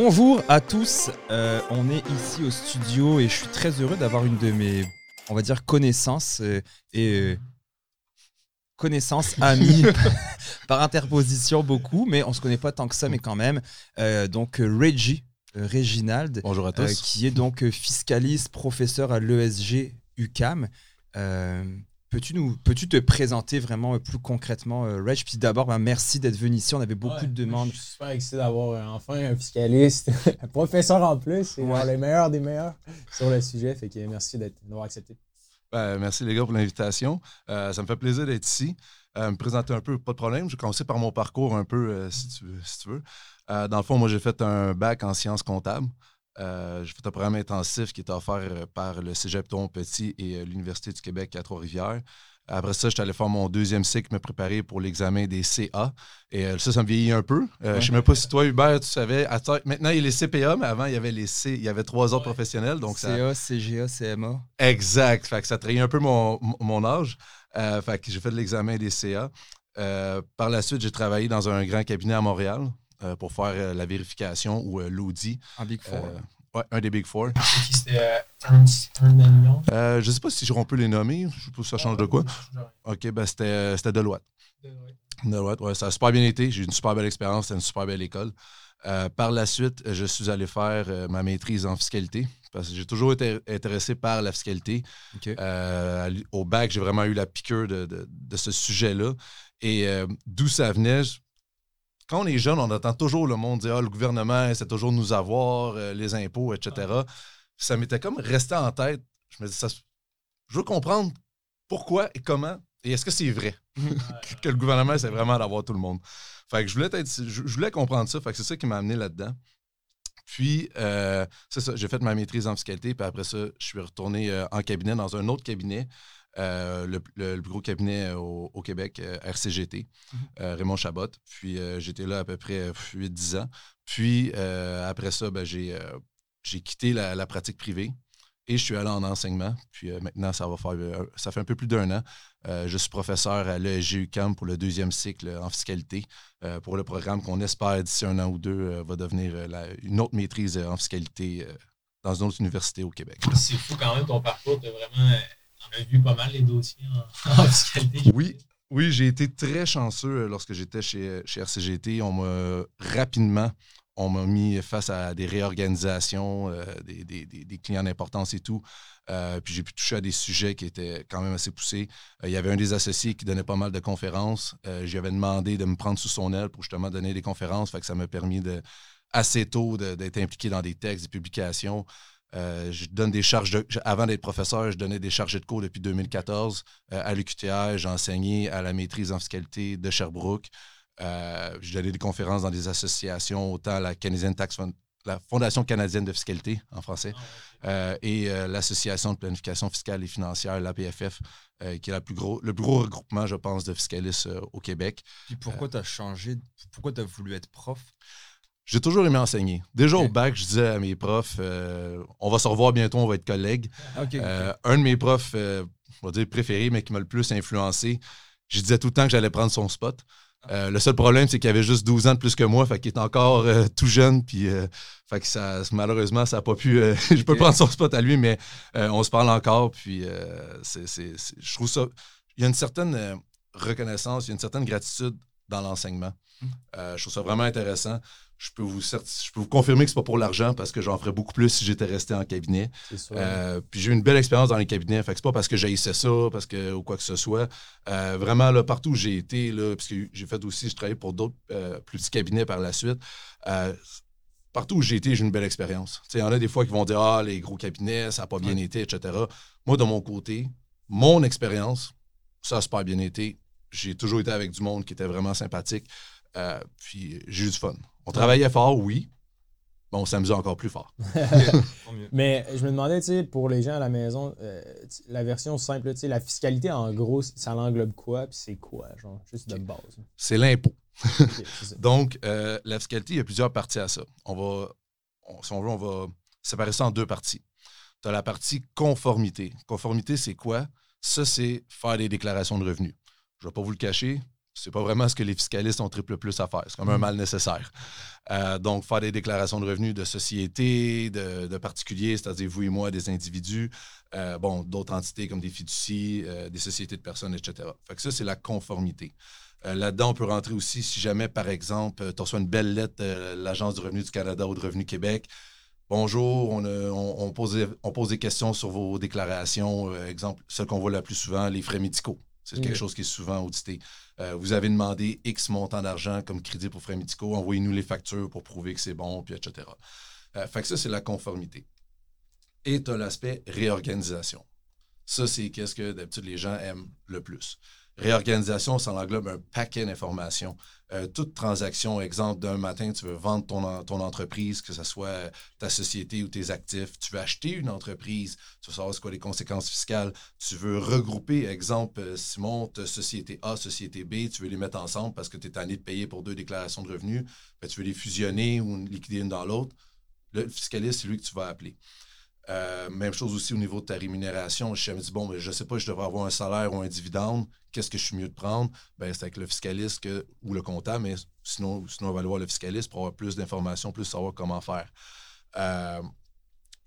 Bonjour à tous, euh, on est ici au studio et je suis très heureux d'avoir une de mes, on va dire, connaissances euh, et euh, connaissances, amis, par interposition beaucoup, mais on se connaît pas tant que ça, mais quand même. Donc Reggie, Reginald, Bonjour à tous. qui est donc fiscaliste, professeur à l'ESG UCAM. Peux-tu nous, peux-tu te présenter vraiment euh, plus concrètement, euh, Reg? Puis d'abord, ben, merci d'être venu ici. On avait beaucoup Ouais, de demandes. Je suis super excité d'avoir euh, enfin un fiscaliste, un professeur en plus, Ouais. genre les meilleurs des meilleurs sur le sujet. Fait que merci d'être- d'avoir accepté. Ben, merci les gars pour l'invitation. Euh, ça me fait plaisir d'être ici. Euh, me présenter un peu, pas de problème. Je vais commencer par mon parcours un peu, euh, si, tu, veux- si tu veux. Euh, dans le fond, moi, j'ai fait un bac en sciences comptables. Euh, j'ai fait un programme intensif qui était offert euh, par le Cégep Petit et euh, l'Université du Québec à Trois-Rivières. Après ça, j'étais allé faire mon deuxième cycle, me préparer pour l'examen des CA. Et euh, ça, ça me vieillit un peu. Euh, Je ne sais même pas si toi, Hubert, tu savais. Attends, maintenant, il y a les CPA, mais avant, il y avait les C. Il y avait trois autres professionnels. Donc, ça, CA, CGA, CMA. Exact. Fait que ça trahit un peu mon, mon- mon âge. Euh, fait que j'ai fait de l'examen des CA. Euh, par la suite, j'ai travaillé dans un grand cabinet à Montréal euh, pour faire euh, la vérification ou euh, l'audit. En Big Four. Euh, ouais, un des Big Four. C'était euh, Ernst Young. Euh, je sais pas si on peut les nommer. Je sais pas si ça change de quoi. OK, ben c'était, euh, c'était Deloitte. Deloitte, ouais, ça a super bien été. J'ai eu une super belle expérience. C'était une super belle école. Euh, par la suite, je suis allé faire euh, ma maîtrise en fiscalité parce que j'ai toujours été intéressé par la fiscalité. Euh, au bac, j'ai vraiment eu la piqûre de, de- de ce sujet-là. Et euh, d'où ça venait, je- quand on est jeune, on entend toujours le monde dire Ah, le gouvernement essaie toujours de nous avoir, euh, les impôts, etc. Ça m'était comme resté en tête. Je me dis, ça, je veux comprendre pourquoi et comment et est-ce que c'est vrai? Que- le gouvernement essaie vraiment d'avoir tout le monde. Fait que je voulais, être, je, je voulais comprendre ça. Fait que c'est ça qui m'a amené là-dedans. Puis, euh, c'est ça, j'ai fait ma maîtrise en fiscalité. Puis après ça, je suis retourné euh, en cabinet dans un autre cabinet, euh, le, le- le plus gros cabinet au, au Québec, euh, RCGT, euh, Raymond Chabot. Puis, euh, j'étais là à peu près 8-10 ans. Puis, euh, après ça, ben, j'ai, euh, quitté la, la pratique privée et je suis allé en enseignement. Puis, euh, maintenant, ça va faire, euh, ça fait un peu plus d'un an. Euh, je suis professeur à l'ESG UQAM pour le deuxième cycle en fiscalité euh, pour le programme qu'on espère d'ici un an ou deux euh, va devenir euh, la- une autre maîtrise euh, en fiscalité euh, dans une autre université au Québec. C'est fou quand même ton parcours. Vraiment. Euh, On a vu pas mal les dossiers en, en fiscalité. Oui. Oui, j'ai été très chanceux euh, lorsque j'étais chez, chez RCGT. On m'a rapidement, on m'a mis face à des réorganisations, euh, des, des- clients d'importance et tout. Euh, puis j'ai pu toucher à des sujets qui étaient quand même assez poussés. Euh, il y avait un des associés qui donnait pas mal de conférences. Euh, J'y avais demandé de me prendre sous son aile pour justement donner des conférences. Fait que ça m'a permis de, assez tôt d'être impliqué dans des textes, des publications. Euh, je donne des charges de, je- avant d'être professeur, je donnais des charges de cours depuis 2014 euh, à l'UQTR. J'ai enseigné à la maîtrise en fiscalité de Sherbrooke. Euh, j'ai donné des conférences dans des associations, autant la Canadian Tax Fund- la Fondation canadienne de fiscalité en français euh, et l'Association de planification fiscale et financière, l'APFF, qui est la plus gros, le plus gros regroupement, je pense, de fiscalistes au Québec. Puis pourquoi tu as changé Pourquoi tu as voulu être prof? J'ai toujours aimé enseigner. Déjà au bac, je disais à mes profs, euh, on va se revoir bientôt, on va être collègues. Ok. Euh, un de mes profs, euh, on va dire préférés, mais qui m'a le plus influencé, je disais tout le temps que j'allais prendre son spot. Le seul problème, c'est qu'il avait juste 12 ans de plus que moi, fait qu'il est encore tout jeune, puis fait que ça, malheureusement, ça n'a pas pu. je peux prendre son spot à lui, mais on se parle encore, puis c'est, c'est- c'est- je trouve ça. Il y a une certaine reconnaissance, il y a une certaine gratitude dans l'enseignement. Mm. Euh, je trouve ça vraiment intéressant. Je peux vous, certi- je peux vous confirmer que c'est pas pour l'argent parce que j'en ferais beaucoup plus si j'étais resté en cabinet. C'est sûr. Euh, puis j'ai eu une belle expérience dans les cabinets. Fait que c'est pas parce que j'haïssais ça, parce que ou quoi que ce soit. Euh, vraiment, là, partout où j'ai été, là, parce que j'ai fait aussi, je travaillé pour d'autres euh, plus petits cabinets par la suite. partout où j'ai été, j'ai eu une belle expérience. Il y en a des fois qui vont dire Ah, les gros cabinets, ça n'a pas bien été, etc. Moi, de mon côté, mon expérience, ça a super bien été. J'ai toujours été avec du monde qui était vraiment sympathique. Puis j'ai eu du fun. On travaillait fort, oui, mais on s'amusait encore plus fort. Mais je me demandais, tu sais, pour les gens à la maison, euh, la version simple, tu sais, la fiscalité, en gros, ça l'englobe quoi, puis c'est quoi, genre, juste de base? C'est l'impôt. Donc, euh, la fiscalité, il y a plusieurs parties à ça. On va, on- si on veut, on va séparer ça en deux parties. Tu as la partie conformité. Conformité, c'est quoi? Ça, c'est faire des déclarations de revenus. Je ne vais pas vous le cacher, c'est pas vraiment ce que les fiscalistes ont triple plus à faire. C'est comme un Mm. mal nécessaire. Euh, donc, faire des déclarations de revenus de sociétés, de, de particuliers, c'est-à-dire vous et moi, des individus, euh, bon, d'autres entités comme des fiducies, euh, des sociétés de personnes, etc. Fait que ça, c'est la conformité. Là-dedans, on peut rentrer aussi si jamais, par exemple, tu reçois une belle lettre de l'Agence du revenu du Canada ou de Revenu Québec. Bonjour, on, a- on- on pose, on pose des questions sur vos déclarations. Exemple, celle qu'on voit la plus souvent, les frais médicaux. C'est Mm. quelque chose qui est souvent audité. Euh, vous avez demandé X montant d'argent comme crédit pour frais médicaux. Envoyez-nous les factures pour prouver que c'est bon, puis etc. Euh, fait que ça, c'est la conformité. Et tu as l'aspect réorganisation. Ça, c'est qu'est-ce que d'habitude les gens aiment le plus. Réorganisation, ça englobe un paquet d'informations. Euh, toute transaction, exemple, d'un matin, tu veux vendre ton, ton entreprise, que ce soit ta société ou tes actifs. Tu veux acheter une entreprise, tu veux savoir c'est quoi les conséquences fiscales. Tu veux regrouper, exemple, euh, Simon, société A, société B, tu veux les mettre ensemble parce que tu es tanné de payer pour deux déclarations de revenus. Ben, tu veux les fusionner ou liquider une dans l'autre. Le fiscaliste, c'est lui que tu vas appeler. Euh, même chose aussi au niveau de ta rémunération. Je me dis, bon, ben, je ne sais pas, je devrais avoir un salaire ou un dividende. Qu'est-ce que je suis mieux de prendre? Ben, c'est avec le fiscaliste ou le comptable, mais sinon, sinon, on va aller voir le fiscaliste pour avoir plus d'informations, plus savoir comment faire. Euh,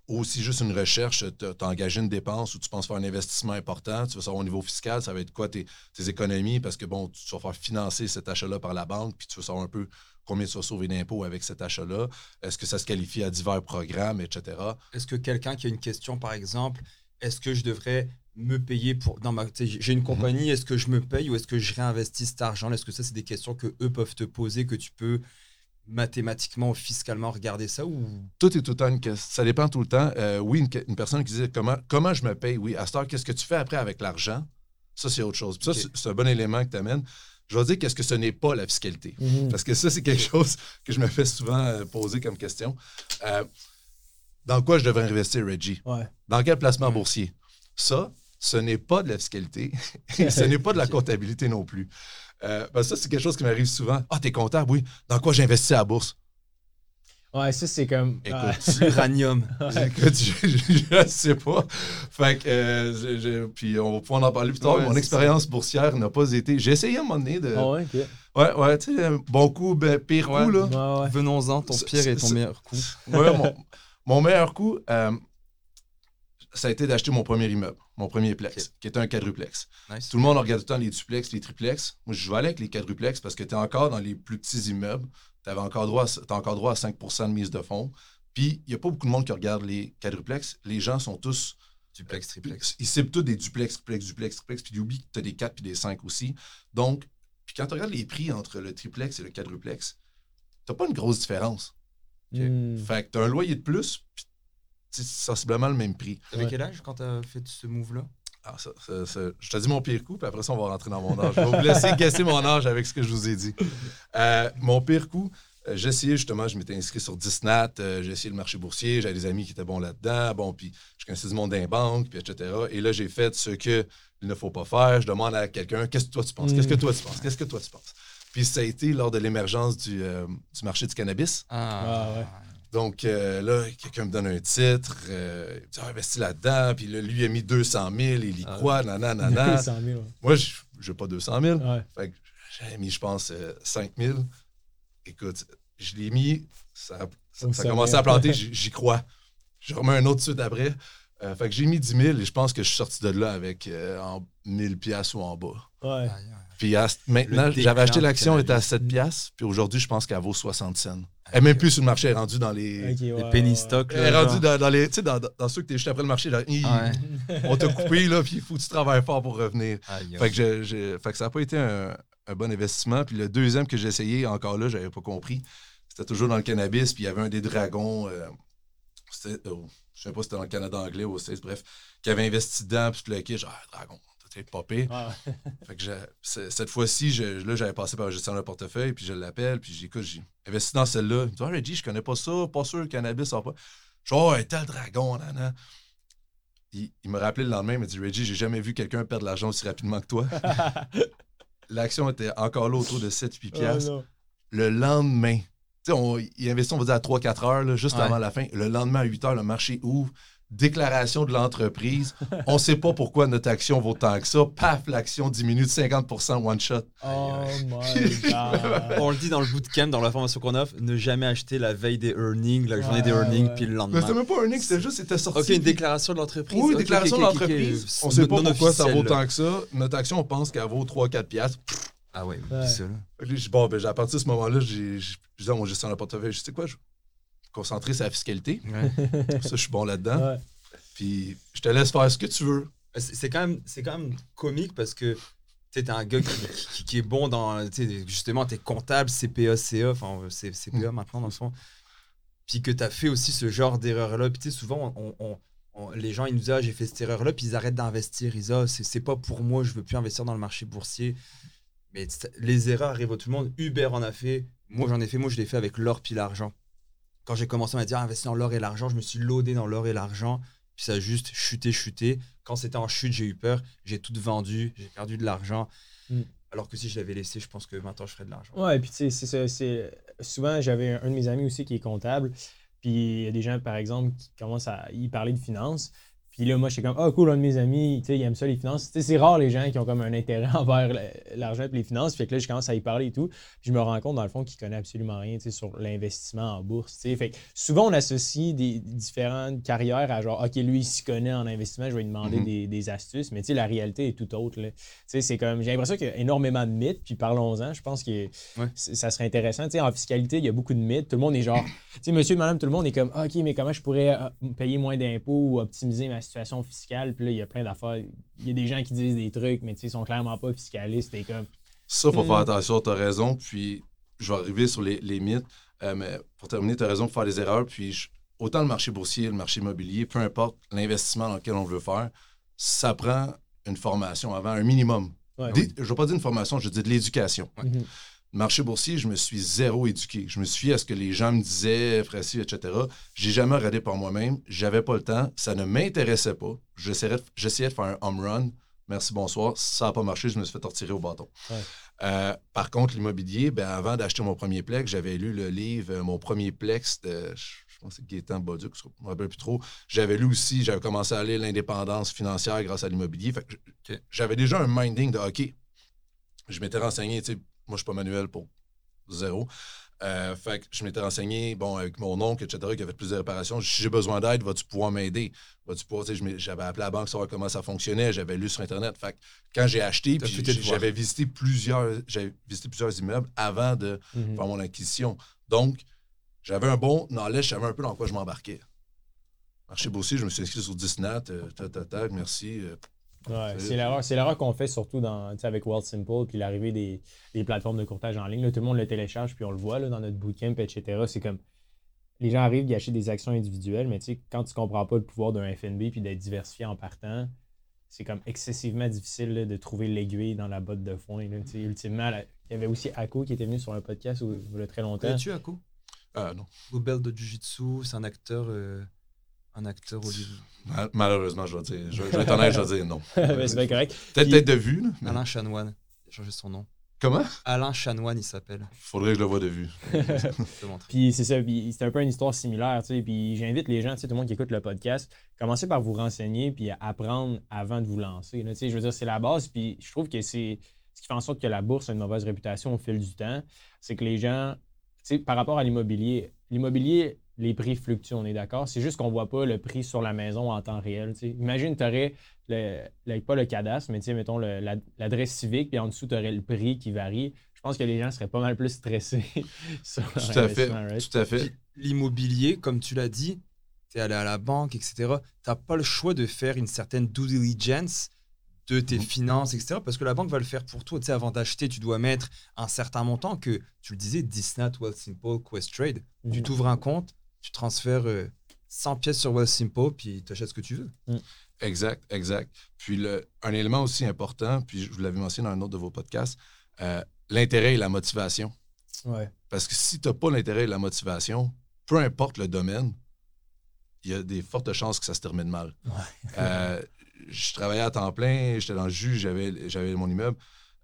aussi, juste une recherche, tu as engagé une dépense ou tu penses faire un investissement important, tu veux savoir au niveau fiscal, ça va être quoi tes, tes économies, parce que bon, tu vas faire financer cet achat-là par la banque, puis tu veux savoir un peu combien tu vas sauver d'impôts avec cet achat-là? Est-ce que ça se qualifie à divers programmes, etc. Est-ce que quelqu'un qui a une question, par exemple, est-ce que je devrais me payer pour. Ma, sais, j'ai une compagnie, est-ce que je me paye ou est-ce que je réinvestis cet argent Est-ce que ça, c'est des questions que eux peuvent te poser, que tu peux mathématiquement ou fiscalement regarder ça ou? Tout est tout le temps une question. Ça dépend tout le temps. Euh, oui, une, personne qui disait comment, comment je me paye, oui. À heure, qu'est-ce que tu fais après avec l'argent? Ça, c'est autre chose. Puis ça, c'est un bon élément que tu amènes. Je vais dire qu'est-ce que ce n'est pas la fiscalité. Mhm. Parce que ça, c'est quelque chose que je me fais souvent euh, poser comme question. Euh, dans quoi je devrais investir, Reggie? Ouais. Dans quel placement boursier? Ça, ce n'est pas de la fiscalité et ce n'est pas de la comptabilité non plus. Euh, parce que ça, c'est quelque chose qui m'arrive souvent. Ah, t'es comptable, oui. Dans quoi j'investis à la bourse? Ouais, ça, c'est comme. Écoute, ouais. l'uranium Écoute, je, je, je sais pas. Fait que, euh, je- je- puis on va pouvoir en parler plus tard. Ouais, Mon expérience boursière n'a pas été. J'ai essayé à un moment donné de. Ah ouais, ok. Ouais, ouais, tu sais, bon coup, ben, pire coup, là. Ouais, ouais. Venons-en, ton pire et ton meilleur coup. Ouais, mon, mon meilleur coup, euh, ça a été d'acheter mon premier immeuble, mon premier plex, qui était un quadruplex. Nice. Tout le monde regarde tout le temps les duplex, les triplex. Moi, je jouais avec les quadruplex parce que tu es encore dans les plus petits immeubles. Tu as encore droit à, t'as encore droit à 5% de mise de fonds. Puis, il n'y a pas beaucoup de monde qui regarde les quadruplex. Les gens sont tous. Duplex, triplex. Ils ciblent tous des duplex, triplex, duplex, triplex. Puis, ils oublient que tu as des 4 puis des 5 aussi. Donc, puis quand tu regardes les prix entre le triplex et le quadruplex, tu pas une grosse différence. Hmm. Fait que tu as un loyer de plus, puis c'est sensiblement le même prix. T'avais Ouais. quel âge quand t'as fait ce move-là? Ah, ça, ça- ça- je te dis mon pire coup, puis après ça, on va rentrer dans mon âge. Je vais vous laisser guesser mon âge avec ce que je vous ai dit. Euh, mon pire coup, euh, j'ai essayé justement, je m'étais inscrit sur Disnat, euh, j'ai essayé le marché boursier, j'avais des amis qui étaient bons là-dedans, bon, puis je connaissais du monde d'un banque, puis etc. Et là, j'ai fait ce que il ne faut pas faire. Je demande à quelqu'un, qu'est-ce que toi tu penses? Qu'est-ce que toi tu penses? Qu'est-ce que toi tu penses? Puis ça a été lors de l'émergence du, euh, du marché du cannabis. Ah, Ah, ouais. Donc euh, là, quelqu'un me donne un titre, euh, il dit, Ah, investis là-dedans, puis là, lui il a mis 200 000, il y Ah. croit, nanana. 100 000, ouais. Moi, je n'ai pas 200 000. Ouais. Fait que j'avais mis, je pense, euh, 5 000. Écoute, je l'ai mis, ça, ça, Au ça a commencé à planter, j'y crois. Je remets un autre suite après. Euh, fait que j'ai mis 10 000 et je pense que je suis sorti de là avec euh, en 1000 pièces ou en bas. Ouais. Puis à- maintenant, j'avais acheté l'action, elle était à cannabis. 7 pièces, puis aujourd'hui, je pense qu'elle vaut 60 cents. Elle est même plus sur le marché, elle est rendue dans les... Ouais, Les penny ouais. stocks. Elle est rendue dans, dans les, tu sais, dans, dans- dans ceux que t'es juste après le marché. là, Hi, Ouais. On t'a coupé, là, puis il faut que tu travailles fort pour revenir. Aïe, Fait que, j'ai- fait que ça n'a pas été un, un bon investissement. Puis le deuxième que j'ai essayé, encore là, j'avais pas compris. C'était toujours dans le cannabis, puis il y avait un des dragons. euh, oh, je sais pas si c'était dans le Canada anglais ou au States, bref, qui avait investi dedans, puis tout le kit. Genre, ah, dragon, popé. Ouais. Fait que c'est- cette fois-ci, je- là, j'avais passé par un gestionnaire de portefeuille, puis je l'appelle, puis j'écoute, j'ai investi dans celle-là. Il me dit, ah, Reggie, je connais pas ça, pas sûr, le cannabis, ça pas. Je dis, oh, un tel dragon, nana. Il, il me rappelé le lendemain, il m'a dit, Reggie, j'ai jamais vu quelqu'un perdre de l'argent aussi rapidement que toi. L'action était encore là autour de 7-8 Oh, piastres. le lendemain, on- il investit, on va dire, à 3-4 heures, là, juste Ouais. avant la fin. Le lendemain, à 8 heures, le marché ouvre. Déclaration de l'entreprise. On ne sait pas pourquoi notre action vaut tant que ça. Paf, l'action diminue de 50% one shot. Oh my god. On le dit dans le bootcamp, dans la formation qu'on offre, ne jamais acheter la veille des earnings, la journée des earnings, ouais. puis le Mais lendemain. c'était même pas un earning, c'était juste, c'était sorti. Ok, une déclaration de l'entreprise. Oui, Ok, déclaration de l'entreprise. On ne sait pas pourquoi ça vaut tant que ça. Notre action, on pense qu'elle vaut 3-4 piastres. Ah ouais, Ouais. c'est ça, là. Bon, ben, à partir de ce moment-là, j'ai j'ai- je disais à mon gestionnaire de portefeuille, je sais quoi, je concentrer sur la fiscalité. Ouais. Ça, je suis bon là-dedans. Ouais. Puis je te laisse faire ce que tu veux. C'est c'est quand, même- c'est quand même comique parce que tu un gars qui, qui- qui est bon dans. tu Justement, t'es comptable, CPA, CA, enfin, c'est CPA maintenant dans le fond. Puis que t'as fait aussi ce genre d'erreur-là. Puis tu sais, souvent, on- on- on- les gens, ils nous disent Ah, j'ai fait cette erreur-là, puis ils arrêtent d'investir. Ils disent Ah, c'est pas pour moi, je veux plus investir dans le marché boursier. Mais les erreurs arrivent à tout le monde. Uber en a fait. Moi, j'en ai fait. Moi, je l'ai fait avec l'or puis l'argent. Quand j'ai commencé à me dire investir dans l'or et l'argent, je me suis loadé dans l'or et l'argent. Puis ça a juste chuté, chuté. Quand c'était en chute, j'ai eu peur. J'ai tout vendu. J'ai perdu de l'argent. Mm. Alors que si je l'avais laissé, je pense que maintenant, je ferais de l'argent. Ouais, puis tu sais, c'est ça. Souvent, j'avais un, un de mes amis aussi qui est comptable. Puis il y a des gens, par exemple, qui commencent à y parler de finances. Puis là, moi, je suis comme, ah, cool, un de mes amis, tu sais, il aime ça, les finances. Tu sais, c'est rare les gens qui ont comme un intérêt envers l'argent et les finances. Fait que là, je commence à y parler et tout. Puis je me rends compte, dans le fond, qu'il connaît absolument rien, tu sais, sur l'investissement en bourse. tu sais. Fait que souvent, on associe des différentes carrières à genre, OK, lui, il s'y connaît en investissement, je vais lui demander Mhm. des, des astuces. Mais tu sais, la réalité est tout autre. là. Tu sais, c'est comme, j'ai l'impression qu'il y a énormément de mythes. Puis parlons-en, je pense que Ouais. ça serait intéressant. Tu sais, en fiscalité, il y a beaucoup de mythes. Tout le monde est genre, tu sais, monsieur, madame, tout le monde est comme, OK, mais comment je pourrais euh, payer moins d'impôts ou optimiser ma situation fiscale? Puis là, il y a plein d'affaires. Il y a des gens qui disent des trucs, mais tu sais, ils sont clairement pas fiscalistes. Et comme, Ça, faut faire attention, tu as raison. Puis je vais arriver sur les, les mythes. Euh, mais pour terminer, tu as raison pour faire des erreurs. Puis je- autant le marché boursier, le marché immobilier, peu importe l'investissement dans lequel on veut faire, ça prend une formation avant, un minimum. ouais. Des- Je ne veux pas dire une formation, je dis de l'éducation. Ouais. Mhm. Marché boursier, je me suis zéro éduqué. Je me suis fié à ce que les gens me disaient, Frécy, etc. J'ai jamais regardé par moi-même. J'avais pas le temps. Ça ne m'intéressait pas. J'essayais de, j'essayais de faire un home run. Merci, bonsoir. Ça n'a pas marché. Je me suis fait torturer au bâton. Ouais. Euh, par contre, l'immobilier, ben, avant d'acheter mon premier plex, j'avais lu le livre euh, Mon premier plex de, je pense que c'est Gaétan Bauduc, je ne me rappelle plus trop. J'avais lu aussi, j'avais commencé à lire l'indépendance financière grâce à l'immobilier. Fait que. J'avais déjà un minding de OK. Je m'étais renseigné, tu sais, moi, je suis pas manuel pour zéro. Euh, fait que je m'étais renseigné, bon, avec mon oncle, etc., qui avait fait plusieurs réparations. Si j'ai besoin d'aide, vas-tu pouvoir m'aider? Vas-tu pouvoir, j'avais appelé la banque savoir comment ça fonctionnait, j'avais lu sur Internet. Fait que quand j'ai acheté, puis j'avais visité plusieurs, j'avais visité plusieurs immeubles avant de Mhm. faire mon acquisition. Donc, j'avais un bon knowledge, je savais un peu dans quoi je m'embarquais. Marché boursier, je me suis inscrit sur Disnat, euh, tac, tac, tac, merci. euh, Ouais, C'est- l'erreur, c'est l'erreur qu'on fait surtout dans, tu sais, avec World Simple puis l'arrivée des, des plateformes de courtage en ligne. Là, tout le monde le télécharge puis on le voit là, dans notre bootcamp, etc. C'est comme les gens arrivent, ils achètent des actions individuelles, mais tu sais, quand tu comprends pas le pouvoir d'un FNB puis d'être diversifié en partant, c'est comme excessivement difficile là, de trouver l'aiguille dans la botte de foin. Là, tu sais. ultimement, là, il y avait aussi Ako qui était venu sur un podcast où- il y a très longtemps. Connais-tu Ako ah, non. Gobel de Jiu-Jitsu, c'est un acteur. euh, un acteur Hollywood. Mal- Malheureusement, je vais dire. Je, je vais être honnête, je vais dire non. C'est bien correct. Peut-être Puis- de vue. là, mais- Alain Chanoine. Il a changé son nom. Comment? Alain Chanoine, il s'appelle. Faudrait que je le vois de vue. Je te montrer. Puis c'est ça, puis c'est un peu une histoire similaire, tu sais. Puis j'invite les gens, tu sais, tout le monde qui écoute le podcast, commencez par vous renseigner puis à apprendre avant de vous lancer. là. Tu sais, je veux dire, c'est la base. Puis je trouve que c'est ce qui fait en sorte que la bourse a une mauvaise réputation au fil du temps. C'est que les gens, tu sais, par rapport à l'immobilier, l'immobilier, les prix fluctuent, on est d'accord. C'est juste qu'on voit pas le prix sur la maison en temps réel. tu sais. Imagine, tu aurais, le, le- pas le cadastre, mais tu mettons la- l'adresse civique, puis en dessous, tu aurais le prix qui varie. Je pense que les gens seraient pas mal plus stressés sur leur Tout à fait. right? Tout à fait. L'immobilier, comme tu l'as dit, tu es allé à la banque, etc. Tu n'as pas le choix de faire une certaine due diligence de tes finances, etc. Parce que la banque va le faire pour toi. Tu sais, avant d'acheter, tu dois mettre un certain montant que, tu le disais, Disnat, Wealthsimple, Questrade. Tu Mhm. t'ouvres un compte, tu transfères euh, 100 pièces sur Wealthsimple, puis tu achètes ce que tu veux. Exact, exact. Puis le, un élément aussi important, puis je vous l'avais mentionné dans un autre de vos podcasts, euh, l'intérêt et la motivation. Ouais. Parce que si tu n'as pas l'intérêt et la motivation, peu importe le domaine, il y a des fortes chances que ça se termine mal. Euh, je travaillais à temps plein, j'étais dans le jus, j'avais, j'avais mon immeuble.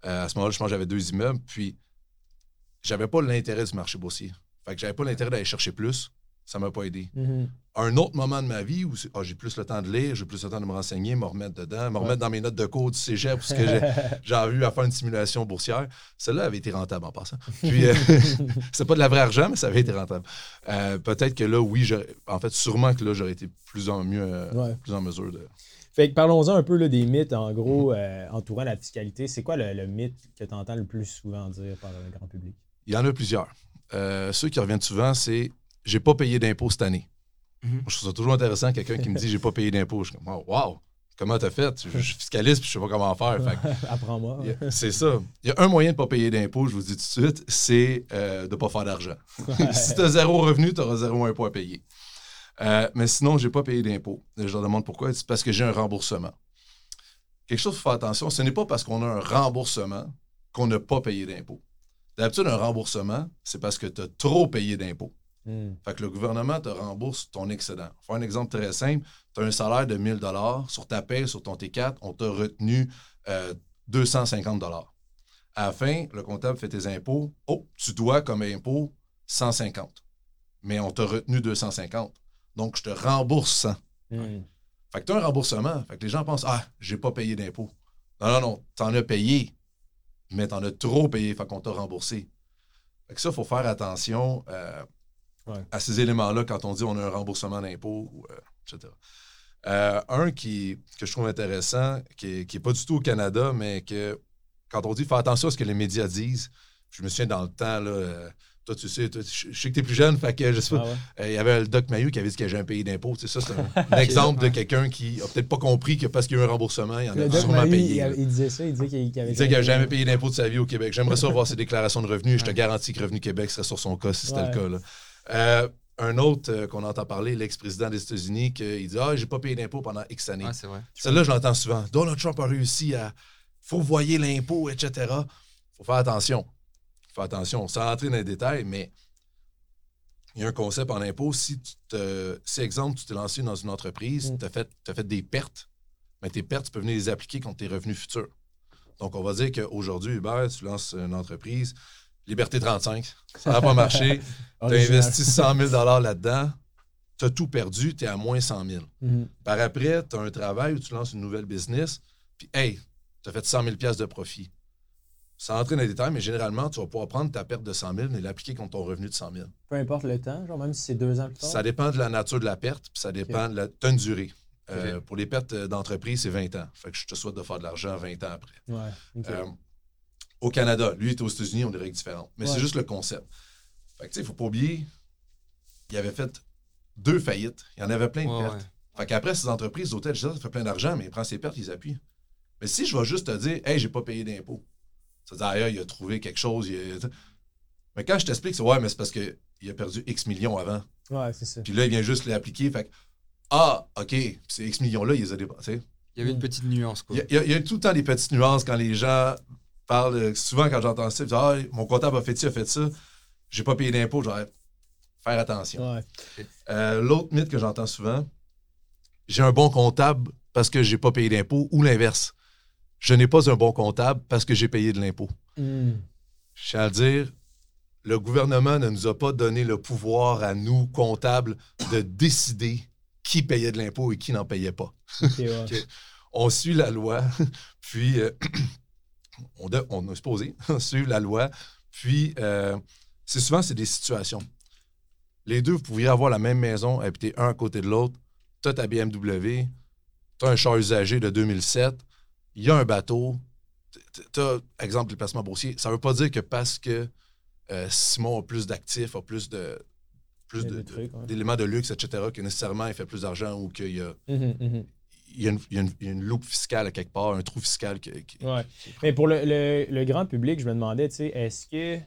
Euh, à ce moment-là, je pense que j'avais deux immeubles, puis j'avais pas l'intérêt du marché boursier. Fait que j'avais pas l'intérêt d'aller chercher plus. Ça m'a pas aidé. Mhm. Un autre moment de ma vie où ah, j'ai plus le temps de lire, j'ai plus le temps de me renseigner, me remettre dedans, me Ouais. remettre dans mes notes de cours du cégep, parce que j'ai, eu à faire une simulation boursière. Celle-là avait été rentable en passant. Puis, euh, c'est pas de la vraie argent, mais ça avait été rentable. Euh, peut-être que là, oui, en fait, sûrement que là, j'aurais été plus en mieux, euh, Ouais. plus en mesure de. Fait que parlons-en un peu là, des mythes, en gros, euh, entourant la fiscalité. C'est quoi le, le mythe que tu entends le plus souvent dire par le grand public? Il y en a plusieurs. Ceux qui reviennent souvent, c'est j'ai pas payé d'impôts cette année. Mhm. Je trouve ça toujours intéressant, quelqu'un qui me dit j'ai pas payé d'impôts. Je suis comme, wow, comment t'as fait? Je, suis fiscaliste puis je sais pas comment faire. Apprends-moi. c'est ça. Il y a un moyen de pas payer d'impôts, je vous dis tout de suite, c'est euh, de pas faire d'argent. si tu as zéro revenu, tu auras zéro impôt à payer. Euh, mais sinon, j'ai pas payé d'impôts. Je leur demande pourquoi. C'est parce que j'ai un remboursement. Quelque chose, il faut faire attention, ce n'est pas parce qu'on a un remboursement qu'on n'a pas payé d'impôts. D'habitude, un remboursement, c'est parce que tu as trop payé d'impôts. Hmm. Fait que le gouvernement te rembourse ton excédent. Faire un exemple très simple, tu as un salaire de 1000 sur ta paie, sur ton T4, on t'a retenu euh, 250 À la fin, le comptable fait tes impôts. Oh, tu dois comme impôt 150. Mais on t'a retenu 250. Donc, je te rembourse 100. Hmm. Fait que tu as un remboursement. Fait que les gens pensent Ah, j'ai pas payé d'impôts. Non, non, non, t'en as payé, mais t'en as trop payé, fait qu'on t'a remboursé. Fait que ça, il faut faire attention euh, Ouais. à ces éléments-là quand on dit on a un remboursement d'impôts, euh, etc. Euh, un qui, que je trouve intéressant, qui n'est pas du tout au Canada, mais que quand on dit faire attention à ce que les médias disent, je me souviens dans le temps, là, euh, toi, tu sais, toi, je sais que tu es plus jeune, fait que je sais pas, Ah ouais? euh, Il y avait le Doc Mayou qui avait dit qu'il y avait un pays d'impôt. C'est ça, c'est un, un exemple de quelqu'un qui a peut-être pas compris que parce qu'il y a eu un remboursement, il en Le a sûrement payé. il, disait ça, il disait qu'il n'avait jamais payé d'impôt de sa vie au Québec. J'aimerais ça voir ses déclarations de revenus. Je te garantis que Revenu Québec serait sur son cas si c'était le cas. là. Euh, un autre euh, qu'on entend parler, l'ex-président des États-Unis, qui dit Ah, j'ai pas payé d'impôt pendant X années. Ouais, c'est vrai. Celle-là, je l'entends souvent. Donald Trump a réussi à faut voyer l'impôt, etc. faut faire attention. faut faire attention. Sans rentrer dans les détails, mais il y a un concept en impôt. Si, tu te, si exemple, tu t'es lancé dans une entreprise, Mm. tu as fait, t'as fait des pertes, mais tes pertes, tu peux venir les appliquer contre tes revenus futurs. Donc, on va dire qu'aujourd'hui, Hubert, tu lances une entreprise, Liberté 35, ça n'a pas marché, tu as investi 100 000 là-dedans, tu as tout perdu, tu es à moins 100 000. Mhm. Par après, tu as un travail où tu lances une nouvelle business, puis hey, tu as fait 100 000 de profit. Sans entrer dans les détails, mais généralement, tu vas pouvoir prendre ta perte de 100 000 et l'appliquer contre ton revenu de 100 000. Peu importe le temps, genre même si c'est deux ans plus tard. Ça dépend de la nature de la perte, puis ça dépend de la durée. Euh, Pour les pertes d'entreprise, c'est 20 ans. Fait que je te souhaite de faire de l'argent 20 ans après. Ouais. Euh, au Canada, lui est aux États-Unis, on a des règles différentes. Mais Ouais. c'est juste le concept. Fait que tu sais, il ne faut pas oublier, il avait fait deux faillites. Il y en avait plein de Ouais, pertes. ouais. Fait qu'après, ces entreprises dis, ça fait plein d'argent, mais il prend ses pertes, il les appuie. Mais si je vais juste te dire, hey, j'ai pas payé d'impôts, ça veut dire, ailleurs, il a trouvé quelque chose. il a- Mais quand je t'explique, c'est ouais, mais c'est parce qu'il a perdu X millions avant. Ouais, c'est ça. Puis là, il vient juste l'appliquer. Fait que, ah, OK, puis ces X millions-là, il les a dépensés. Il y avait une petite nuance, quoi. Y a- il y a tout le temps des petites nuances quand les gens parlent. euh, Souvent, quand j'entends ça, ah, mon comptable a fait ci, a fait ça, j'ai pas payé d'impôts, j'aurais faire attention. Ouais. Euh, L'autre mythe que j'entends souvent, j'ai un bon comptable parce que j'ai pas payé d'impôts ou l'inverse. Je n'ai pas un bon comptable parce que j'ai payé de l'impôt. Hmm. Je tiens à le dire, le gouvernement ne nous a pas donné le pouvoir à nous, comptables, de décider qui payait de l'impôt et qui n'en payait pas. Ouais. On suit la loi, puis euh, on, de- on est supposé suivre la loi, puis euh, c'est souvent c'est des situations. Les deux, vous pourriez avoir la même maison, habiter un à côté de l'autre. Tu as ta BMW, tu as un char usagé de 2007, il y a un bateau, tu as, exemple, les placements boursiers. Ça ne veut pas dire que parce que euh, Simon a plus d'actifs, a plus de plus de- ouais. d'éléments de luxe, etc., que nécessairement il fait plus d'argent ou qu'il y a Mhm, mhm. Il y, a une, il y a une- il y a une loupe fiscale à quelque part, un trou fiscal qui. qui- Ouais. Mais pour le, le- le grand public, je me demandais, tu sais, est-ce que.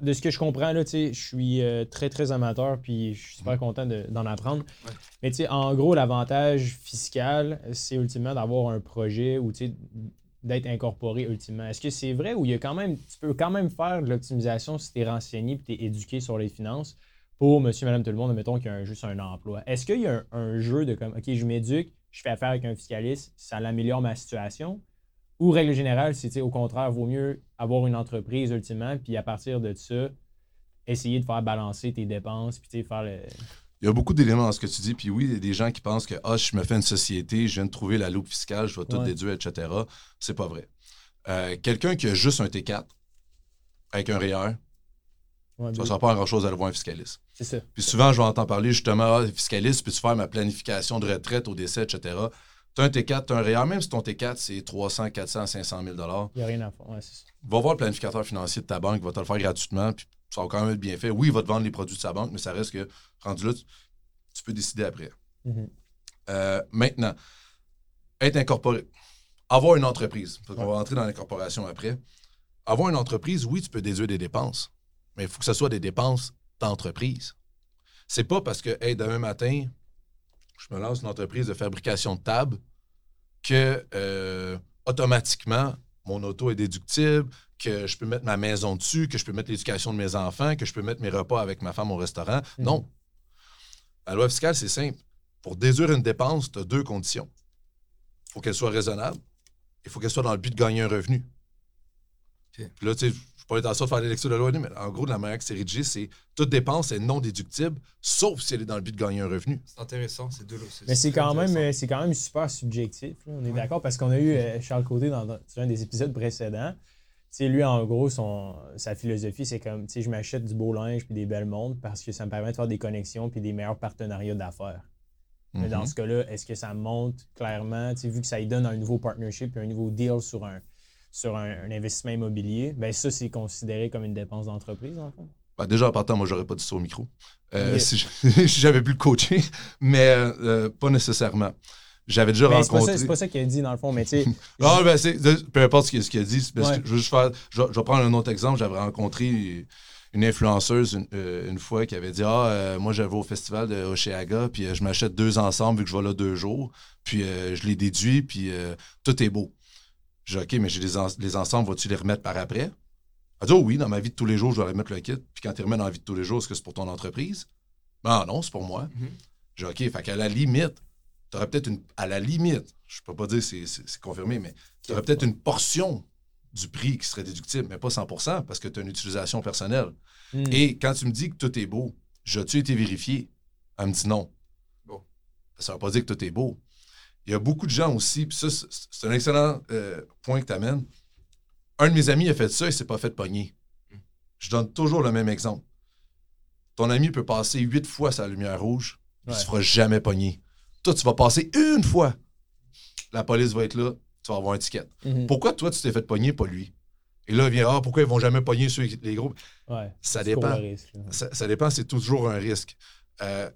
De ce que je comprends, là, tu sais, je suis euh, très, très amateur, puis je suis super content de- d'en apprendre. Ouais. Mais, tu sais, en gros, l'avantage fiscal, c'est ultimement d'avoir un projet ou, tu sais, d'être incorporé ultimement. Est-ce que c'est vrai ou il y a quand même, tu peux quand même faire de l'optimisation si tu es renseigné et tu es éduqué sur les finances pour monsieur, madame, tout le monde, mettons qu'il y a un- juste un emploi. Est-ce qu'il y a un, un jeu de comme, OK, je m'éduque, je fais affaire avec un fiscaliste, ça l'améliore ma situation? Ou règle générale, c'est au contraire, vaut mieux avoir une entreprise ultimement, puis à partir de ça, essayer de faire balancer tes dépenses, puis faire le. Il y a beaucoup d'éléments dans ce que tu dis. Puis oui, il y a des gens qui pensent que ah, je me fais une société, je viens de trouver la loupe fiscale, je vais tout Ouais. déduire, etc. C'est pas vrai. Euh, Quelqu'un qui a juste un T4 avec un REER, Ouais, ça ben, ne sera pas grand-chose à le voir un fiscaliste. c'est ça. Puis souvent, je vais entendre parler justement, ah, fiscaliste, peux-tu faire ma planification de retraite au décès, etc. Tu as un T4, tu as un REER, même si ton T4, c'est 300, 400, 500 000 Il n'y a rien à faire. Ouais, va voir le planificateur financier de ta banque, il va te le faire gratuitement, puis ça va quand même être bien fait. Oui, il va te vendre les produits de sa banque, mais ça reste que, rendu là, tu, tu peux décider après. Mhm. Euh, maintenant, être incorporé. Avoir une entreprise. Parce qu'on va rentrer dans l'incorporation après. Avoir une entreprise, oui, tu peux déduire des dépenses, mais il faut que ce soit des dépenses d'entreprise. C'est pas parce que, hey, demain matin, je me lance une entreprise de fabrication de tables que euh, automatiquement, mon auto est déductible, que je peux mettre ma maison dessus, que je peux mettre l'éducation de mes enfants, que je peux mettre mes repas avec ma femme au restaurant. Mhm. Non. La loi fiscale, c'est simple. Pour déduire une dépense, tu as deux conditions. Il faut qu'elle soit raisonnable. Il faut qu'elle soit dans le but de gagner un revenu. Puis là, tu sais, je ne suis pas l'intention de faire des lectures de loi, mais en gros, de la manière que c'est rédigé, c'est toute dépense est non déductible, sauf si elle est dans le but de gagner un revenu. C'est intéressant, c'est de l'eau. Mais c'est quand, même, euh, c'est quand même super subjectif. là. On est Ouais. d'accord parce qu'on a eu euh, Charles Côté dans, un des épisodes précédents. Lui, en gros, son, sa philosophie, c'est comme, tu sais, je m'achète du beau linge puis des belles montres parce que ça me permet de faire des connexions puis des meilleurs partenariats d'affaires. Mais dans Mhm. ce cas-là, est-ce que ça monte clairement, vu que ça lui donne un nouveau partnership et un nouveau deal sur un, sur un, un investissement immobilier, ben ça, c'est considéré comme une dépense d'entreprise, en fait? Ben, déjà, en partant, moi, j'aurais pas dit ça au micro. Euh. Si j'avais pu le coacher, mais euh, euh, pas nécessairement. J'avais déjà Mais pas, rencontré. ça- c'est pas ça qu'il a dit, dans le fond, mais tu sais, Ah, ben, peu importe ce qu'il, a dit, c'est parce Ouais. que je faire. Vais- je vais prendre un autre exemple. J'avais rencontré une influenceuse une, euh, une fois qui avait dit Ah, euh, moi, j'avais au festival de Oceaga, puis euh, je m'achète deux ensemble vu que je vais là deux jours, puis je les déduis, puis tout est beau. J'ai dit OK, mais j'ai les, en- les ensembles, vas-tu les remettre par après? Elle dit Oh oui, dans ma vie de tous les jours, je dois remettre le kit. Puis quand tu remets dans la vie de tous les jours, est-ce que c'est pour ton entreprise? Ben non, c'est pour moi. Mhm. J'ai dit OK, fait qu'à la limite, tu aurais peut-être une. À la limite, je peux pas dire c'est, confirmé, mais tu aurais peut-être une portion du prix qui serait déductible, mais pas 100% parce que tu as une utilisation personnelle. hmm. Et quand tu me dis que tout est beau, j'ai-tu été vérifié? Elle me dit non. Bon. Ça ne veut pas dire que tout est beau. Il y a beaucoup de gens aussi, puis ça, c'est- un excellent euh, point que tu amènes. Un de mes amis a fait ça et s'est pas fait pogner. Je donne toujours le même exemple. Ton ami peut passer huit fois sa lumière rouge, il Ouais. ne se fera jamais pogner. Toi, tu vas passer une fois. La police va être là, tu vas avoir un ticket. Mhm. Pourquoi toi, tu t'es fait pogner, pas lui? Et là, il vient, ah, pourquoi ils vont jamais pogner ceux, les gros? Ouais. Ça dépend. risque. Ça, ça dépend, c'est toujours un risque. Euh,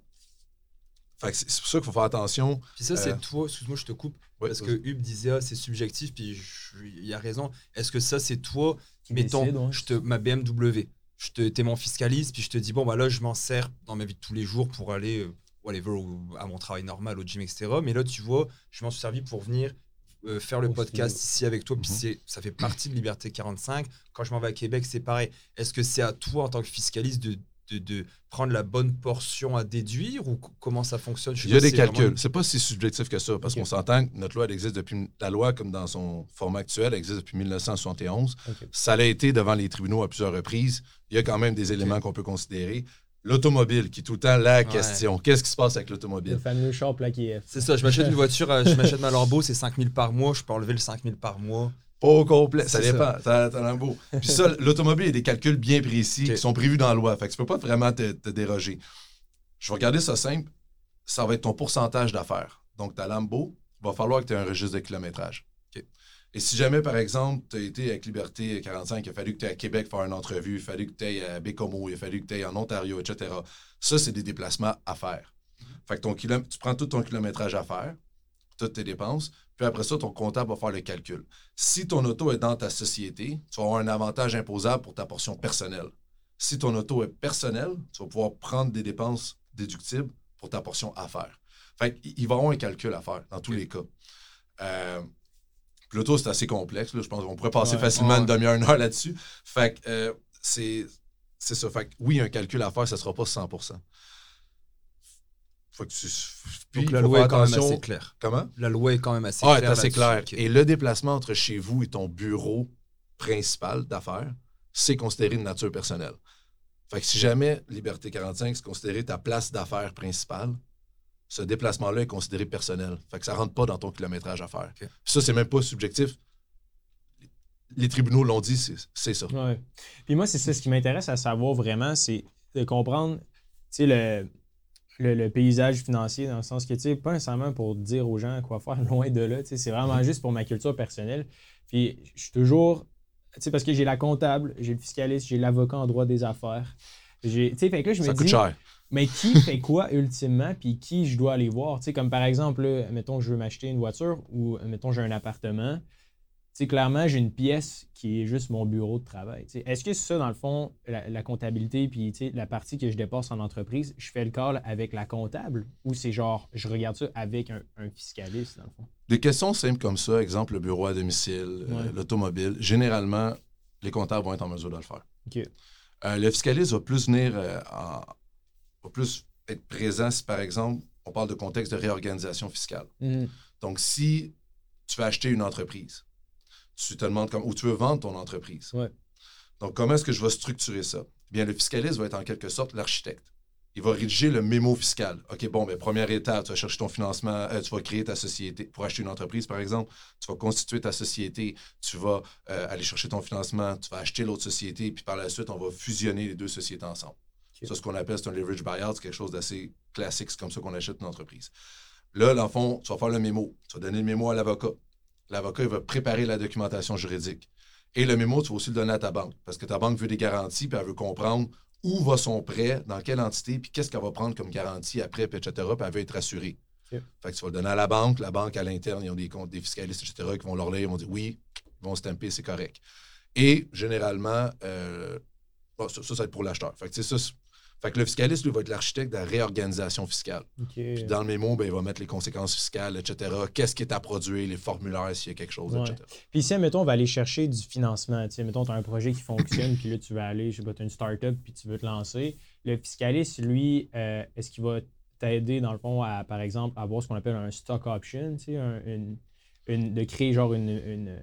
c'est pour ça qu'il faut faire attention. Puis ça, Euh, c'est toi, excuse-moi, je te coupe, Ouais, parce que Hub disait, ah, c'est subjectif, puis je- il a raison. Est-ce que ça, c'est toi, Qui mettons, décide, ouais. je te, ma BMW, je te, t'es mon fiscaliste, puis je te dis, bon, bah là, je m'en sers dans ma vie de tous les jours pour aller, euh, whatever, à mon travail normal, au gym, etc. Mais là, tu vois, je m'en suis servi pour venir euh, faire le Au podcast studio. ici avec toi, puis c'est, ça fait partie de Liberté 45. Quand je m'en vais à Québec, c'est pareil. Est-ce que c'est à toi, en tant que fiscaliste, de, de, de prendre la bonne portion à déduire, ou comment ça fonctionne? Je Il y a des calculs. vraiment- C'est pas si subjectif que ça, parce qu'on s'entend que notre loi, elle existe depuis. La loi, comme dans son format actuel, elle existe depuis 1971. Ok. Ça l'a été devant les tribunaux à plusieurs reprises. Il y a quand même des éléments qu'on peut considérer. L'automobile, qui est tout le temps la question. Qu'est-ce qui se passe avec Le l'automobile? fameux char plaqué F. C'est ça, je m'achète une voiture, euh, je m'achète ma Lambo, c'est 5000 par mois, je peux enlever le 5000 par mois. Pas au complet. Ça dépend. Beau. Puis ça, l'automobile, il y a des calculs bien précis qui sont prévus dans la loi. Fait que tu peux pas vraiment te, te déroger. Je vais regarder ça simple. Ça va être ton pourcentage d'affaires. Donc, ta Lambo, il va falloir que tu aies un registre de kilométrage. Et si jamais, par exemple, tu as été avec Liberté 45, il a fallu que tu aies à Québec faire une entrevue, il a fallu que tu ailles à Bécomo, il a fallu que tu ailles en Ontario, etc. Ça, c'est des déplacements à faire. Fait que ton kilom- tu prends tout ton kilométrage à faire, toutes tes dépenses, puis après ça, ton comptable va faire le calcul. Si ton auto est dans ta société, tu vas avoir un avantage imposable pour ta portion personnelle. Si ton auto est personnelle, tu vas pouvoir prendre des dépenses déductibles pour ta portion affaires. Fait qu'il il va y avoir un calcul à faire dans tous les cas. Euh, l'auto, c'est assez complexe. là. Je pense qu'on pourrait passer Ouais. facilement Ouais. une demi-heure, une heure là-dessus. Fait que euh, c'est c'est ça. Fait que oui, un calcul à faire, ça ne sera pas 100 Faut que tu... Puis, Donc la loi est quand même assez claire. Comment? La loi est quand même assez Ah, c'est claire. assez là-dessus. clair. Ok. Et le déplacement entre chez vous et ton bureau principal d'affaires, c'est considéré de nature personnelle. Fait que si jamais Liberté 45, c'est considéré ta place d'affaires principale, ce déplacement-là est considéré personnel. Fait que ça rentre pas dans ton kilométrage à faire. Ça, c'est même pas subjectif. Les tribunaux l'ont dit, c'est c'est ça. Ouais. Puis moi, c'est ça. Ce qui m'intéresse à savoir vraiment, c'est de comprendre tu sais, le, le, le paysage financier, dans le sens que, tu sais, pas nécessairement pour dire aux gens quoi faire, loin de là. tu sais, C'est vraiment juste pour ma culture personnelle. Puis je suis toujours. Tu sais, parce que j'ai la comptable, j'ai le fiscaliste, j'ai l'avocat en droit des affaires. J'ai- Tu sais, fait que là, je Ça me coûte dis. cher. Mais qui fait quoi ultimement, puis qui je dois aller voir? Tu sais, comme par exemple, là, mettons, je veux m'acheter une voiture ou, mettons, j'ai un appartement. Sais, clairement, j'ai une pièce qui est juste mon bureau de travail. Est-ce que c'est ça, dans le fond, la, la comptabilité, puis la partie que je dépasse en entreprise, je fais le call avec la comptable ou c'est genre, je regarde ça avec un, un fiscaliste, dans le fond? Des questions simples comme ça, exemple le bureau à domicile, euh, l'automobile, généralement, les comptables vont être en mesure de le faire. Euh, le fiscaliste va plus venir euh, en- va plus être présent si, par exemple, on parle de contexte de réorganisation fiscale. Mhm. Donc, si tu veux acheter une entreprise, tu te demandes comme, ou tu veux vendre ton entreprise. Ouais. Donc, comment est-ce que je vais structurer ça? Eh Bien, le fiscaliste va être en quelque sorte l'architecte. Il va rédiger le mémo fiscal. OK, bon, ben, première étape, tu vas chercher ton financement, euh, tu vas créer ta société. Pour acheter une entreprise, par exemple, tu vas constituer ta société, tu vas euh, aller chercher ton financement, tu vas acheter l'autre société, puis par la suite, on va fusionner les deux sociétés ensemble. OK. Ça, ce qu'on appelle, c'est un leverage buyout, c'est quelque chose d'assez classique, c'est comme ça qu'on achète une entreprise. Là, dans le fond, tu vas faire le mémo. Tu vas donner le mémo à l'avocat. L'avocat, il va préparer la documentation juridique. Et le mémo, tu vas aussi le donner à ta banque. Parce que ta banque veut des garanties, puis elle veut comprendre où va son prêt, dans quelle entité, puis qu'est-ce qu'elle va prendre comme garantie après, puis etc., puis elle veut être assurée. Fait que tu vas le donner à la banque. La banque, à l'interne, ils ont des comptes, des fiscalistes, etc., qui vont leur lire, ils vont dire oui, ils vont stamper, c'est correct. Et généralement, euh, bon, ça, ça, ça va être pour l'acheteur. Fait que, tu sais, ça, fait que le fiscaliste, lui, va être l'architecte de la réorganisation fiscale. Puis dans le mémo, ben, il va mettre les conséquences fiscales, etc. Qu'est-ce qui est à produire, les formulaires, s'il y a quelque chose, Ouais. etc. Puis si, mettons, on va aller chercher du financement, tu sais, mettons, tu as un projet qui fonctionne, puis là, tu vas aller, je sais pas, tu as une start-up, puis tu veux te lancer. Le fiscaliste, lui, euh, est-ce qu'il va t'aider, dans le fond, à, par exemple, avoir ce qu'on appelle un stock option, tu sais, un- une, une- de créer genre une, une-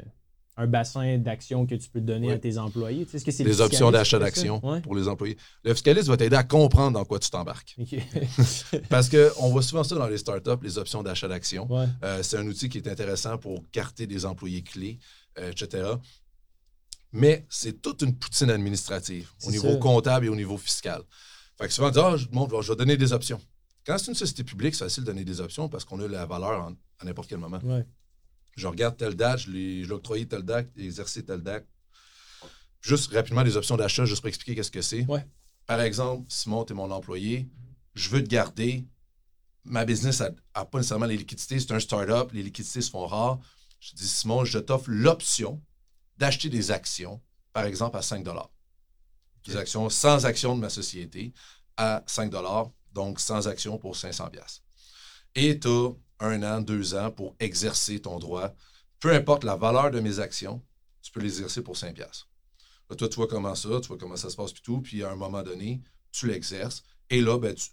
un bassin d'actions que tu peux donner Oui. à tes employés? Tu sais, Est-ce que Des options d'achat d'actions Ouais. pour les employés. Le fiscaliste va t'aider à comprendre dans quoi tu t'embarques. OK. Parce qu'on voit souvent ça dans les startups, les options d'achat d'actions. ouais. Euh, c'est un outil qui est intéressant pour carter des employés clés, euh, etc. Mais c'est toute une poutine administrative au niveau ça. comptable et au niveau fiscal. Fait que souvent, on dit, ah, je, bon, je vais donner des options. Quand c'est une société publique, c'est facile de donner des options parce qu'on a la valeur en- à n'importe quel moment. Ouais. Je regarde telle date, je l'ai octroyé telle date, j'ai exercé telle date. Juste rapidement, des options d'achat, juste pour expliquer qu'est-ce que c'est. Ouais. Par exemple, Simon, tu es mon employé, je veux te garder. Ma business n'a pas nécessairement les liquidités, c'est un start-up, les liquidités se font rares. Je dis, Simon, je t'offre l'option d'acheter des actions, par exemple, à 5 Des actions sans actions de ma société à 5 donc sans actions pour 500 Et tu as un an, deux ans pour exercer ton droit. Peu importe la valeur de mes actions, tu peux les exercer pour 5 Là, toi, tu vois comment ça, tu vois comment ça se passe, puis tout. Puis à un moment donné, tu l'exerces. Et là, ben, tu,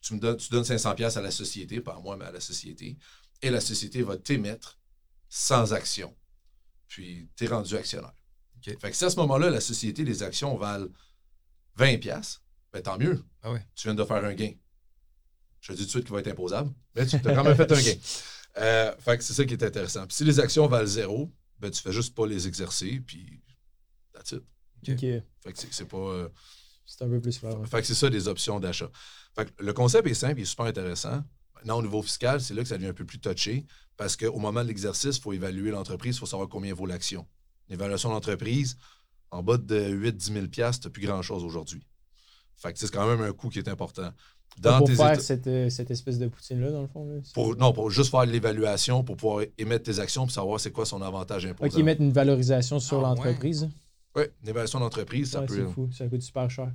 tu me donnes, tu donnes 500 à la société, pas à moi, mais à la société. Et la société va t'émettre sans action. Puis tu es rendu actionnaire. OK. Fait que si à ce moment-là, la société, les actions valent 20 ben tant mieux. Ah ouais. Tu viens de faire un gain. Je te dis tout de suite qu'il va être imposable, mais tu as quand même fait un gain. Euh, fait que c'est ça qui est intéressant. Puis si les actions valent zéro, ben tu fais juste pas les exercer, puis that's it. OK. Fait que c'est- pas... euh, C'est un peu plus fort. ouais. fait que c'est ça, des options d'achat. Fait que le concept est simple, il est super intéressant. Maintenant, au niveau fiscal, c'est là que ça devient un peu plus touché parce qu'au moment de l'exercice, il faut évaluer l'entreprise, il faut savoir combien vaut l'action. L'évaluation d'entreprise, en bas de 8-10 000 tu n'as plus grand-chose aujourd'hui. Fait que c'est quand même un coût qui est important. Dans pour tes faire états- cette, euh, cette espèce de poutine-là, dans le fond. Là. pour, non, pour juste faire l'évaluation, pour pouvoir émettre tes actions, pour savoir c'est quoi son avantage imposable. OK, mettre une valorisation sur Ah, l'entreprise. Oui, une évaluation d'entreprise, ça Ouais, peut. c'est fou, ça coûte super cher.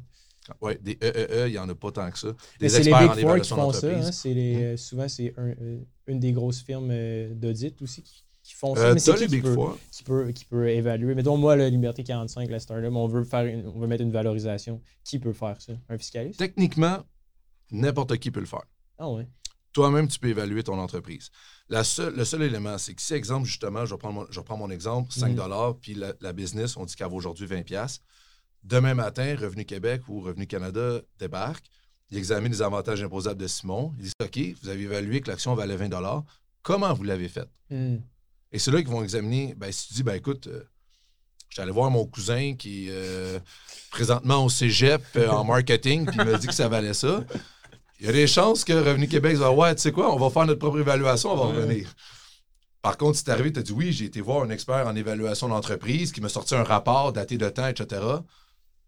Oui, des EEE, il n'y en a pas tant que ça. Mais Des c'est les experts en Big Four qui évaluation font ça. d'entreprise. hein, c'est les, euh, souvent, c'est un- euh, une des grosses firmes euh, d'audit aussi qui, qui font ça. Euh, Mais c'est qui les qui Big peut, Four? qui, peut, qui peut évaluer? Mettons, moi, la Liberté 45, la Startup, on veut, faire une- on veut mettre une valorisation. Qui peut faire ça? Un fiscaliste? Techniquement, n'importe qui peut le faire. Ah. Toi-même, tu peux évaluer ton entreprise. La le seul élément, c'est que si, exemple, justement, je reprends mon, je reprends mon exemple, 5 Mhm. puis la, la business, on dit qu'elle vaut aujourd'hui 20 Demain matin, Revenu Québec ou Revenu Canada débarque. Il examine les avantages imposables de Simon. Il dit OK, vous avez évalué que l'action valait 20 Comment vous l'avez fait? Hmm. Et c'est là qu'ils vont examiner. Ben, si tu dis, ben écoute, euh, je suis allé voir mon cousin qui est euh, présentement au cégep euh, en marketing, puis il m'a dit que ça valait ça. Il y a des chances que Revenu Québec dise Ouais, tu sais quoi, on va faire notre propre évaluation, on va revenir. Par contre, si t'es arrivé, tu as dit oui, j'ai été voir un expert en évaluation d'entreprise qui m'a sorti un rapport daté de temps, etc.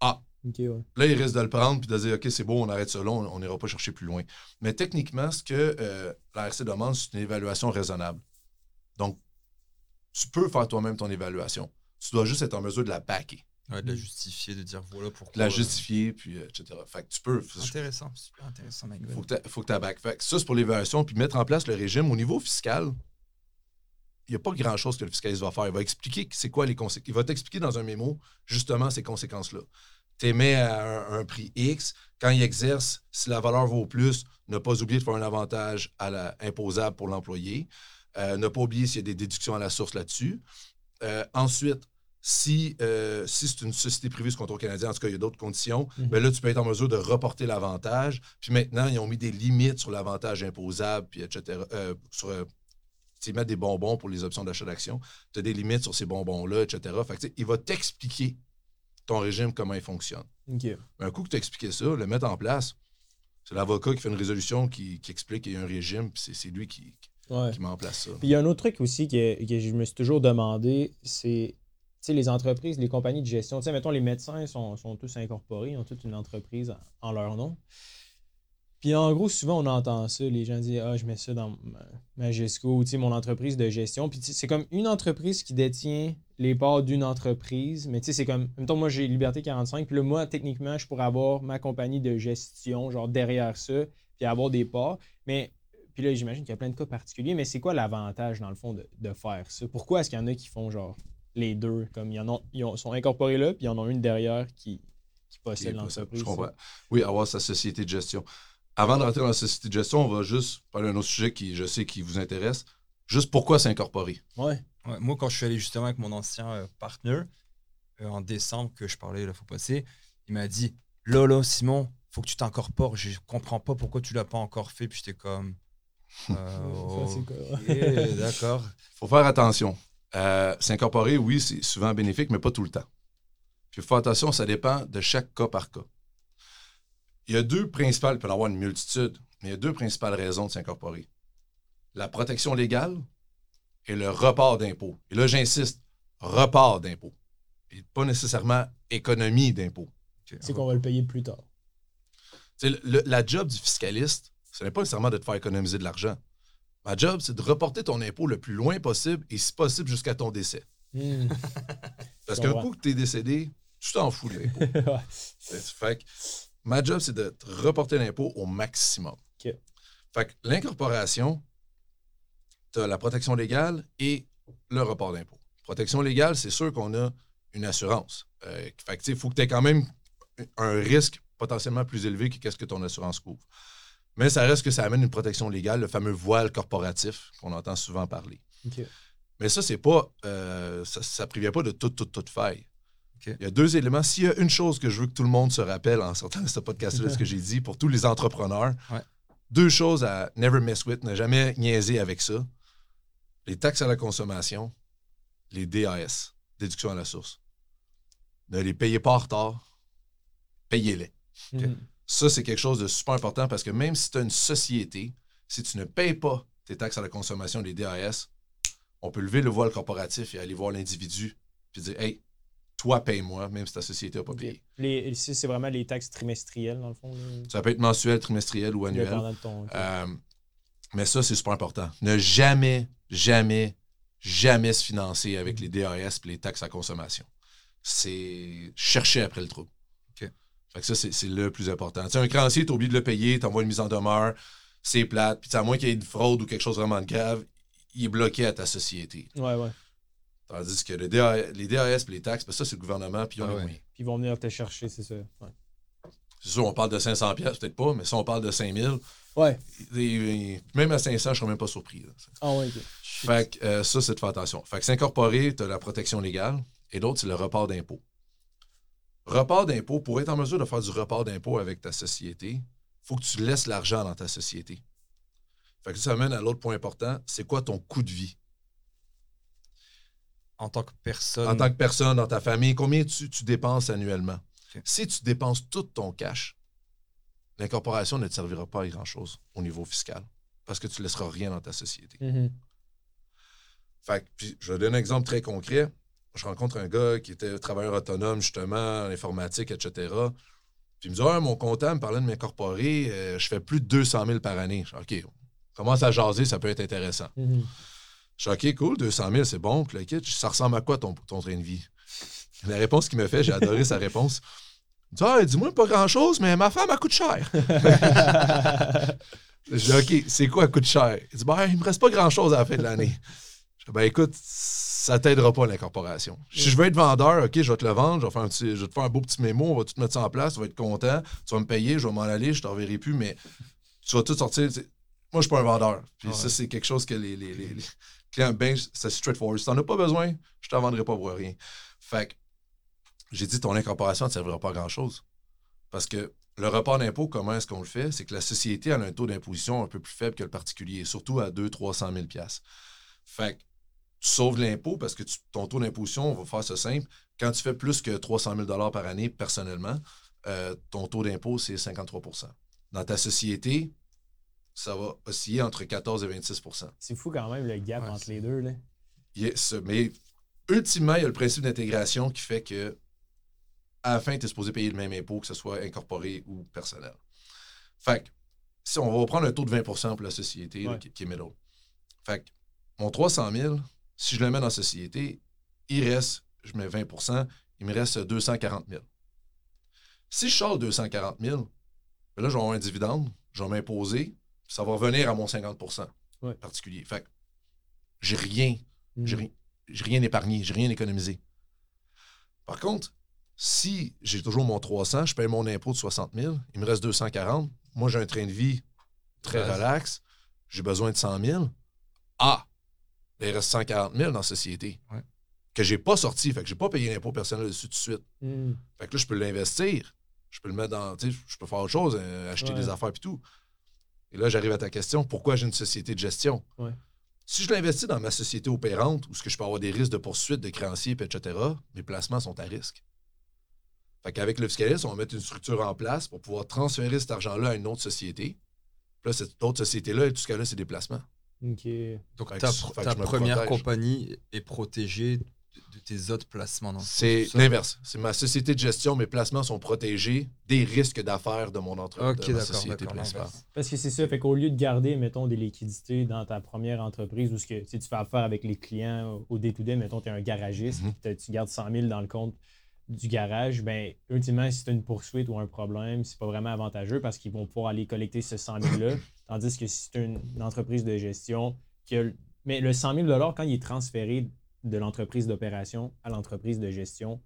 Ah, ouais. Là, il risque de le prendre puis de dire OK, c'est bon, on arrête ça là, on n'ira pas chercher plus loin. Mais techniquement, ce que euh, l'ARC demande, c'est une évaluation raisonnable. Donc, tu peux faire toi-même ton évaluation. Tu dois juste être en mesure de la backer, Ouais, de la justifier, de dire voilà pourquoi. de la euh, justifier, puis euh, etc. Fait que tu peux. Intéressant, super intéressant, Mike. Faut que faut que tu back. Fait que ça, c'est pour l'évaluation. Puis mettre en place le régime. Au niveau fiscal, il n'y a pas grand-chose que le fiscaliste va faire. Il va expliquer c'est quoi les conséquences. Il va t'expliquer dans un mémo, justement, ces conséquences-là. Tu émets à un, un prix X. Quand il exerce, si la valeur vaut plus, ne pas oublier de faire un avantage à la, imposable pour l'employé. Euh, ne pas oublier s'il y a des déductions à la source là-dessus. Euh, ensuite, si, euh, si c'est une société privée sous contrôle canadien, en tout cas, il y a d'autres conditions, Mhm. ben là, tu peux être en mesure de reporter l'avantage. Puis maintenant, ils ont mis des limites sur l'avantage imposable, puis etc. Euh, sur, euh, ils mettent des bonbons pour les options d'achat d'actions. Tu as des limites sur ces bonbons-là, etc. Fait que, il va t'expliquer ton régime, comment il fonctionne. Mais un coup que tu as expliqué ça, le mettre en place, c'est l'avocat qui fait une résolution qui, qui explique qu'il y a un régime, puis c'est- lui qui, Ouais. qui met en place ça. Puis il y a un autre truc aussi que, que je me suis toujours demandé, c'est les entreprises, les compagnies de gestion. Tu mettons, les médecins sont, sont tous incorporés, ils ont toute une entreprise en, leur nom. Puis en gros, souvent, on entend ça. Les gens disent Ah, je mets ça dans ma, ma GESCO ou mon entreprise de gestion. Puis c'est comme une entreprise qui détient les parts d'une entreprise. Mais tu sais, c'est comme. Mettons, moi, j'ai Liberté 45. Puis là, moi, techniquement, je pourrais avoir ma compagnie de gestion, genre derrière ça, puis avoir des parts. Mais puis là, j'imagine qu'il y a plein de cas particuliers, mais c'est quoi l'avantage, dans le fond, de, de faire ça? Pourquoi est-ce qu'il y en a qui font, genre, les deux? Comme ils, en ont, ils ont- sont incorporés là, puis ils en ont une derrière qui, qui possède l'entreprise. Je comprends. Oui, avoir sa société de gestion. Avant de rentrer dans la société de gestion, on va juste parler d'un autre sujet qui, je sais, qui vous intéresse. Juste pourquoi s'incorporer? Ouais. Ouais, moi, quand je suis allé justement avec mon ancien euh, partner, euh, en décembre, que je parlais la fois passée, il m'a dit Lolo, Simon, faut que tu t'incorpores. Je comprends pas pourquoi tu l'as pas encore fait. Puis j'étais comme. euh, Ça, c'est quoi? ok, D'accord. faut faire attention. Euh, S'incorporer, oui, c'est souvent bénéfique, mais pas tout le temps. Puis faut faire attention, ça dépend de chaque cas par cas. Il y a deux principales, il peut y en avoir une multitude, mais il y a deux principales raisons de s'incorporer. La protection légale et le report d'impôts. Et là, j'insiste, report d'impôts. Et pas nécessairement économie d'impôts. C'est qu'on va le payer plus tard. Le- la job du fiscaliste, ce n'est pas nécessairement de te faire économiser de l'argent. Ma job, c'est de reporter ton impôt le plus loin possible et si possible jusqu'à ton décès. Hmm. Parce qu'un coup que tu es décédé, tu t'en fous de l'impôt. Ouais. fait que ma job, c'est de te reporter l'impôt au maximum. Fait que l'incorporation, tu as la protection légale et le report d'impôt. Protection légale, c'est sûr qu'on a une assurance. Euh, fait que, il faut que tu aies quand même un risque potentiellement plus élevé que qu'est-ce que ton assurance couvre. Mais ça reste que ça amène une protection légale, le fameux voile corporatif qu'on entend souvent parler. Mais ça, c'est pas. euh, ça ne prévient pas de toute, toute, toute faille. Il y a deux éléments. S'il y a une chose que je veux que tout le monde se rappelle en sortant de ce podcast-là, ce que j'ai dit pour tous les entrepreneurs, Ouais. deux choses à never mess with, ne jamais niaiser avec ça. Les taxes à la consommation, les DAS, déduction à la source. Ne les payez pas en retard, payez-les. Hmm. Ça, c'est quelque chose de super important parce que même si tu as une société, si tu ne payes pas tes taxes à la consommation, les DAS, on peut lever le voile corporatif et aller voir l'individu puis dire Hey, toi, paye-moi, même si ta société n'a pas payé. Les, ici, c'est vraiment les taxes trimestrielles, dans le fond. Ça peut être mensuel, trimestriel ou annuel. Ton. Euh, mais ça, c'est super important. Ne jamais, jamais, jamais se financer avec les DAS et les taxes à consommation. C'est chercher après le trou. Fait que ça, c'est le plus important. Tu sais, un créancier, tu oublié de le payer, tu envoies une mise en demeure, c'est plate. Puis à moins qu'il y ait une fraude ou quelque chose vraiment de grave, il est bloqué à ta société. Ouais, ouais. Tandis que le DA les DAS et les taxes, ben ça, c'est le gouvernement, puis ils ont Ah ouais. Puis ils vont venir te chercher, c'est ça. Ouais. C'est sûr, on parle de 500 pièces peut-être pas, mais si on parle de 5000, Ouais. et- et- même à 500, je serais même pas surpris. là. Ah, ouais, ok. Fait que euh, ça, c'est de faire attention. Fait que s'incorporer, tu as la protection légale et l'autre, c'est le report d'impôt. Report d'impôt, pour être en mesure de faire du report d'impôt avec ta société, il faut que tu laisses l'argent dans ta société. Fait que ça amène à l'autre point important, c'est quoi ton coût de vie? En tant que personne. En tant que personne, dans ta famille, combien tu, tu dépenses annuellement? Si tu dépenses tout ton cash, l'incorporation ne te servira pas à grand-chose au niveau fiscal parce que tu ne laisseras rien dans ta société. Mhm. Fait que, puis, je vais donner un exemple très concret. Je rencontre un gars qui était travailleur autonome, justement, en informatique, etc. Puis il me dit Ah, mon comptable me parlait de m'incorporer, euh, je fais plus de 200 000 par année. Je dis, OK, commence à jaser, ça peut être intéressant. Mhm. Je dis OK, cool, 200 000, c'est bon. Puis le kit, ça ressemble à quoi ton, ton train de vie? La réponse qu'il me fait, j'ai adoré sa réponse. Il dit Ah, dis-moi pas grand-chose, mais ma femme, elle coûte cher. Je dis OK, c'est quoi, elle coûte cher? Il dit Ben, il me reste pas grand-chose à la fin de l'année. Je dis Ben, écoute, ça t'aidera pas l'incorporation. Si je veux être vendeur, OK, je vais te le vendre, je vais, faire un petit- je vais te faire un beau petit mémo, on va tout mettre ça en place, tu vas être content, tu vas me payer, je vais m'en aller, je t'en reverrai plus, mais tu vas tout sortir. tu. Moi, je suis pas un vendeur. Puis ouais. ça, c'est quelque chose que les, les- les- les clients ben, c'est straightforward. Si t'en as pas besoin, je t'en vendrai pas pour rien. Fait que j'ai dit ton incorporation ne te servira pas à grand-chose. Parce que le report d'impôt, comment est-ce qu'on le fait? C'est que la société a un taux d'imposition un peu plus faible que le particulier, surtout à 200-300 000 Fait que tu sauves l'impôt parce que tu- ton taux d'imposition, on va faire ça simple, quand tu fais plus que 300 000 par année personnellement, euh, ton taux d'impôt, c'est 53% Dans ta société, ça va osciller entre 14 et 26% C'est fou quand même le gap Ouais, entre les deux. Là. Yes, mais ultimement, il y a le principe d'intégration qui fait que à la fin, tu es supposé payer le même impôt, que ce soit incorporé ou personnel. Fait que, si on va prendre un taux de 20% pour la société, là, Ouais. qui, qui est middle. Fait que, mon 300 000, si je le mets dans la société, il reste, je mets 20% il me reste 240 000. Si je sors 240 000, ben là, je vais avoir un dividende, je vais m'imposer, ça va revenir à mon 50 Ouais. particulier. Fait que, j'ai rien Mhm. j'ai rien, j'ai rien épargné, j'ai rien économisé. Par contre, si j'ai toujours mon 300, je paye mon impôt de 60 000, il me reste 240, moi j'ai un train de vie très relax, j'ai besoin de 100 000. Ah! Il reste 140 000 dans la société. Ouais. Que j'ai pas sorti, fait que j'ai pas payé l'impôt personnel dessus tout de suite. Mhm. Fait que là, je peux l'investir. Je peux le mettre dans. Je peux faire autre chose, euh, acheter Ouais. des affaires et tout. Et là, j'arrive à ta question pourquoi j'ai une société de gestion? Ouais. Si je l'investis dans ma société opérante, où ce que je peux avoir des risques de poursuite, de créanciers, etc., mes placements sont à risque. Fait qu'avec le fiscaliste, on va mettre une structure en place pour pouvoir transférer cet argent-là à une autre société. Puis là, cette autre société-là, tout ce cas-là, c'est des placements. Donc ta, pr- ta première protège. compagnie est protégée de, tes autres placements. C'est l'inverse. C'est ma société de gestion, mes placements sont protégés des risques d'affaires de mon entreprise. Ok, de ma société principale. Parce que c'est ça, fait qu'au lieu de garder, mettons, des liquidités dans ta première entreprise où ce que, tu sais, tu fais affaire avec les clients au day-to-day, mettons, tu es un garagiste, Mhm. tu gardes 100 000 dans le compte du garage, ben ultimement, si tu as une poursuite ou un problème, c'est pas vraiment avantageux parce qu'ils vont pouvoir aller collecter ce 100 000-là. tandis que si tu une, une entreprise de gestion, le- mais le 100 000 quand il est transféré de l'entreprise d'opération à l'entreprise de gestion,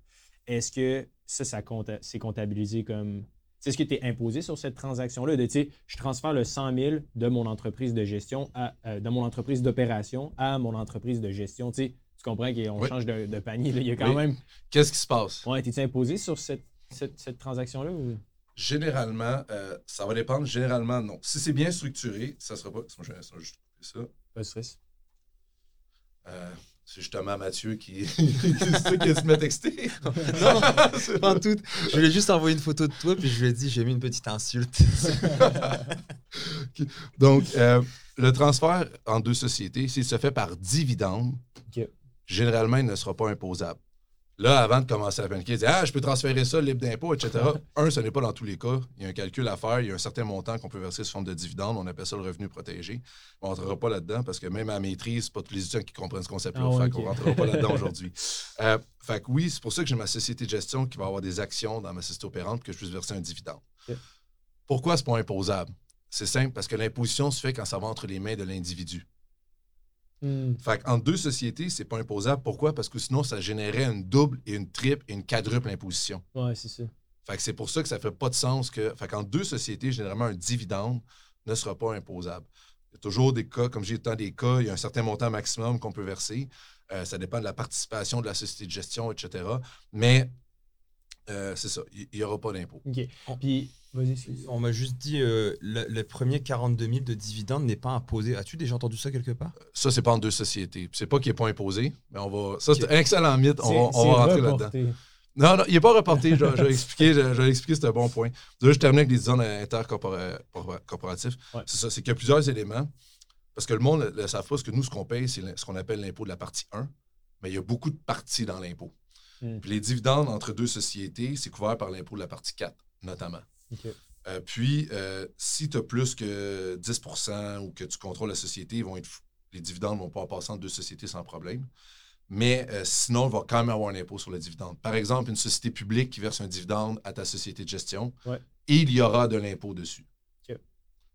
est-ce que ça, ça c'est comptabilisé comme c'est ce qui était imposé sur cette transaction-là. De, tu sais, je transfère le 100 000 de mon entreprise de gestion à, euh, de mon entreprise d'opération à mon entreprise de gestion. Tu, sais, tu comprends qu'on Oui. change de, de panier. là. Il y a quand Oui. même. Qu'est-ce qui se passe? Ouais, t'es-tu imposé sur cette, cette, cette transaction-là? Ou... Généralement, euh, ça va dépendre. Généralement, non. Si c'est bien structuré, ça sera pas. Moi, je vais je vais juste couper ça. Pas de stress. Euh, c'est justement Mathieu qui, c'est ça qui se met texter. Non, pas en tout. Je lui ai juste envoyé une photo de toi, puis je lui ai dit j'ai mis une petite insulte. Donc, euh, le transfert en deux sociétés, s'il se fait par dividende, Ok. Généralement, il ne sera pas imposable. Là, avant de commencer à paniquer, dire Ah, je peux transférer ça libre d'impôt, etc. un, ce n'est pas dans tous les cas. Il y a un calcul à faire. Il y a un certain montant qu'on peut verser sous forme de dividende. On appelle ça le revenu protégé. On ne rentrera pas là-dedans parce que même à maîtrise, pas tous les étudiants qui comprennent ce concept-là. Ah ok. ne rentrera pas là-dedans aujourd'hui. Euh, fait que oui, c'est pour ça que j'ai ma société de gestion qui va avoir des actions dans ma société opérante que je puisse verser un dividende. Pourquoi c'est pas imposable? C'est simple, parce que l'imposition se fait quand ça va entre les mains de l'individu. Hmm. Fait qu'entre deux sociétés, c'est pas imposable. Pourquoi? Parce que sinon, ça générait une double et une triple et une quadruple imposition. Ouais, c'est ça. Fait que c'est pour ça que ça fait pas de sens que. Fait qu'entre deux sociétés, généralement, un dividende ne sera pas imposable. Il y a toujours des cas, comme j'ai dit, tant des cas, il y a un certain montant maximum qu'on peut verser. Euh, ça dépend de la participation de la société de gestion, etc. Mais Euh, c'est ça, il n'y aura pas d'impôt. OK. On- Puis, vas-y, excuse. On m'a juste dit euh, le, le premier 42 000 de dividendes n'est pas imposé. As-tu déjà entendu ça quelque part? Ça, c'est pas en deux sociétés. C'est pas qu'il n'est pas imposé, mais on va. Ça, c'est un excellent mythe. On va, on c'est va rentrer là-dedans. Non, non, il n'est pas reporté. Je, je vais expliquer, je, je vais expliquer, c'est un bon point. Je termine avec les dividendes intercorporatifs. Ouais. C'est ça, c'est qu'il y a plusieurs éléments. Parce que le monde ne savent pas ce que nous, ce qu'on paye, c'est ce qu'on appelle l'impôt de la partie 1. Mais il y a beaucoup de parties dans l'impôt. Puis les dividendes entre deux sociétés, c'est couvert par l'impôt de la partie 4, notamment. Euh, puis, euh, si tu as plus que 10% ou que tu contrôles la société, ils vont être fou- les dividendes vont pouvoir passer entre deux sociétés sans problème. Mais euh, sinon, il va quand même avoir un impôt sur le dividende. Par exemple, une société publique qui verse un dividende à ta société de gestion, Ouais. il y aura de l'impôt dessus.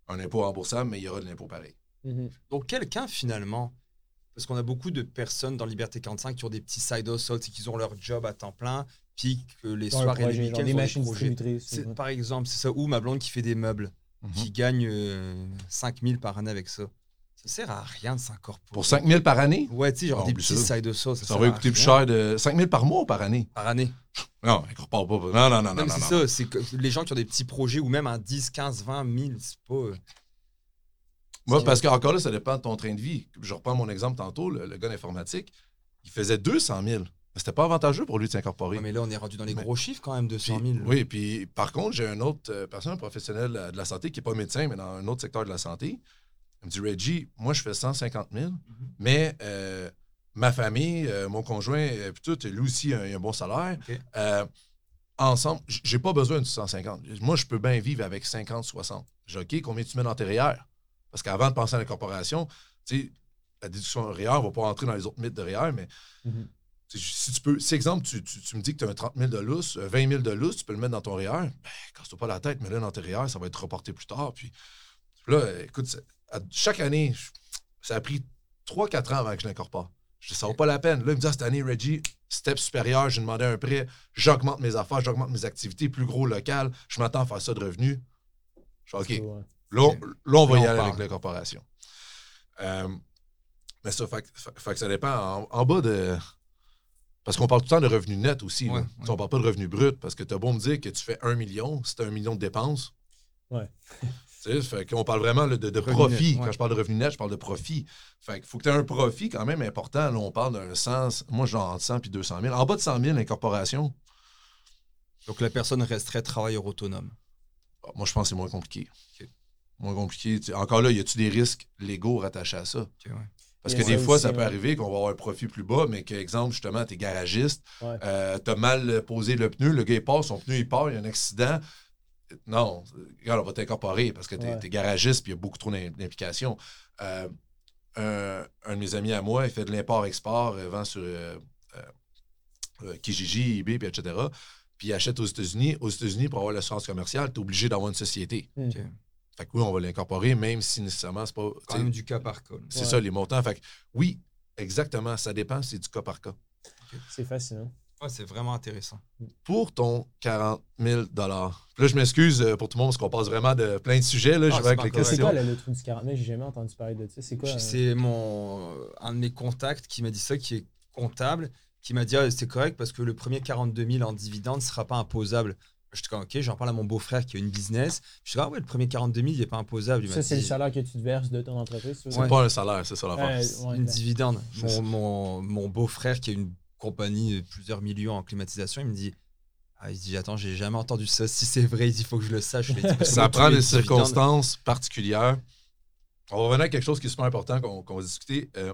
Un impôt remboursable, mais il y aura de l'impôt pareil. Mhm. Donc quelqu'un finalement, parce qu'on a beaucoup de personnes dans Liberté 45 qui ont des petits side hustles, c'est qu'ils ont leur job à temps plein, puis que les Dans soirs et les projet, genre week-ends des machines. C'est- ouais. Par exemple, c'est ça, ou ma blonde qui fait des meubles, Mhm. qui gagne euh, 5000 par année avec ça. Ça sert à rien de s'incorporer. Pour 5 000 par année, Ouais, tu sais, genre Oh, des plus petits ça. side hustles. Ça, ça à coûter plus cher de 5 000 par mois ou par année? Par année. Non, incorpore pas. Non, non, non, non, Non, non. c'est non. ça, c'est que les gens qui ont des petits projets ou même un 10, 15, 20 000, c'est pas. Moi, parce qu'encore là, ça dépend de ton train de vie. Je reprends mon exemple tantôt, le, le gars d'informatique, il faisait 200 000. Mais c'était pas avantageux pour lui de s'incorporer. Ouais, mais là, on est rendu dans les Mais- gros chiffres quand même, 200 Puis- 000. Oui, puis par contre, j'ai un autre euh, personne, un professionnel euh, de la santé qui n'est pas médecin, mais dans un autre secteur de la santé. Il me dit Reggie, moi, je fais 150 000, Mhm. mais euh, ma famille, euh, mon conjoint, puis tout, lui aussi, a, il a un bon salaire. Ok. Euh, ensemble, j'ai pas besoin de 150. Moi, je peux bien vivre avec 50, 60. J'ai OK, combien tu mets dans tes REER? Parce qu'avant de penser à l'incorporation, tu sais, la déduction REER, on va pas rentrer dans les autres mythes de REER, mais Mhm. si tu peux, si exemple, tu, tu- tu me dis que tu as un 30 000 de lousse, euh, 20 000 de lousse, tu peux le mettre dans ton REER, ben, casse-toi pas la tête, mais là, dans tes REER, ça va être reporté plus tard. Puis là, euh, écoute, ça- à- chaque année, ça a pris 3-4 ans avant que je l'incorpore. Je dis, ça vaut pas la peine. Là, il me dit, Ah, cette année, Reggie, step supérieur, j'ai demandé un prêt, j'augmente mes affaires, j'augmente mes activités, plus gros local, je m'attends à faire ça de revenus. Je dis, OK. Là, on- là, on va y aller avec l'incorporation. Euh, mais ça, fait, que- fait- fait que ça dépend. En, en bas de. Parce qu'on parle tout le temps de revenus nets aussi. là. Ouais, Tu sais, ouais. On parle pas de revenus bruts parce que tu as beau me dire que tu fais un million, c'est un million de dépenses. Ouais. Tu sais, fait qu'on parle vraiment là, de, de profit. net, ouais. Quand je parle de revenus nets, je parle de profit. Fait qu'il faut que tu aies un profit quand même important. Là, on parle d'un 100, moi, genre entre 100 et 200 000. En bas de 100 000, l'incorporation, Donc la personne resterait travailleur autonome. ah, moi, je pense que c'est moins compliqué. Moins compliqué. Encore là, y a-tu des risques légaux rattachés à ça? Ouais. Parce que des fois, aussi, ça peut ouais. arriver qu'on va avoir un profit plus bas, mais que, exemple, justement, tu es garagiste, Ouais. euh, tu as mal posé le pneu, le gars il part, son pneu il part, il y a un accident. Non, regarde, on va t'incorporer parce que tu es, Ouais. garagiste puis il y a beaucoup trop d'im- d'implications. Euh, un, un de mes amis à moi, il fait de l'import-export, il vend sur euh, euh, euh, Kijiji, eBay, puis etc. Puis il achète aux États-Unis. Aux États-Unis, pour avoir l'assurance commerciale, tu es obligé d'avoir une société. Mhm. Fait que oui, on va l'incorporer, même si nécessairement, c'est pas. Quand même du cas par cas. c'est Ouais. ça, les montants. Fait que oui, exactement, ça dépend, c'est du cas par cas. C'est fascinant. Ouais, c'est vraiment intéressant. Pour ton 40 000 Là, je m'excuse euh, pour tout le monde parce qu'on passe vraiment de plein de sujets. Là, Ah, je vais c'est avec les correct. C'est questions. quoi le, trou du 40 000? J'ai jamais entendu parler de ça. C'est quoi? euh, C'est mon euh, un de mes contacts qui m'a dit ça, qui est comptable, qui m'a dit ah, c'est correct parce que le premier 42 000 en dividende ne sera pas imposable. J'étais comme ok, j'en parle à mon beau-frère qui a une business. Je dis ah ouais, le premier 42 000 il n'est pas imposable. Ça, c'est le salaire que tu te verses de ton entreprise? C'est Ouais. pas un salaire, c'est ça l'affaire. Euh, ouais, une ben, dividende. Mon, mon, mon beau-frère qui a une compagnie de plusieurs millions en climatisation, il me dit ah, il dit attends, j'ai jamais entendu ça. Si c'est vrai, il dit, il faut que je le sache. Je dit, ça prend des circonstances particulières. On va revenir à quelque chose qui est super important qu'on qu'on va discuter. Euh,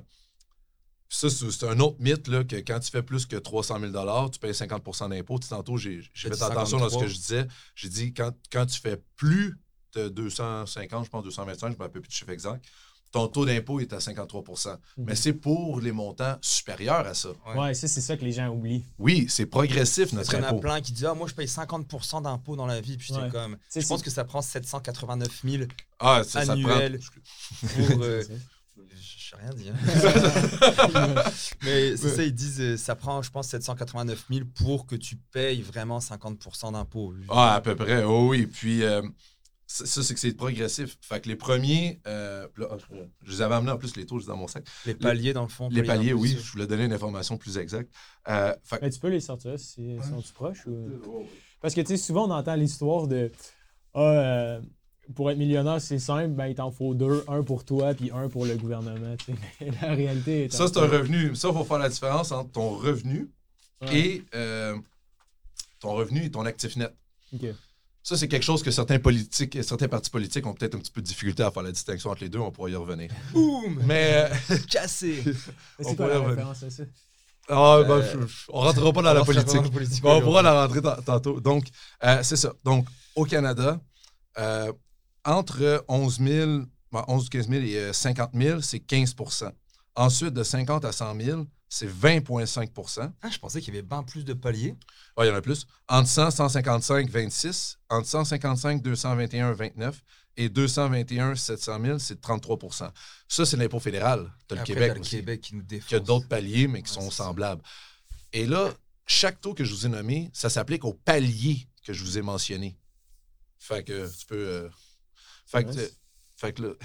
ça, c'est un autre mythe là, que quand tu fais plus que 300 000 tu payes 50 d'impôts. Tantôt, j'ai fait attention dans ce 53. que je disais. J'ai dit quand, quand tu fais plus de 250, je pense 225, je ne me rappelle plus du chiffre exact, ton taux d'impôt est à 53 Mhm. Mais c'est pour les montants supérieurs à ça. Ouais. Ouais, ça, c'est ça que les gens oublient. Oui, c'est progressif, Parce notre qu'il y en a impôt. plein qui disent ah, moi je paye 50% d'impôts dans la vie. Puis Ouais. comme je pense que ça prend 789 000 Ah, ça, ça te prend. annuel pour. euh, N'ai rien dit. hein. Mais c'est Ouais. ça, ils disent euh, ça prend, je pense, 789 000 pour que tu payes vraiment 50% d'impôts. Ah, à peu près, oh oui. Puis, euh, ça, c'est que c'est progressif. Fait que les premiers, euh, là, je, les avais amenés en plus les taux dans mon sac. Les paliers, dans le fond. Les paliers, oui, je voulais donner une information plus exacte. Euh, fait Mais tu peux les sortir si sont-tu proches ou... Parce que, tu sais, souvent, on entend l'histoire de Ah, euh, pour être millionnaire, c'est simple, ben, il t'en faut deux, un pour toi, puis un pour le gouvernement. tu sais. Mais la réalité est. ça, c'est un revenu. Ça, il faut faire la différence entre ton revenu Ouais. et euh, ton revenu et ton actif net. Ok. Ça, c'est quelque chose que certains politiques, certains partis politiques ont peut-être un petit peu de difficulté à faire la distinction entre les deux. On pourra y revenir. Boum Mais euh, Cassé On C'est quoi pourrait la revenir. référence à ça? ah, ben, Euh, je- je- on rentrera pas dans la politique. dans la politique, Bon, on pourra la rentrer ta- tantôt. Donc, euh, c'est ça. Donc, au Canada, euh, entre 11 000, ben, 11 15 000 et euh, 50 000, c'est 15% Ensuite, de 50 à 100 000, c'est 20,5% Ah, je pensais qu'il y avait bien plus de paliers. Ah, il y en a plus. Entre 100, 155, 26. Entre 155, 221, 29. Et 221, 700 000, c'est 33% Ça, c'est l'impôt fédéral. Tu as le Québec le aussi. Québec qui nous défonce. qui a d'autres paliers, mais qui Ouais, sont ça. semblables. Et là, chaque taux que je vous ai nommé, ça s'applique au palier que je vous ai mentionné. Fait que tu peux. euh, fait, que, fait que là.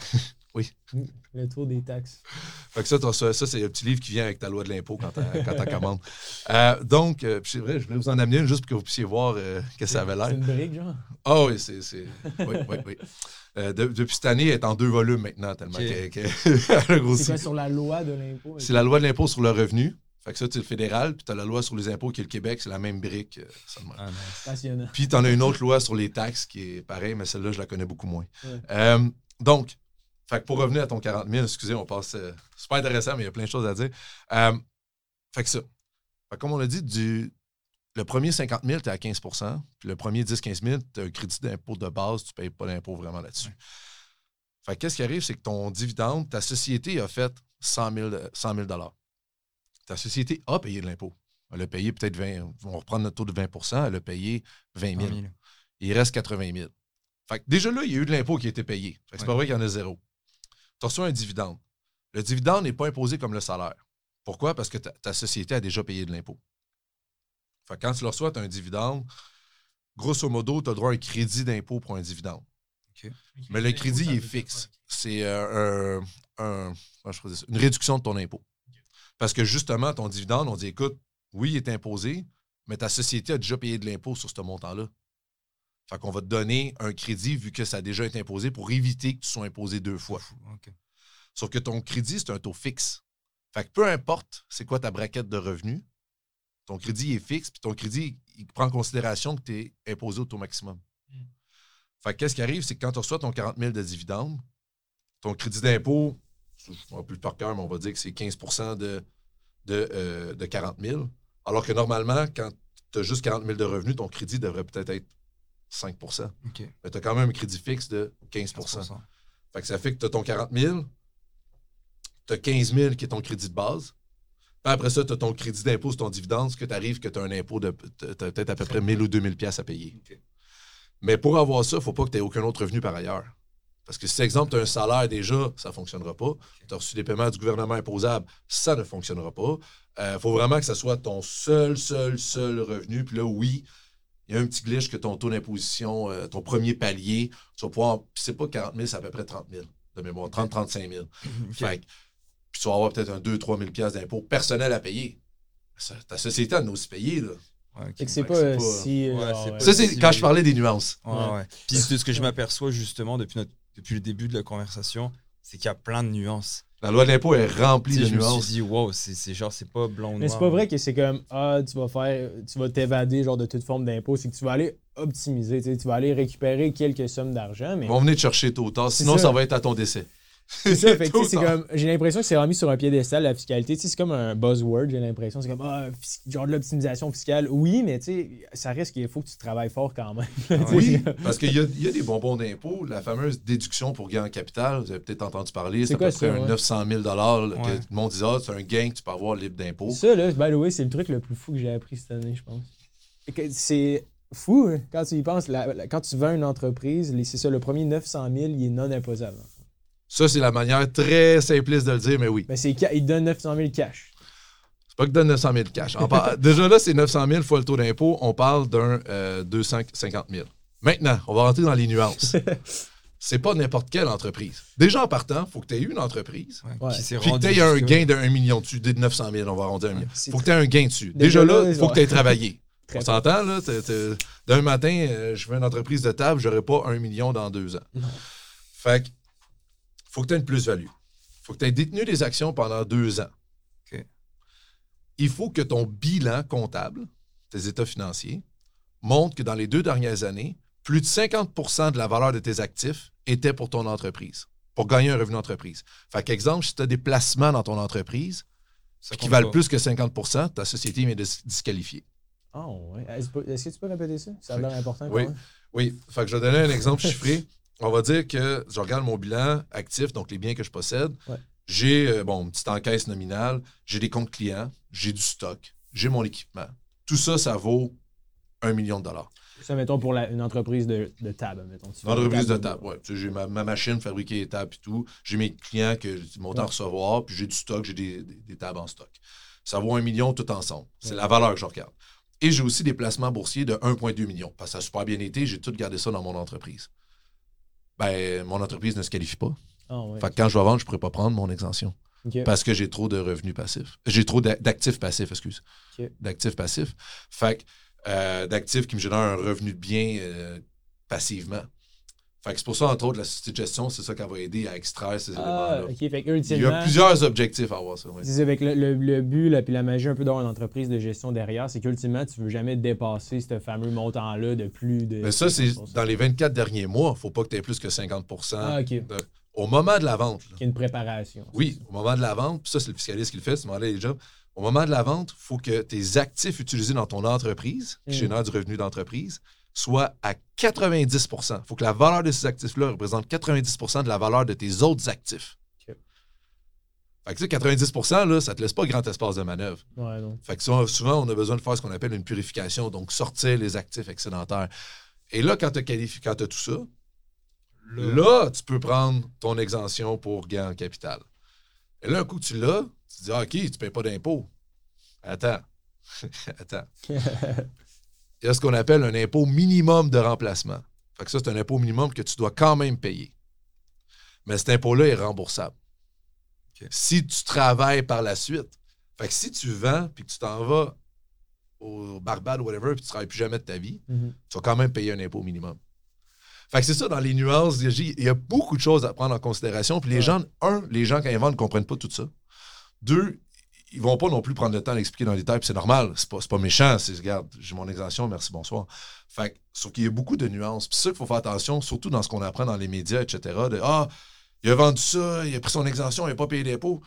Le tour des taxes. Fait que ça, ça, ça, c'est un petit livre qui vient avec ta loi de l'impôt quand t'as commandes. Euh, donc, euh, c'est vrai, je voulais vous en amener une juste pour que vous puissiez voir euh, que ça avait C'est l'air. une brique, genre? Ah oui, c'est. c'est- Oui, oui, oui. De- depuis cette année, elle est en deux volumes maintenant, tellement Ok. qu'elle a grossi. C'est quoi sur la loi de l'impôt? C'est la loi de l'impôt sur le revenu. Fait que ça, c'est le fédéral. Puis tu as la loi sur les impôts qui est le Québec. C'est la même brique. euh. Ah. Passionnant. Puis tu en as une autre loi sur les taxes qui est pareil, mais celle-là, je la connais beaucoup moins. Ouais. Euh, donc, fait que pour revenir à ton 40 000, excusez, on passe. euh, super intéressant, mais il y a plein de choses à dire. Euh, fait que ça. Fait que comme on l'a dit, du, le premier 50 000, tu es à 15 Puis le premier 10-15 000, tu as un crédit d'impôt de base, tu ne payes pas d'impôt vraiment là-dessus. Fait que qu'est-ce qui arrive, c'est que ton dividende, ta société a fait 100 000, de- 100 000 Ta société a payé de l'impôt. Elle a payé peut-être 20, on va reprendre notre taux de 20% elle a payé 20 000. 100 000. Il reste 80 000. Fait que déjà là, il y a eu de l'impôt qui a été payé. C'est Ouais. pas vrai qu'il y en a zéro. Tu reçois un dividende. Le dividende n'est pas imposé comme le salaire. Pourquoi? Parce que ta, ta société a déjà payé de l'impôt. Fait que quand tu le reçois, tu as un dividende. Grosso modo, tu as droit à un crédit d'impôt pour un dividende. Mais le crédit, il est fixe. C'est euh, un- un- une réduction de ton impôt. Parce que justement, ton dividende, on dit écoute, oui, il est imposé, mais ta société a déjà payé de l'impôt sur ce montant-là. Fait qu'on va te donner un crédit vu que ça a déjà été imposé pour éviter que tu sois imposé deux fois. Sauf que ton crédit, c'est un taux fixe. Fait que peu importe c'est quoi ta braquette de revenus, ton crédit est fixe, puis ton crédit, il prend en considération que tu es imposé au taux maximum. Mm. Fait que qu'est-ce qui arrive, c'est que quand tu reçois ton 40 000 de dividendes, ton crédit d'impôt, je ne plus par cœur, mais on va dire que c'est 15 de, de, euh, de 40 000. Alors que normalement, quand tu as juste 40 000 de revenus, ton crédit devrait peut-être être 5 Ok. Mais tu as quand même un crédit fixe de 15 15%. fait que ça fait que tu as ton 40 000, tu as 15 000 qui est ton crédit de base. Puis après ça, tu as ton crédit d'impôt sur ton dividende, ce que tu arrives que tu as un impôt de peut-être à peu près 1000 ou 2000 pièces à payer. Mais pour avoir ça, il ne faut pas que tu aies aucun autre revenu par ailleurs. Parce que si, exemple, tu as un salaire déjà, ça ne fonctionnera pas. Tu as reçu des paiements du gouvernement imposable, ça ne fonctionnera pas. Il faut vraiment que ça soit ton seul, seul, seul revenu. Puis là, oui, il y a un petit glitch que ton taux d'imposition, euh, ton premier palier, tu vas pouvoir. Puis c'est pas 40 000, c'est à peu près 30 000 de mémoire, 30-35 000. Fait que- puis tu vas avoir peut-être un 2-3 000 piastres d'impôt personnel à payer. Ça, ta société en a aussi payé. Là. Ouais, ok. Fait que c'est pas, euh, pas- si. Ouais, euh, c'est ouais. pas- Ça, c'est si quand je parlais des nuances. Ouais, ouais. Puis c'est ce que je m'aperçois justement depuis, notre, depuis le début de la conversation, c'est qu'il y a plein de nuances. La loi de l'impôt est remplie de je me nuances. suis dit, wow, c'est c'est genre, c'est pas blanc ou noir. Mais c'est pas vrai que c'est comme ah tu vas faire tu vas t'évader genre de toute forme d'impôt, c'est que tu vas aller optimiser, tu sais, tu vas aller récupérer quelques sommes d'argent, mais Ils vont venir te chercher tôt ou tard, sinon ça. ça. va être à ton décès. C'est ça, fait que, c'est comme j'ai l'impression que c'est remis sur un piédestal la fiscalité, tu sais, c'est comme un buzzword, j'ai l'impression, c'est comme ah genre de l'optimisation fiscale. Oui, mais tu sais, ça reste qu'il faut que tu travailles fort quand même. Sais, Oui, parce qu'il y a, il y a des bonbons d'impôt. La fameuse déduction pour gain en capital, vous avez peut-être entendu parler, C'est c'est à quoi peu près ça, un ouais? 900 000 là, que Ouais. tout le monde dit Ah, c'est un gain que tu peux avoir libre d'impôt. Ça, là, by the way, c'est le truc le plus fou que j'ai appris cette année, je pense. Que C'est fou, hein, quand tu y penses. la- la- quand tu vends une entreprise, c'est ça, le premier 900 000, il est non imposable. Ça, c'est la manière très simpliste de le dire, mais oui. Mais c'est, ca- il donne 900 000 cash. C'est pas que donne 900 000 cash. On parle- déjà là, c'est 900 000 fois le taux d'impôt. On parle d'un euh, 250 000. Maintenant, on va rentrer dans les nuances. c'est pas n'importe quelle entreprise. Déjà en partant, il faut que tu aies une entreprise. Ouais. Qui Puis que tu aies un gain de 1 million dessus, de 900 000, on va arrondir un million. C'est faut que tu aies un gain dessus. Déjà Déjà là, il faut que tu aies travaillé. Très On s'entend, là? t'es- t'es- D'un matin, euh, je veux une entreprise de table, j'aurai pas un million dans deux ans. Non. Fait que, faut que tu aies une plus-value. faut que tu aies détenu des actions pendant deux ans. OK. Il faut que ton bilan comptable, tes états financiers, montre que dans les deux dernières années, plus de 50% de la valeur de tes actifs était pour ton entreprise, pour gagner un revenu d'entreprise. Fait qu'exemple, si tu as des placements dans ton entreprise Ça qui valent pas. plus que 50% ta société vient de se disqualifier. Ah, ouais. Est-ce que est-ce que tu peux répéter ça? Ça a l'air important. Oui. quand même. Oui, fait que je vais donner un exemple chiffré. On va dire que je regarde mon bilan actif, donc les biens que je possède. Ouais. J'ai, euh, bon, une petite encaisse nominale, j'ai des comptes clients, j'ai du stock, j'ai mon équipement. Tout ça, ça vaut un million de dollars. Ça, mettons, pour la- une entreprise de, de table, mettons. Une entreprise de table, sais, J'ai ma, ma machine fabriquée les tables et tout. J'ai mes clients que je monte à recevoir, puis j'ai du stock, j'ai des, des- des tables en stock. Ça vaut un million tout ensemble. C'est Ouais. la valeur que je regarde. Et j'ai aussi des placements boursiers de 1,2 million. Parce que ça a super bien été, j'ai tout gardé ça dans mon entreprise. Ben, mon entreprise ne se qualifie pas. Ah, ouais. Fait que quand je vais vendre, je ne pourrais pas prendre mon exemption. Parce que j'ai trop de revenus passifs. J'ai trop d'a- d'actifs passifs, excuse. D'actifs passifs. Fait que euh, d'actifs qui me génèrent un revenu de bien euh, passivement. Fait que c'est pour ça, entre autres, la société de gestion, c'est ça qui va aider à extraire ces Ah, éléments-là. ok. Fait que Il y a plusieurs objectifs à avoir ça. oui. c'est avec le, le- le but là, puis la magie un peu d'avoir une entreprise de gestion derrière, c'est qu'ultimement, tu veux jamais dépasser ce fameux montant-là de plus de. Mais ça, c'est 50%. dans les 24 derniers mois, il ne faut pas que tu aies plus que 50 Ah, ok. de- Au moment de la vente, là, y une préparation. Oui, au moment de la vente, puis ça, c'est le fiscaliste qui le fait, c'est demander les jobs. Au moment de la vente, il faut que tes actifs utilisés dans ton entreprise, qui Mm. génèrent du revenu d'entreprise, soient à 90% Il faut que la valeur de ces actifs-là représente 90% de la valeur de tes autres actifs. Fait que tu sais, 90 là, ça ne te laisse pas grand espace de manœuvre. Ouais, non. Fait que souvent, souvent, on a besoin de faire ce qu'on appelle une purification, donc sortir les actifs excédentaires. Et là, quand tu as, tout ça, Là, tu peux prendre ton exemption pour gain en capital. Et là, un coup que tu l'as, tu te dis, ah, OK, tu ne payes pas d'impôt. Attends. Attends. Il y a ce qu'on appelle un impôt minimum de remplacement. Fait que ça, c'est un impôt minimum que tu dois quand même payer. Mais cet impôt-là est remboursable. Si tu travailles par la suite. Fait que si tu vends puis que tu t'en vas au Barbade ou whatever, puis tu ne travailles plus jamais de ta vie, Mhm. tu vas quand même payer un impôt minimum. Fait que c'est ça, dans les nuances, il y a- il y a beaucoup de choses à prendre en considération. Puis les Ouais. gens, un, les gens, quand ils vendent, ne comprennent pas tout ça. Deux, ils vont pas non plus prendre le temps d'expliquer dans les détails, puis c'est normal, c'est pas, c'est pas méchant. C'est, regarde, j'ai mon exemption, merci, bonsoir. Fait que, sauf qu'il y a beaucoup de nuances. Puis c'est ça qu'il faut faire attention, surtout dans ce qu'on apprend dans les médias, etc. De Ah, il a vendu ça, il a pris son exemption, il n'a pas payé d'impôt.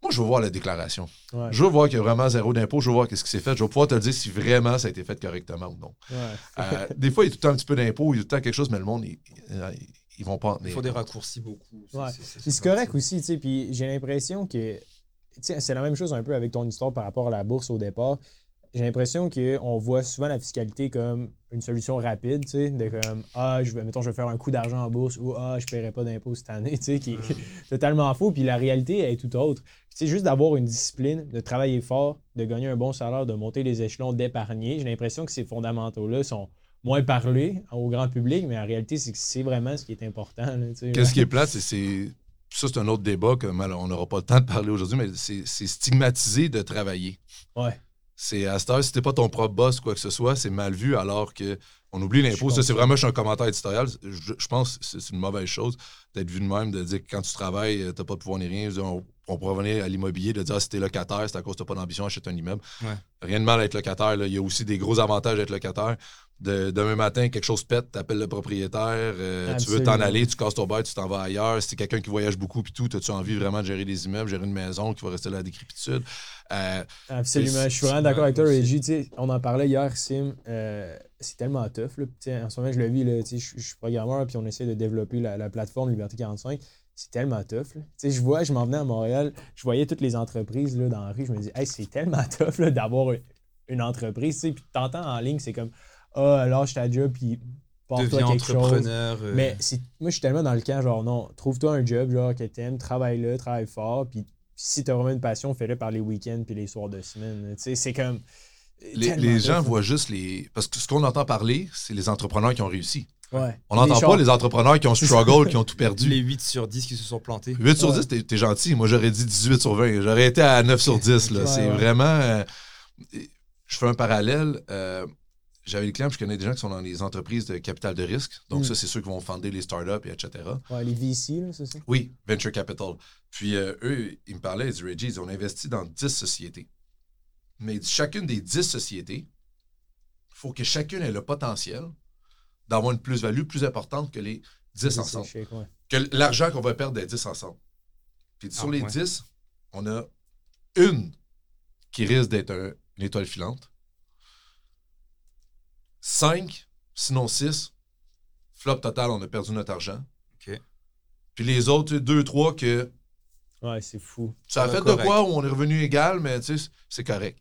Moi, je veux voir la déclaration. Ouais. Je veux voir qu'il y a vraiment zéro d'impôt. Je veux voir qu'est-ce qui s'est fait. Je vais pouvoir te dire si vraiment ça a été fait correctement ou non. Ouais. Euh, des fois, il y a tout le temps un petit peu d'impôt, il y a tout le temps quelque chose, mais le monde, ils, ils- ils vont pas en Il faut des raccourcis beaucoup. Ouais. c'est correct aussi, tu sais. Puis j'ai l'impression que. C'est la même chose un peu avec ton histoire par rapport à la bourse au départ. J'ai l'impression qu'on voit souvent la fiscalité comme une solution rapide, tu sais, de comme Ah, je vais, mettons, je vais faire un coup d'argent en bourse ou Ah, je ne paierai pas d'impôts cette année, tu sais, qui est totalement faux. Puis la réalité elle est tout autre. C'est juste d'avoir une discipline, de travailler fort, de gagner un bon salaire, de monter les échelons, d'épargner. J'ai l'impression que ces fondamentaux-là sont moins parlés au grand public, mais en réalité, c'est que c'est vraiment ce qui est important. Qu'est-ce qui est plate, c'est- c'est. Ça, c'est un autre débat que mal- on n'aura pas le temps de parler aujourd'hui, mais c'est stigmatisé de travailler. Ouais. C'est à cette heure, si t'es pas ton propre boss quoi que ce soit, c'est mal vu alors que on oublie l'impôt. Ça, c'est vraiment je suis un commentaire éditorial. Je, je pense que c'est une mauvaise chose d'être vu de même, de dire que quand tu travailles, t'as pas de pouvoir ni rien. On, on pourrait revenir à l'immobilier, de dire ah, si t'es locataire, c'est à cause que t'as pas d'ambition, achète un immeuble. Ouais. Rien de mal à être locataire. là. Il y a aussi des gros avantages d'être locataire. De, demain matin, quelque chose pète, t'appelles le propriétaire, euh, tu veux t'en aller, tu casses ton bail, tu t'en vas ailleurs. Si t'es quelqu'un qui voyage beaucoup puis tout, as-tu envie vraiment de gérer des immeubles, gérer une maison qui va rester là à la décrépitude? Euh, Absolument. Je suis vraiment d'accord avec toi. Reggie. On en parlait hier, Sim. euh, c'est tellement tough. Là. En ce moment, je le vis. Là, je suis programmeur puis on essaie de développer la, la plateforme Liberté 45. C'est tellement tough. là. Tu sais, Je vois, je m'en venais à Montréal, je voyais toutes les entreprises là, dans la rue. Je me dis, hey, c'est tellement tough là, d'avoir une- une entreprise. tu sais, Puis t'entends en ligne, c'est comme, ah, lâche ta job puis porte-toi quelque chose. entrepreneur. euh, Mais c'est- moi, je suis tellement dans le camp, genre, non, trouve-toi un job, genre, que t'aimes, travaille-le, travaille fort, puis si t'as vraiment une passion, fais-le par les week-ends puis les soirs de semaine. Tu sais, c'est comme. les, Tellement les gens tough, voient juste les. Parce que ce qu'on entend parler, c'est les entrepreneurs qui ont réussi. Ouais. On n'entend pas les entrepreneurs qui ont struggle, qui ont tout perdu. Les 8 sur 10 qui se sont plantés. 8 sur Ouais. 10, t'es, gentil. Moi, j'aurais dit 18 sur 20. J'aurais été à 9 sur 10. Là. Ouais, c'est ouais. vraiment. euh, je fais un parallèle. euh, j'avais des clients, je connais des gens qui sont dans les entreprises de capital de risque. Donc, Mm. ça, c'est ceux qui vont fonder les startups, et etc. Ouais, les VC, là, c'est ça? Oui, venture capital. Puis euh, eux, ils me parlaient, ils disaient, Reggie, on investit dans 10 sociétés. Mais chacune des 10 sociétés, il faut que chacune ait le potentiel d'avoir une plus-value plus importante que les 10 C'est ensemble. chic, ouais. Que l'argent qu'on va perdre des 10 ensemble. Puis sur Ah, les ouais. 10, on a une qui risque d'être un- une étoile filante. 5, sinon 6, flop total, on a perdu notre argent. Puis les autres 2, 3 que Ouais, c'est fou. ça a fait de quoi où on est revenu égal, mais tu sais, c'est correct.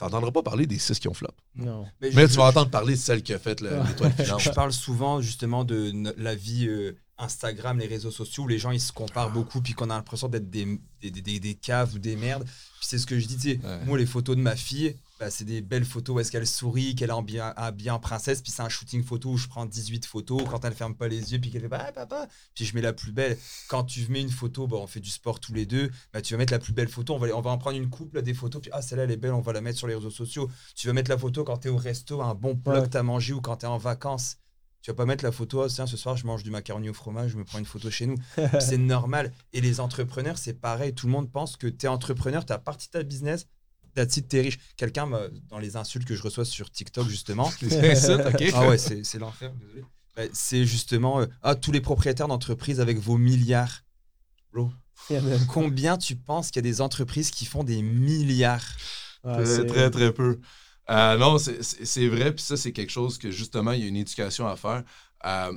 T'entendras pas parler des 6 qui ont flop. Non. Mais je- tu vas entendre parler de celle qui a fait Ouais. l'étoile filante. Je parle souvent justement de la vie euh, Instagram, les réseaux sociaux, où les gens ils se comparent beaucoup, puis qu'on a l'impression d'être des, des, des- des- des caves ou des merdes. Puis c'est ce que je dis, tu sais, Ouais. moi les photos de ma fille, bah, c'est des belles photos où est-ce qu'elle sourit, qu'elle est en bien, habillée en princesse, puis c'est un shooting photo où je prends 18 photos quand elle ferme pas les yeux, puis qu'elle fait bah, papa, puis je mets la plus belle. Quand tu mets une photo, bah, on fait du sport tous les deux, bah, tu vas mettre la plus belle photo, on va, on va en prendre une couple des photos, puis ah celle-là elle est belle, on va la mettre sur les réseaux sociaux. Tu vas mettre la photo quand tu es au resto, un bon plat Ouais. que tu as mangé ou quand tu es en vacances. Tu vas pas mettre la photo, ah, tiens, ce soir je mange du macaroni au fromage, je me prends une photo chez nous. c'est normal. Et les entrepreneurs, c'est pareil. Tout le monde pense que tu es entrepreneur, tu as parti ta business, that's it, t'es riche. Quelqu'un, dans les insultes que je reçois sur TikTok, justement, C'est ça, ok? ah ouais, c'est l'enfer, désolé. Bah, c'est justement, euh, ah, tous les propriétaires d'entreprises avec vos milliards. Bro, combien tu penses qu'il y a des entreprises qui font des milliards? Ouais, Très, c'est- très, très peu. Euh, non, c'est- vrai, puis ça, c'est quelque chose que justement, il y a une éducation à faire. Euh,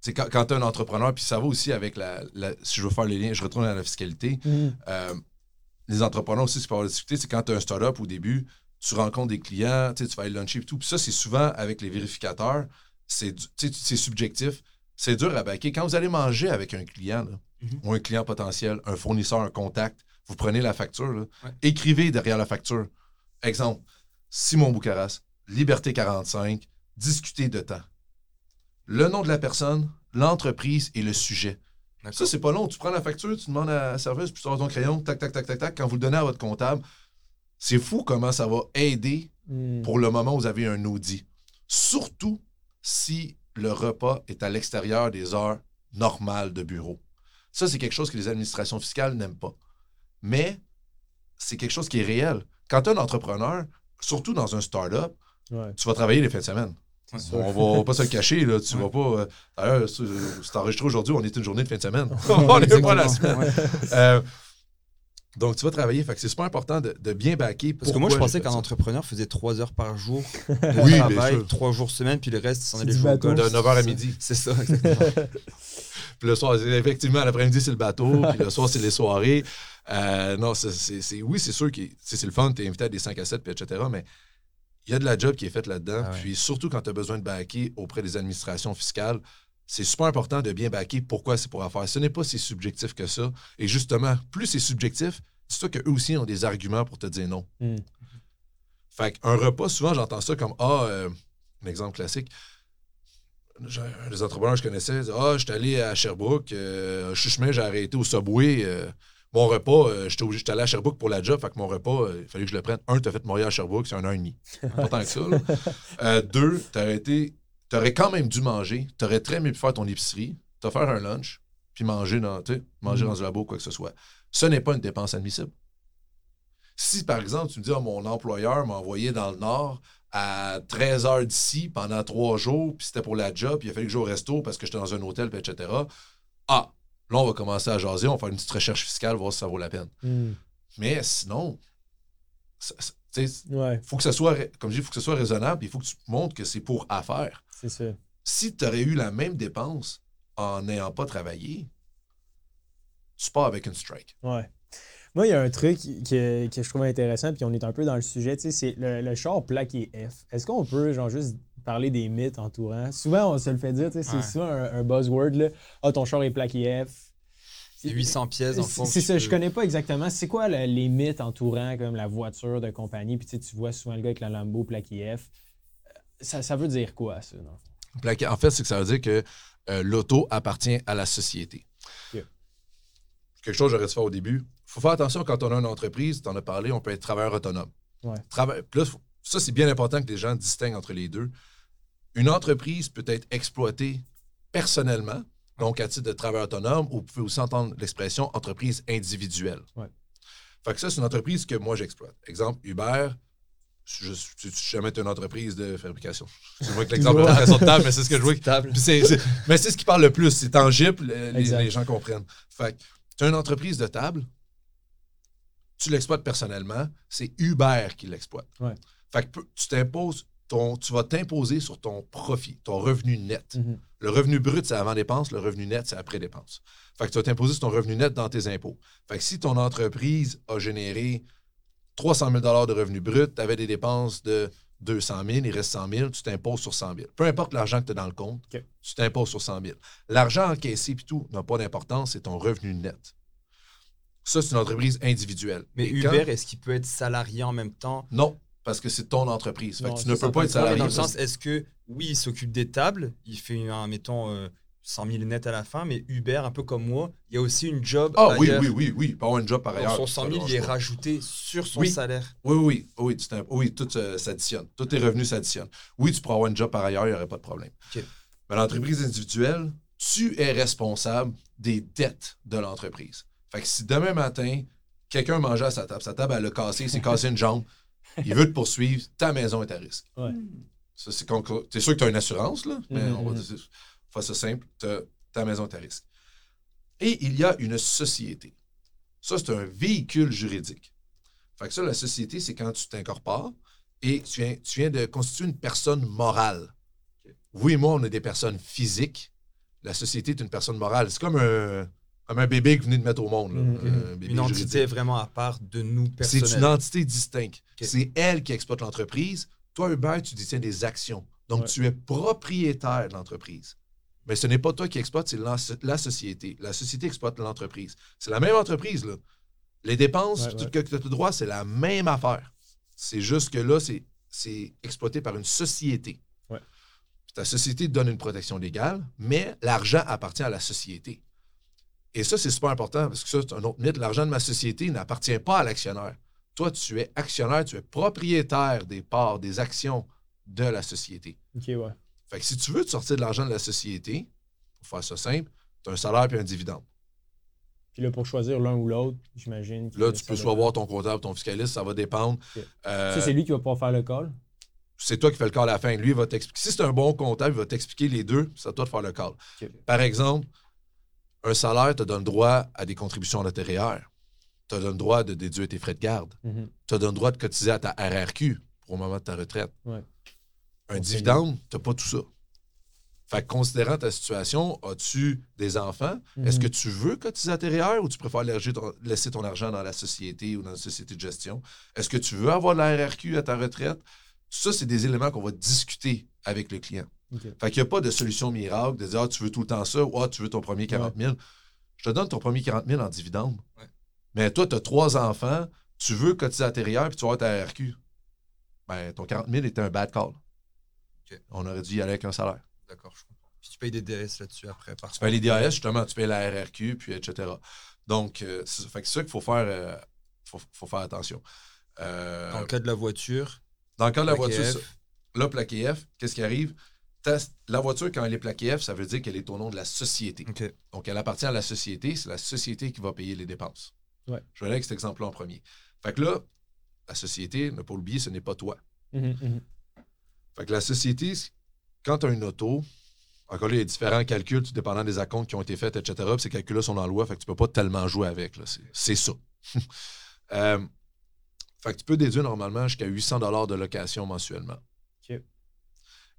c'est quand, quand tu es un entrepreneur, puis ça va aussi avec la, la- Si je veux faire les liens, je retourne à la fiscalité. Mhm. Les entrepreneurs aussi, c'est pas avoir discuter, c'est quand tu as un startup au début, tu rencontres des clients, tu vas aller luncher et tout. Puis ça, c'est souvent avec les vérificateurs, c'est subjectif. C'est dur à baquer. Quand vous allez manger avec un client, là, Mhm. ou un client potentiel, un fournisseur, un contact, vous prenez la facture, là, Ouais. écrivez derrière la facture. Exemple, Simon Boucaras, Liberté 45, discuter de temps. Le nom de la personne, l'entreprise et le sujet. Ça, c'est pas long. Tu prends la facture, tu demandes à la serveuse, puis tu sors ton crayon, tac, tac, tac, tac, tac. Quand vous le donnez à votre comptable, c'est fou comment ça va aider Mhm. pour le moment où vous avez un audit. Surtout si le repas est à l'extérieur des heures normales de bureau. Ça, c'est quelque chose que les administrations fiscales n'aiment pas. Mais c'est quelque chose qui est réel. Quand tu es un entrepreneur, surtout dans un start-up, Ouais. tu vas travailler les fins de semaine. On va, pas se le cacher, là. Tu Ouais. vas pas. euh, D'ailleurs, c'est c'est enregistré aujourd'hui, on est une journée de fin de semaine. on n'est pas la semaine. Ouais. Euh, donc, tu vas travailler. Fait que c'est super important de, de bien backer. Parce que moi, je pensais qu'un entrepreneur faisait 3 heures par jour de Oui, travail. 3 jours semaine, puis le reste, c'en est C'est les du jours au golf. De 9h à midi. C'est ça, exactement. Puis le soir, effectivement, l'après-midi, c'est le bateau. Puis le soir, c'est les soirées. Euh, non, c'est, c'est- c'est- oui, c'est sûr que c'est, c'est le fun. Tu es invité à des 5 à 7, puis etc. Mais il y a de la job qui est faite là-dedans. Ah ouais. Puis surtout quand tu as besoin de backer auprès des administrations fiscales, c'est super important de bien backer pourquoi c'est pour affaire. Ce n'est pas si subjectif que ça. Et justement, plus c'est subjectif, dis-toi qu'eux aussi ont des arguments pour te dire non. Mm. Fait qu'un repas, souvent, j'entends ça comme Ah, euh, un exemple classique. Des entrepreneurs que je connaissais disait Ah, je suis allé à Sherbrooke, euh, je suis chemin, j'ai arrêté au Subway. euh, mon repas, euh, j'étais obligé- j'étais allé à Sherbrooke pour la job, fait que mon repas, euh, il fallait que je le prenne. Un, t'as fait Montréal à Sherbrooke, c'est un an et demi. Pas tant que ça. là. Euh, deux, t'aurais été. T'aurais quand même dû manger. T'aurais très bien pu faire ton épicerie, te faire un lunch, puis manger dans, manger Mhm. dans du labo, quoi que ce soit. Ce n'est pas une dépense admissible. Si, par exemple, tu me dis, Ah, mon employeur m'a envoyé dans le Nord à 13 heures d'ici pendant trois jours, puis c'était pour la job, puis il a fallu que je joue au resto parce que j'étais dans un hôtel, puis etc. Ah, là, on va commencer à jaser, on va faire une petite recherche fiscale, voir si ça vaut la peine. Mhm. Mais sinon, ça- ça- Ouais, faut que ça soit, comme je dis, il faut que ce soit raisonnable, il faut que tu montres que c'est pour affaire. c'est ça. Si tu aurais eu la même dépense en n'ayant pas travaillé, tu pars avec une strike. Ouais. Moi, il y a un truc que, que je trouve intéressant, puis on est un peu dans le sujet, tu sais, c'est le, le char plaqué F. Est-ce qu'on peut, genre, juste parler des mythes entourant? Souvent, on se le fait dire, tu sais, c'est Ouais. souvent un, un buzzword, là. Ah, ton char est plaqué F. C'est 800 pièces dans le fond. C'est ça, je connais pas exactement. C'est quoi le- les mythes entourant comme la voiture de compagnie? Puis tu sais, tu vois souvent le gars avec la Lambo plaqué F. Euh, Ça, ça veut dire quoi, ça? dans le fond? Plaqué- En fait, c'est que ça veut dire que euh, l'auto appartient à la société. Quelque chose que j'aurais dû faire au début. Il faut faire attention quand on a une entreprise, tu en as parlé, on peut être travailleur autonome. Ouais. Trava- faut- ça, c'est bien important que les gens distinguent entre les deux. Une entreprise peut être exploitée personnellement, donc à titre de travailleur autonome, ou vous pouvez aussi entendre l'expression entreprise individuelle. Ouais. Fait que ça, c'est une entreprise que moi, j'exploite. Exemple, Uber, je, je, je, une entreprise de fabrication. Je vois que l'exemple de fabrication de table, mais c'est ce que je vois. C'est- c'est- mais c'est ce qui parle le plus, c'est tangible, le- les, les gens comprennent. Fait que tu as une entreprise de table, tu l'exploites personnellement, c'est Uber qui l'exploite. Ouais. Fait que tu t'imposes ton, tu vas t'imposer sur ton profit, ton revenu net. Mhm. Le revenu brut, c'est avant dépense, le revenu net, c'est après dépense. Fait que tu vas t'imposer sur ton revenu net dans tes impôts. Fait que si ton entreprise a généré 300 000 de revenus bruts, tu avais des dépenses de 200 000, il reste 100 000, tu t'imposes sur 100 000. Peu importe l'argent que tu as dans le compte, tu t'imposes sur 100 000. L'argent encaissé et tout n'a pas d'importance, c'est ton revenu net. Ça, c'est une entreprise individuelle. Mais Et quand- Uber, est-ce qu'il peut être salarié en même temps? Non, parce que c'est ton entreprise. Fait Non, que tu ne peux pas être salarié. Dans le sens, est-ce que, oui, il s'occupe des tables, il fait, un, mettons, euh, 100 000 net à la fin, mais Uber, un peu comme moi, il y a aussi une job. Ah oui, ailleurs. oui, oui, oui. Pas avoir une job par Donc, ailleurs. son 100 000, Ça il est rajouté sur son Oui. salaire. Oui, oui, oui, oui, tout euh, s'additionne. Tous tes revenus s'additionnent. Oui, tu pourras avoir une job par ailleurs, il n'y aurait pas de problème. Mais l'entreprise individuelle, tu es responsable des dettes de l'entreprise. Fait que si demain matin, quelqu'un mangeait à sa table, sa table, elle a cassé, il s'est cassé une jambe, il veut te poursuivre, ta maison est à risque. Ouais. Ça, c'est T'es sûr que tu as une assurance, là? Mais Mhm, on va dire, faire ça simple, ta maison est à risque. Et il y a une société. Ça, c'est un véhicule juridique. Fait que ça, la société, c'est quand tu t'incorpores et tu viens, tu viens de constituer une personne morale. Vous et moi, on est des personnes physiques. La société est une personne morale. C'est comme un, comme un bébé que vous venez de mettre au monde. là. Un bébé Une entité juridique. vraiment à part de nous C'est personnels. une entité distincte. C'est elle qui exploite l'entreprise. Toi, Hubert, tu détiens des actions. Donc, Ouais. tu es propriétaire de l'entreprise. Mais ce n'est pas toi qui exploite, c'est la, la société. La société exploite l'entreprise. C'est la même entreprise, là. Les dépenses Ouais, tout ouais. que tu as droit, c'est la même affaire. C'est juste que là, c'est- c'est exploité par une société. Ta société te donne une protection légale, mais l'argent appartient à la société. Et ça, c'est super important parce que ça, c'est un autre mythe. L'argent de ma société n'appartient pas à l'actionnaire. Toi, tu es actionnaire, tu es propriétaire des parts, des actions de la société. OK, ouais. Fait que si tu veux te sortir de l'argent de la société, pour faire ça simple, tu as un salaire puis un dividende. Puis là, pour choisir l'un ou l'autre, j'imagine. Là, tu peux soit voir ton comptable, ton fiscaliste, ça va dépendre. Ok. Euh, Ça, c'est lui qui va pouvoir faire le call? c'est toi qui fais le call à la fin. Lui, il va t'expliquer. Si c'est un bon comptable, il va t'expliquer les deux, c'est à toi de faire le call. Par exemple, un salaire te donne droit à des contributions à l'intérieur. te donne droit de déduire tes frais de garde. Mhm. te donne droit de cotiser à ta RRQ pour au moment de ta retraite. Ouais. Un Conseiller. dividende, tu n'as pas tout ça. Fait que considérant ta situation, as-tu des enfants? Mhm. Est-ce que tu veux cotiser à TRR ou tu préfères laisser ton, laisser ton argent dans la société ou dans une société de gestion? Est-ce que tu veux avoir de la RRQ à ta retraite? Ça, c'est des éléments qu'on va discuter avec le client. OK. Fait qu'il n'y a pas de solution miracle de dire Ah, tu veux tout le temps ça ou Ah, tu veux ton premier 40 000. Je te donne ton premier 40 000 en dividende. Ouais. Mais toi, tu as trois enfants, tu veux cotiser à TRR puis tu vas avoir ta RRQ. Ben, ton 40 000 était un bad call. On aurait dû y aller avec un salaire. D'accord, je comprends. Puis tu payes des DS là-dessus après. Par Tu payes les DAS, justement, tu payes la RRQ, puis etc. Donc, euh, c'est fait que c'est ça qu'il faut faire, euh, faut, faut faire attention. Euh, Dans le cas de la voiture, dans le cas de la voiture, ça- là, plaqué F, qu'est-ce qui arrive? La voiture, quand elle est plaquée F, ça veut dire qu'elle est au nom de la société. Donc, elle appartient à la société, c'est la société qui va payer les dépenses. Ouais. Je vais aller avec cet exemple-là en premier. Fait que là, la société, ne pas oublier, ce n'est pas toi. Mhm, mhm. Fait que la société, quand tu as une auto, encore là, il y a différents calculs, tout dépendant des acomptes qui ont été faits, etc. Puis ces calculs-là sont dans la loi, fait que tu peux pas tellement jouer avec. C'est ça. Euh, fait que tu peux déduire normalement jusqu'à 800 de location mensuellement.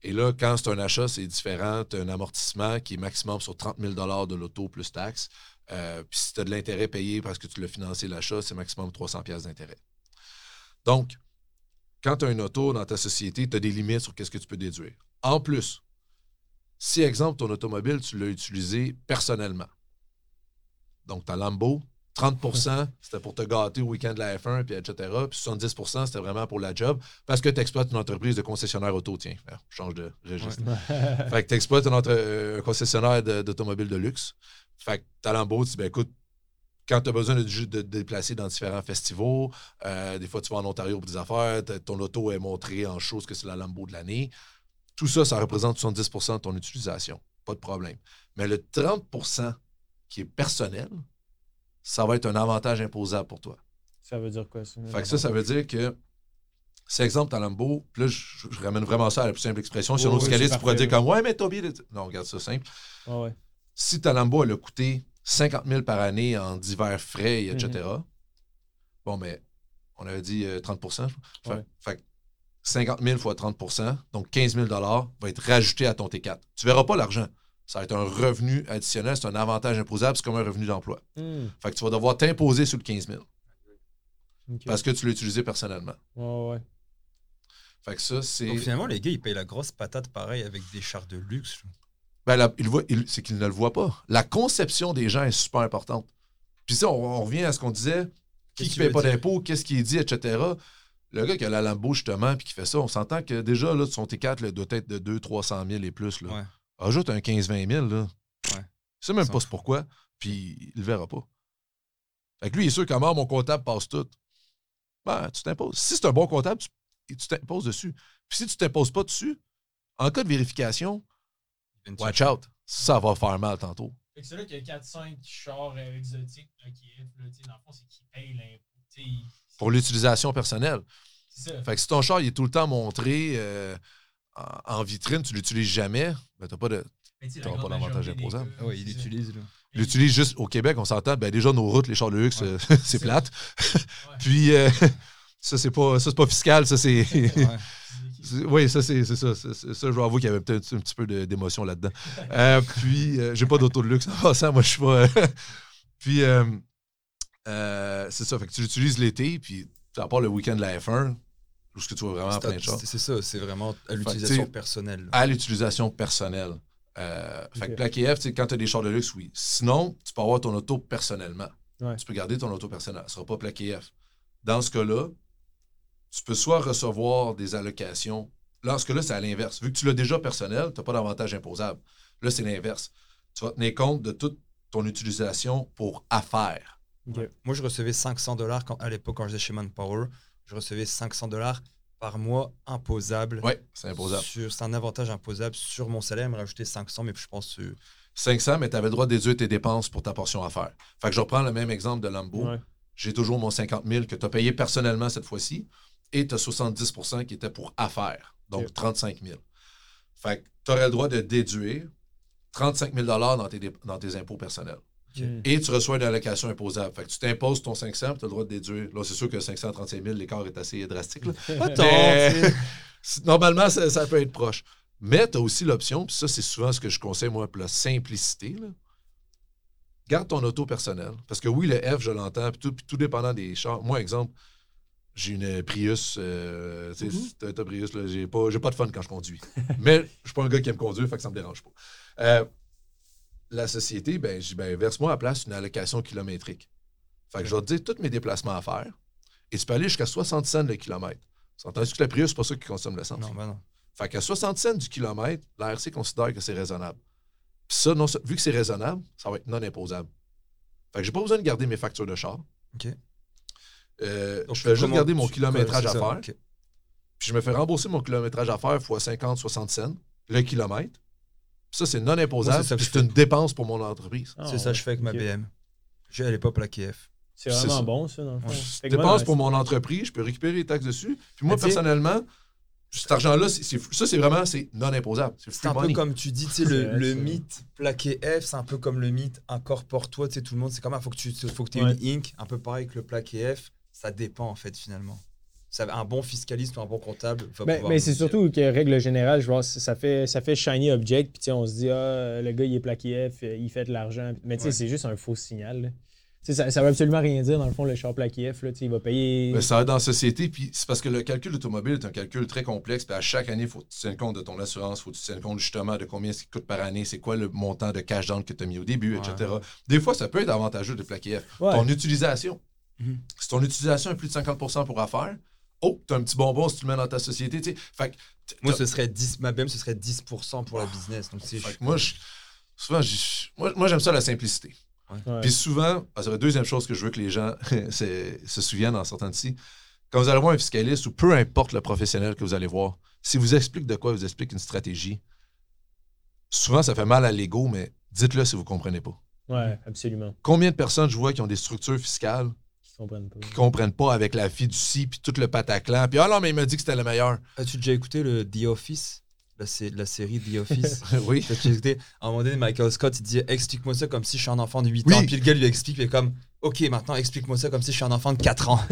Et là, quand c'est un achat, c'est différent. Tu as un amortissement qui est maximum sur 30 000 de l'auto plus taxes. Euh, puis si tu as de l'intérêt payé parce que tu l'as financé l'achat, c'est maximum 300 pièces d'intérêt. Donc, quand tu as une auto dans ta société, tu as des limites sur qu'est-ce que tu peux déduire. En plus, si, exemple, ton automobile, tu l'as utilisé personnellement, Donc, ta Lambo, 30% c'était pour te gâter au week-end de la F1, puis etc. Puis 70% c'était vraiment pour la job parce que tu exploites une entreprise de concessionnaire auto. Tiens, je change de registre. fait que tu exploites un concessionnaire d'automobile de, luxe. Fait que ta Lambo, tu dis, ben écoute, quand tu as besoin de, de, te déplacer dans différents festivals, euh, des fois tu vas en Ontario pour des affaires, ton auto est montré en chose que c'est la Lambo de l'année. Tout ça, ça représente 70% de ton utilisation. Pas de problème. Mais le 30% qui est personnel, ça va être un avantage imposable pour toi. Ça veut dire quoi? Ça, fait que ça, ça veut dire que, c'est exemple, ta Lambo, puis là, je, ramène vraiment ça à la plus simple expression. Si un autre tu pourrais dire comme, ouais, mais Toby, non, regarde ça simple. Si ta Lambo, elle a coûté 50 000 par année en divers frais, etc., mm-hmm. bon, mais on avait dit 30 euh, fait, fait, 50 000 fois 30% donc 15 000 va être rajouté à ton T4. Tu ne verras pas l'argent ça va être un revenu additionnel, c'est un avantage imposable, c'est comme un revenu d'emploi. Hmm. Fait que tu vas devoir t'imposer sur le 15 000. Parce que tu l'as utilisé personnellement. Ouais, ouais. Fait que ça, c'est. Donc finalement, les gars, ils payent la grosse patate pareil avec des chars de luxe. Ben, il c'est qu'ils ne le voient pas. La conception des gens est super importante. Puis ça, on, revient à ce qu'on disait qui ne paye pas d'impôts, qu'est-ce qui est dit, etc. Le gars qui a la Lambo, justement, puis qui fait ça, on s'entend que déjà, là, son T4 là, doit être de 200-300 000 et plus. Là. Ouais. Ajoute un 15-20 000, là. Ouais. Je sais même pas pourquoi, puis il le verra pas. Fait que lui, il est sûr qu'à mort, mon comptable passe tout. Ben, tu t'imposes. Si c'est un bon comptable, tu t'imposes dessus. Puis si tu t'imposes pas dessus, en cas de vérification, watch out. Ça va faire mal tantôt. Fait que c'est là qu'il y a 4-5 chars euh, exotiques là, qui est, là, dans le fond, c'est qu'ils payent l'impôt. Pour l'utilisation personnelle. Ça. Fait que si ton char il est tout le temps montré, euh, en, vitrine, tu l'utilises jamais, ben, tu n'as pas de. pas d'avantage imposable. Ah oui, il l'utilise. Il l'utilise juste au Québec, on s'entend. Ben, déjà, nos routes, les chars de luxe, euh, c'est plate. Puis, euh, ça, c'est pas, pas fiscal. Ça, c'est. oui, ça, c'est ça. Ça, je dois avouer qu'il y avait peut-être un petit peu d'émotion là-dedans. Euh, puis, j'ai pas d'auto de luxe en passant. Moi, je suis pas. puis, c'est ça. Fait que tu l'utilises l'été, puis à part le week-end de la F1, ou ce que tu vois vraiment plein de choses? C'est ça, c'est vraiment à l'utilisation personnelle. À l'utilisation personnelle. Euh, fait que plaque EF, quand tu as des chars de luxe, oui. Sinon, tu peux avoir ton auto personnellement. Tu peux garder ton auto personnel. Ce ne sera pas plaqué F. Dans ce cas-là, tu peux soit recevoir des allocations. Là, ce cas-là, c'est à l'inverse. Vu que tu l'as déjà personnel, tu n'as pas d'avantage imposable. Là, c'est l'inverse. Tu vas tenir compte de toute ton utilisation pour affaires. Moi, je recevais 500 dollars à l'époque quand j'étais chez Manpower je recevais 500 dollars par mois imposable. Oui, c'est imposable. C'est un avantage imposable sur mon salaire, me rajouter 500, mais je pense. 500, mais tu avais le droit de déduire tes dépenses pour ta portion à faire. Fait que je reprends le même exemple de Lambo. J'ai toujours mon 50 000 que tu as payé personnellement cette fois-ci et tu as 70% qui était pour affaires, donc 35 000. Fait que tu aurais le droit de déduire 35 000 dans tes, dans tes impôts personnels. Et tu reçois une allocation imposable. Fait que tu t'imposes ton 500 tu as le droit de déduire. Là, c'est sûr que 535 000, l'écart est assez drastique. normalement, ça, peut être proche. Mais tu as aussi l'option, puis ça, c'est souvent ce que je conseille, moi, pour la simplicité. Garde ton auto personnel. Parce que oui, le F, je l'entends, puis tout, dépendant des chars. Moi, exemple, j'ai une Prius. Euh, tu sais, mm-hmm. Prius, j'ai pas, pas de fun quand je conduis. Mais je suis pas un gars qui aime conduire, fait que ça me dérange pas. Euh, la société, ben, je ben, verse-moi à place une allocation kilométrique. Fait que je vais te dire tous mes déplacements à faire. Et tu peux aller jusqu'à 60 cents le kilomètre. Entendu que la Prius, c'est pas ça qui consomme l'essence. Non, ben non. Fait qu'à 60 cents du kilomètre, l'ARC considère que c'est raisonnable. Puis ça, non, vu que c'est raisonnable, ça va être non imposable. Fait que j'ai pas besoin de garder mes factures de char. OK. Euh, je fais juste garder mon kilométrage à faire. Puis je me fais rembourser mon kilométrage à faire fois 50, 60 cents le kilomètre. Ça, c'est non imposable. C'est une dépense pour mon entreprise. Ah, c'est ça que je fais avec ma BM. Je n'allais pas plaquer F. C'est vraiment bon, ça, dans le fond. Je dépense pour mon entreprise, je peux récupérer les taxes dessus. Puis moi, personnellement, cet argent-là, ça, c'est vraiment non imposable. C'est un peu comme tu dis, le, le mythe plaqué F, c'est un peu comme le mythe incorpore-toi. Tout le monde, c'est comme il faut que tu faut que aies une ink, un peu pareil que le plaqué F. Ça dépend, en fait, finalement un bon fiscaliste ou un bon comptable ben, mais c'est surtout que règle générale, je vois, ça fait ça fait shiny object puis on se dit ah le gars il est plaqué F, il fait de l'argent. Mais tu sais c'est juste un faux signal. Ça, ça veut absolument rien dire, dans le fond, le char plaqué F. Là, il va payer. Mais ça va être dans la société, puis c'est parce que le calcul automobile est un calcul très complexe, puis à chaque année, il faut que tu tiennes compte de ton assurance, il faut que tu tiennes compte justement de combien ça coûte par année, c'est quoi le montant de cash down que tu as mis au début, etc. Des fois, ça peut être avantageux de plaquer F. Ouais. Ton utilisation. Mhm. Si ton utilisation est plus de 50% pour affaires, oh, tu as un petit bonbon si tu le mets dans ta société, tu sais. Fait que, Moi, t'as- ce serait 10, ma BM, ce serait 10% pour la business. Donc, fait que moi, je- souvent, je- moi, moi, j'aime ça la simplicité. Ouais. Puis souvent, ah, c'est la deuxième chose que je veux que les gens se, se souviennent en sortant d'ici. Quand vous allez voir un fiscaliste ou peu importe le professionnel que vous allez voir, si vous explique de quoi, vous explique une stratégie, souvent ça fait mal à l'ego, mais dites-le si vous ne comprenez pas. Ouais, absolument. Combien de personnes je vois qui ont des structures fiscales comprennent pas. qui ne comprennent pas avec la fiducie puis tout le pataclan, puis ah non, mais il m'a dit que c'était le meilleur. As-tu déjà écouté le The Office? La, sé- la série The Office? Oui. Déjà écouté? À un moment donné, Michael Scott, il dit Explique-moi ça comme si je suis un enfant de 8 Oui. ans. Puis le gars lui explique, mais comme Ok, maintenant explique-moi ça comme si je suis un enfant de 4 ans.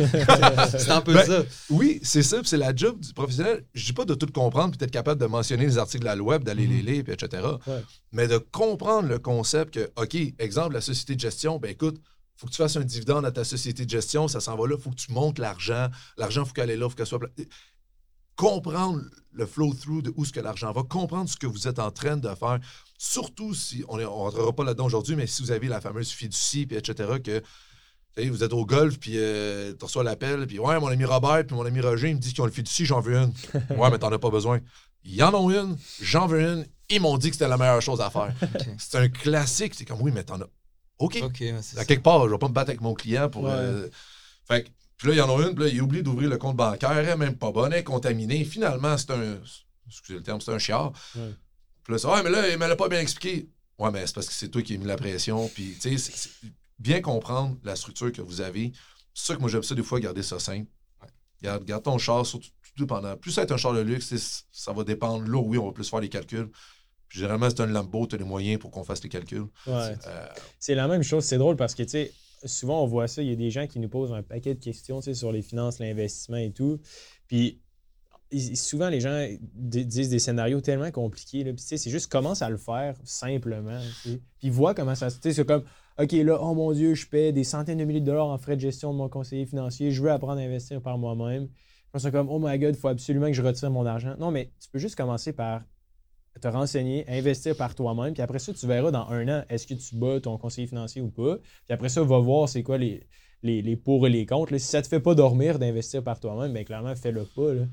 c'est un peu Ben, ça. Oui, c'est ça, puis c'est la job du professionnel. Je dis pas de tout comprendre, puis d'être capable de mentionner les articles de la web, d'aller les lire, puis etc. Ouais. Mais de comprendre le concept que, OK, exemple, la société de gestion, ben écoute, faut que tu fasses un dividende à ta société de gestion, ça s'en va là, faut que tu montes l'argent, l'argent, faut qu'elle est là, faut qu'elle soit... Comprendre le flow-through de où ce que l'argent va, comprendre ce que vous êtes en train de faire, surtout si, on ne rentrera pas là-dedans aujourd'hui, mais si vous avez la fameuse fiducie, puis etc., que vous êtes au golf, puis euh, tu reçois l'appel, puis ouais, mon ami Robert, puis mon ami Roger, ils me disent qu'ils ont le fiducie, j'en veux une. ouais, mais t'en as pas besoin. Ils en ont une, j'en veux une, ils m'ont dit que c'était la meilleure chose à faire. C'est un classique, c'est comme oui, mais t'en as. OK. À ça. quelque part, je vais pas me battre avec mon client pour. Ouais. euh, Fait que, puis là, il y en a une, puis là, il oublie d'ouvrir le compte bancaire, elle est même pas bonne, elle est contaminée. Finalement, c'est un. Excusez le terme, c'est un chiard. Ouais. Puis là, c'est, ouais, mais là, il me l'a pas bien expliqué. Ouais, mais c'est parce que c'est toi qui as mis la pression. Puis, tu sais, bien comprendre la structure que vous avez. C'est ça que moi, j'aime ça des fois, garder ça simple. Ouais. Garde, garde ton char, surtout tout pendant. Plus ça va être un char de luxe, ça va dépendre. Là, oui, on va plus faire les calculs. Généralement, c'est un Lambo, tu as les moyens pour qu'on fasse les calculs. Ouais. Euh, C'est la même chose. C'est drôle parce que, tu sais, souvent on voit ça. Il y a des gens qui nous posent un paquet de questions, tu sais, sur les finances, l'investissement et tout. Puis souvent, les gens disent des scénarios tellement compliqués. Là. Puis, tu sais, c'est juste commence à le faire simplement. tu sais. Puis vois comment ça se. Tu sais, c'est comme, OK, là, oh mon Dieu, je paie des centaines de milliers de dollars en frais de gestion de mon conseiller financier. Je veux apprendre à investir par moi-même. Je pense comme, oh my God, il faut absolument que je retire mon argent. Non, mais tu peux juste commencer par te renseigner, investir par toi-même. Puis après ça, tu verras dans un an, est-ce que tu bats ton conseiller financier ou pas. Puis après ça, va voir c'est quoi les, les, les pour et les contre. là. Si ça te fait pas dormir d'investir par toi-même, bien clairement, fais-le pas. Là.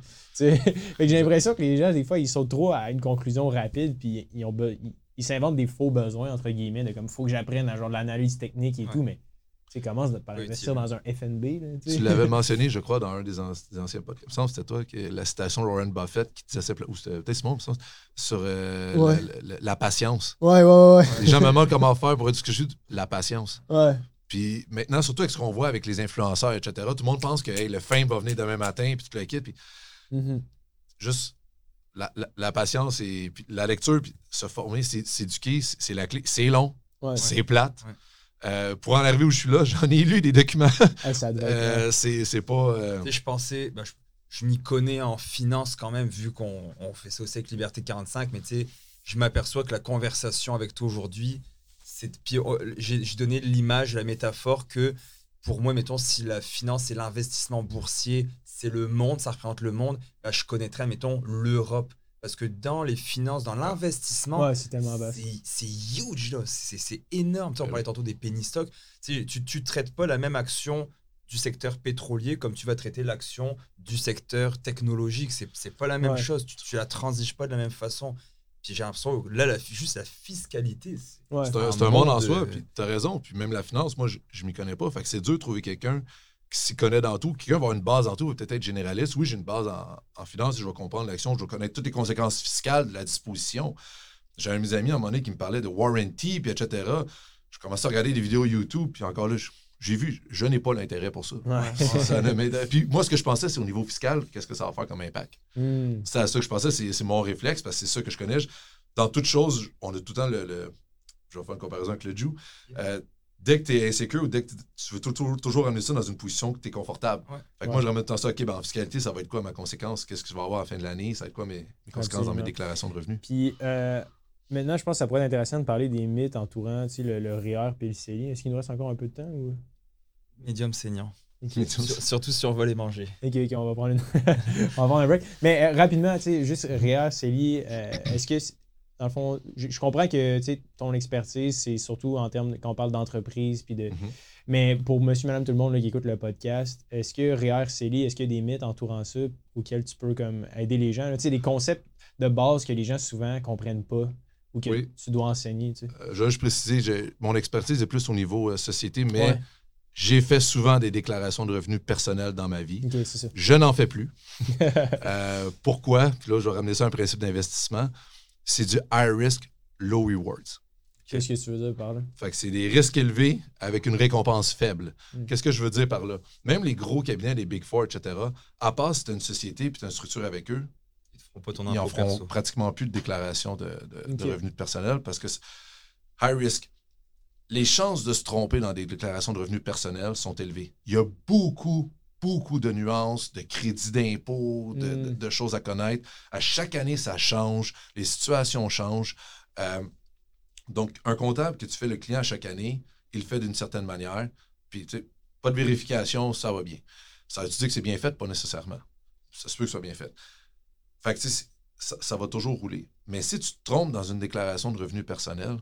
J'ai l'impression que les gens, des fois, ils sautent trop à une conclusion rapide, puis ils, ont ils, ils s'inventent des faux besoins, entre guillemets, de comme, faut que j'apprenne à genre de l'analyse technique et Ouais. tout, mais sais, commence par Oui, investir dans un FNB. Là, tu sais. Tu l'avais mentionné, je crois, dans un des, an- des anciens podcasts. Il me c'était toi, que la citation de Warren Buffett qui disait, ou c'était peut-être Simon, sur euh, Ouais. la, la- la patience. Ouais, ouais, ouais. Les gens me demandent comment faire pour être ce que je suis. La patience. ouais. Puis maintenant, surtout avec ce qu'on voit avec les influenceurs, etc., tout le monde pense que hey, le fame va venir demain matin, puis tout le kit. Puis Mhm. juste la, la- la patience et puis la lecture, puis se former, s'éduquer, c'est c'est la clé. C'est long, Ouais. c'est plate. Ouais. Euh, pour en arriver où je suis là, j'en ai lu des documents. Ah. Euh, c'est c'est pas. euh, Tu sais, je pensais, bah, je, je m'y connais en finance quand même, vu qu'on on fait ça aussi avec Liberté 45, mais tu sais, je m'aperçois que la conversation avec toi aujourd'hui, c'est. Puis oh, j'ai donné l'image, la métaphore que pour moi, mettons, si la finance et l'investissement boursier, c'est le monde, ça représente le monde, bah, je connaîtrais, mettons, l'Europe. Parce que dans les finances, dans l'investissement, Ouais, c'est tellement bas. c'est c'est huge, là. C'est c'est énorme. Tu sais, on Euh, parlait tantôt des penny stocks. Tu sais, tu tu traites pas la même action du secteur pétrolier comme tu vas traiter l'action du secteur technologique. C'est c'est pas la même Ouais. chose. Tu, tu la transiges pas de la même façon. Puis j'ai l'impression que là, la, juste la fiscalité, c'est Ouais. C'est un, un c'est un monde en soi, puis t'as raison. Puis même la finance, moi, je, je m'y connais pas. Fait que c'est dur de trouver quelqu'un qui s'y connaît dans tout. Quelqu'un va avoir une base en tout, va peut-être être généraliste. Oui, j'ai une base en, en finance, je vais comprendre l'action, je dois connaître toutes les conséquences fiscales de la disposition. J'ai un de mes amis à un moment donné qui me parlait de warranty, puis etc. Je commençais à regarder des vidéos YouTube, puis encore là, j'ai vu, je n'ai pas l'intérêt pour ça. Ouais. Ça ne m'aide- puis moi, ce que je pensais, c'est au niveau fiscal, qu'est-ce que ça va faire comme impact? Hmm. C'est à ça que je pensais, c'est mon réflexe, parce que c'est ça que je connais. Dans toute chose, on a tout le temps le. le- je vais faire une comparaison avec le Jew. Euh, dès que tu es insécure ou dès que tu veux toujours, toujours amener ça dans une position que tu es confortable. Ouais. Fait que moi, je remets dans ça, OK, ben, en fiscalité, ça va être quoi ma conséquence? Qu'est-ce que je vais avoir à la fin de l'année? Ça va être quoi mes, mes conséquences dans mes déclarations de revenus? Puis euh, maintenant, je pense que ça pourrait être intéressant de parler des mythes entourant tu sais, le, le REER et le CELI. Est-ce qu'il nous reste encore un peu de temps? Ou... Médium saignant. Ok. Sur- surtout survoler manger. Ok, ok, on va prendre, une... on va prendre un break. Mais euh, rapidement, tu sais, juste Réa, Célie, euh, est-ce que, c'est- dans le fond, je, je comprends que ton expertise, c'est surtout en termes, de- quand on parle d'entreprise, puis de. Mhm. Mais pour monsieur, madame, tout le monde là, qui écoute le podcast, est-ce que Réa, Célie, est-ce qu'il y a des mythes entourant ça auxquels tu peux comme aider les gens? Tu sais, des concepts de base que les gens souvent comprennent pas ou que Oui. tu dois enseigner, tu sais? Euh, je vais juste préciser, mon expertise est plus au niveau euh, société, mais Ouais. j'ai fait souvent des déclarations de revenus personnels dans ma vie. Ça. Je n'en fais plus. Euh, pourquoi? Puis là, je vais ramener ça à un principe d'investissement. C'est du high risk, low rewards. Qu'est-ce que tu veux dire par là? Fait que c'est des risques élevés avec une récompense faible. Mm. Qu'est-ce que je veux dire par là? Même les gros cabinets, les Big Four, etc., à part si tu as une société puis tu as une structure avec eux, Ils pas ton ils en feront perso. pratiquement plus de déclaration de, de- de revenus personnels parce que high risk. Les chances de se tromper dans des déclarations de revenus personnels sont élevées. Il y a beaucoup, beaucoup de nuances, de crédits d'impôt, de, Mm. de- de choses à connaître. À chaque année, ça change, les situations changent. Euh, donc, un comptable que tu fais le client à chaque année, il le fait d'une certaine manière. Puis, tu sais, pas de vérification, ça va bien. Ça veut dire que c'est bien fait? Pas nécessairement. Ça se peut que ce soit bien fait. Fait que, tu sais, ça, ça va toujours rouler. Mais si tu te trompes dans une déclaration de revenus personnel,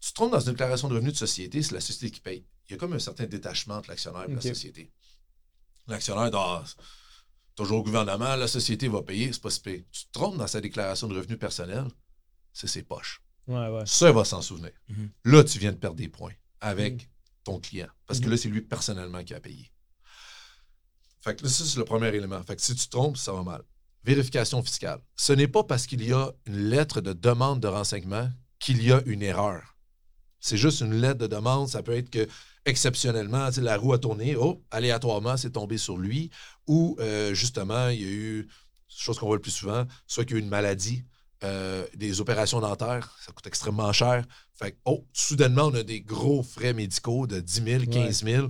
tu te trompes dans une déclaration de revenus de société, c'est la société qui paye. Il y a comme un certain détachement entre l'actionnaire et Ok. la société. L'actionnaire, Ah, toujours au gouvernement, la société va payer, c'est pas si pire. Tu te trompes dans sa déclaration de revenus personnel, c'est ses poches. Ouais, ouais. Ça, il va s'en souvenir. Mhm. Là, tu viens de perdre des points avec Mhm. ton client. Parce que Mhm. là, c'est lui personnellement qui a payé. Fait que là, ça, c'est le premier élément. Fait que si tu te trompes, ça va mal. Vérification fiscale. Ce n'est pas parce qu'il y a une lettre de demande de renseignement qu'il y a une erreur. C'est juste une lettre de demande. Ça peut être que, exceptionnellement, la roue a tourné, oh, aléatoirement, c'est tombé sur lui. Ou, euh, justement, il y a eu, chose qu'on voit le plus souvent, soit qu'il y a eu une maladie, euh, des opérations dentaires, ça coûte extrêmement cher. Fait que, oh, soudainement, on a des gros frais médicaux de 10 000, 15 000.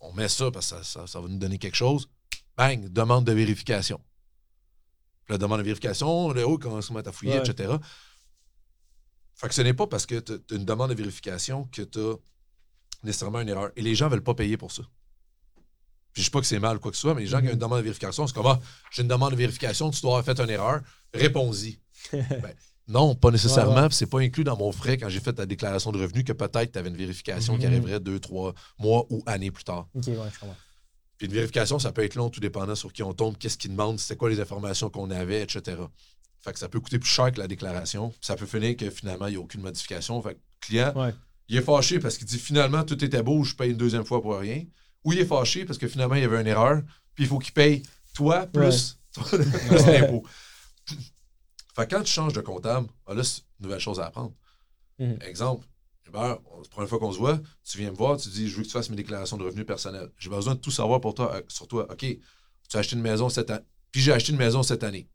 On met ça parce que ça, ça- ça va nous donner quelque chose. Bang, demande de vérification. La demande de vérification, le haut, t'as fouillé, Ouais. etc. Fait que ce n'est pas parce que tu as une demande de vérification que tu as nécessairement une erreur. Et les gens ne veulent pas payer pour ça. Puis je dis pas que c'est mal ou quoi que ce soit, mais les gens qui ont une demande de vérification, c'est comme ah, j'ai une demande de vérification, tu dois avoir fait une erreur, réponds-y. Ben, non, pas nécessairement. Ouais, ouais. puis C'est pas inclus dans mon frais quand j'ai fait ta déclaration de revenus que peut-être tu avais une vérification qui Mhm. arriverait deux, trois mois ou années plus tard. Ok, ouais, je comprends. Puis une vérification, ça peut être long, tout dépendant sur qui on tombe, qu'est-ce qu'ils demandent, c'était quoi les informations qu'on avait, etc. Fait que ça peut coûter plus cher que la déclaration. Ça peut finir que finalement, il n'y a aucune modification. Fait que client, Ouais. Il est fâché parce qu'il dit finalement, tout était beau, je paye une deuxième fois pour rien. Ou il est fâché parce que finalement, il y avait une erreur, puis il faut qu'il paye toi plus, plus l'impôt. Fait que quand tu changes de comptable, ah là, c'est une nouvelle chose à apprendre. Mhm. Exemple, Hubert, la première fois qu'on se voit, tu viens me voir, tu dis Je veux que tu fasses mes déclarations de revenus personnels. J'ai besoin de tout savoir pour toi, euh, sur toi. OK, tu as acheté une maison cette année. Puis j'ai acheté une maison cette année.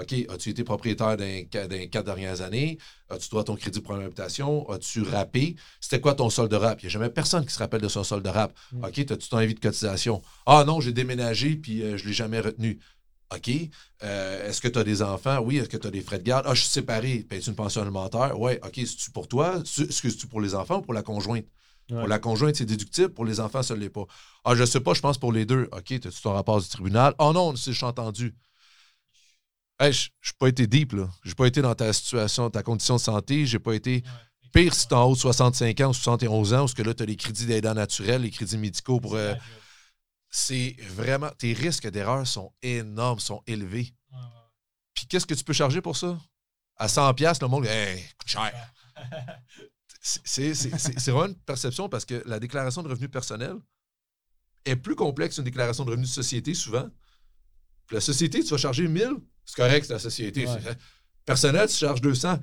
OK, as-tu été propriétaire d'un quatre dernières années? As-tu droit à ton crédit pour habitation? As-tu rappé? C'était quoi ton solde de rap? Il n'y a jamais personne qui se rappelle de son solde de rap. Mm. OK, as-tu ton avis de cotisation? Ah non, j'ai déménagé puis euh, je ne l'ai jamais retenu. OK. Euh, est-ce que tu as des enfants? Oui. Est-ce que tu as des frais de garde? Ah, je suis séparé. Payes-tu une pension alimentaire? Oui. OK. C'est-tu pour toi? C'est- Est-ce que c'est-tu pour les enfants ou pour la conjointe? Ouais. Pour la conjointe, c'est déductible. Pour les enfants, ça ne l'est pas. Ah, je sais pas, je pense pour les deux. OK. As-tu ton rapport du tribunal? Ah non, c'est je entendu. Hey, je n'ai pas été deep, là. Je n'ai pas été dans ta situation, ta condition de santé. J'ai pas été. Pire si tu en haut de 65 ans ou 71 ans, parce que là, tu as les crédits d'aidants naturels, les crédits médicaux pour. euh, c'est vraiment. Tes risques d'erreur sont énormes, sont élevés. Puis qu'est-ce que tu peux charger pour ça? À 100$, piastres, le monde, hey, coûte cher. C'est vraiment une perception parce que la déclaration de revenus personnels est plus complexe qu'une déclaration de revenus de société, souvent. Puis la société, tu vas charger 1000, c'est correct, c'est la société. Ouais. Personnel, tu charges 200.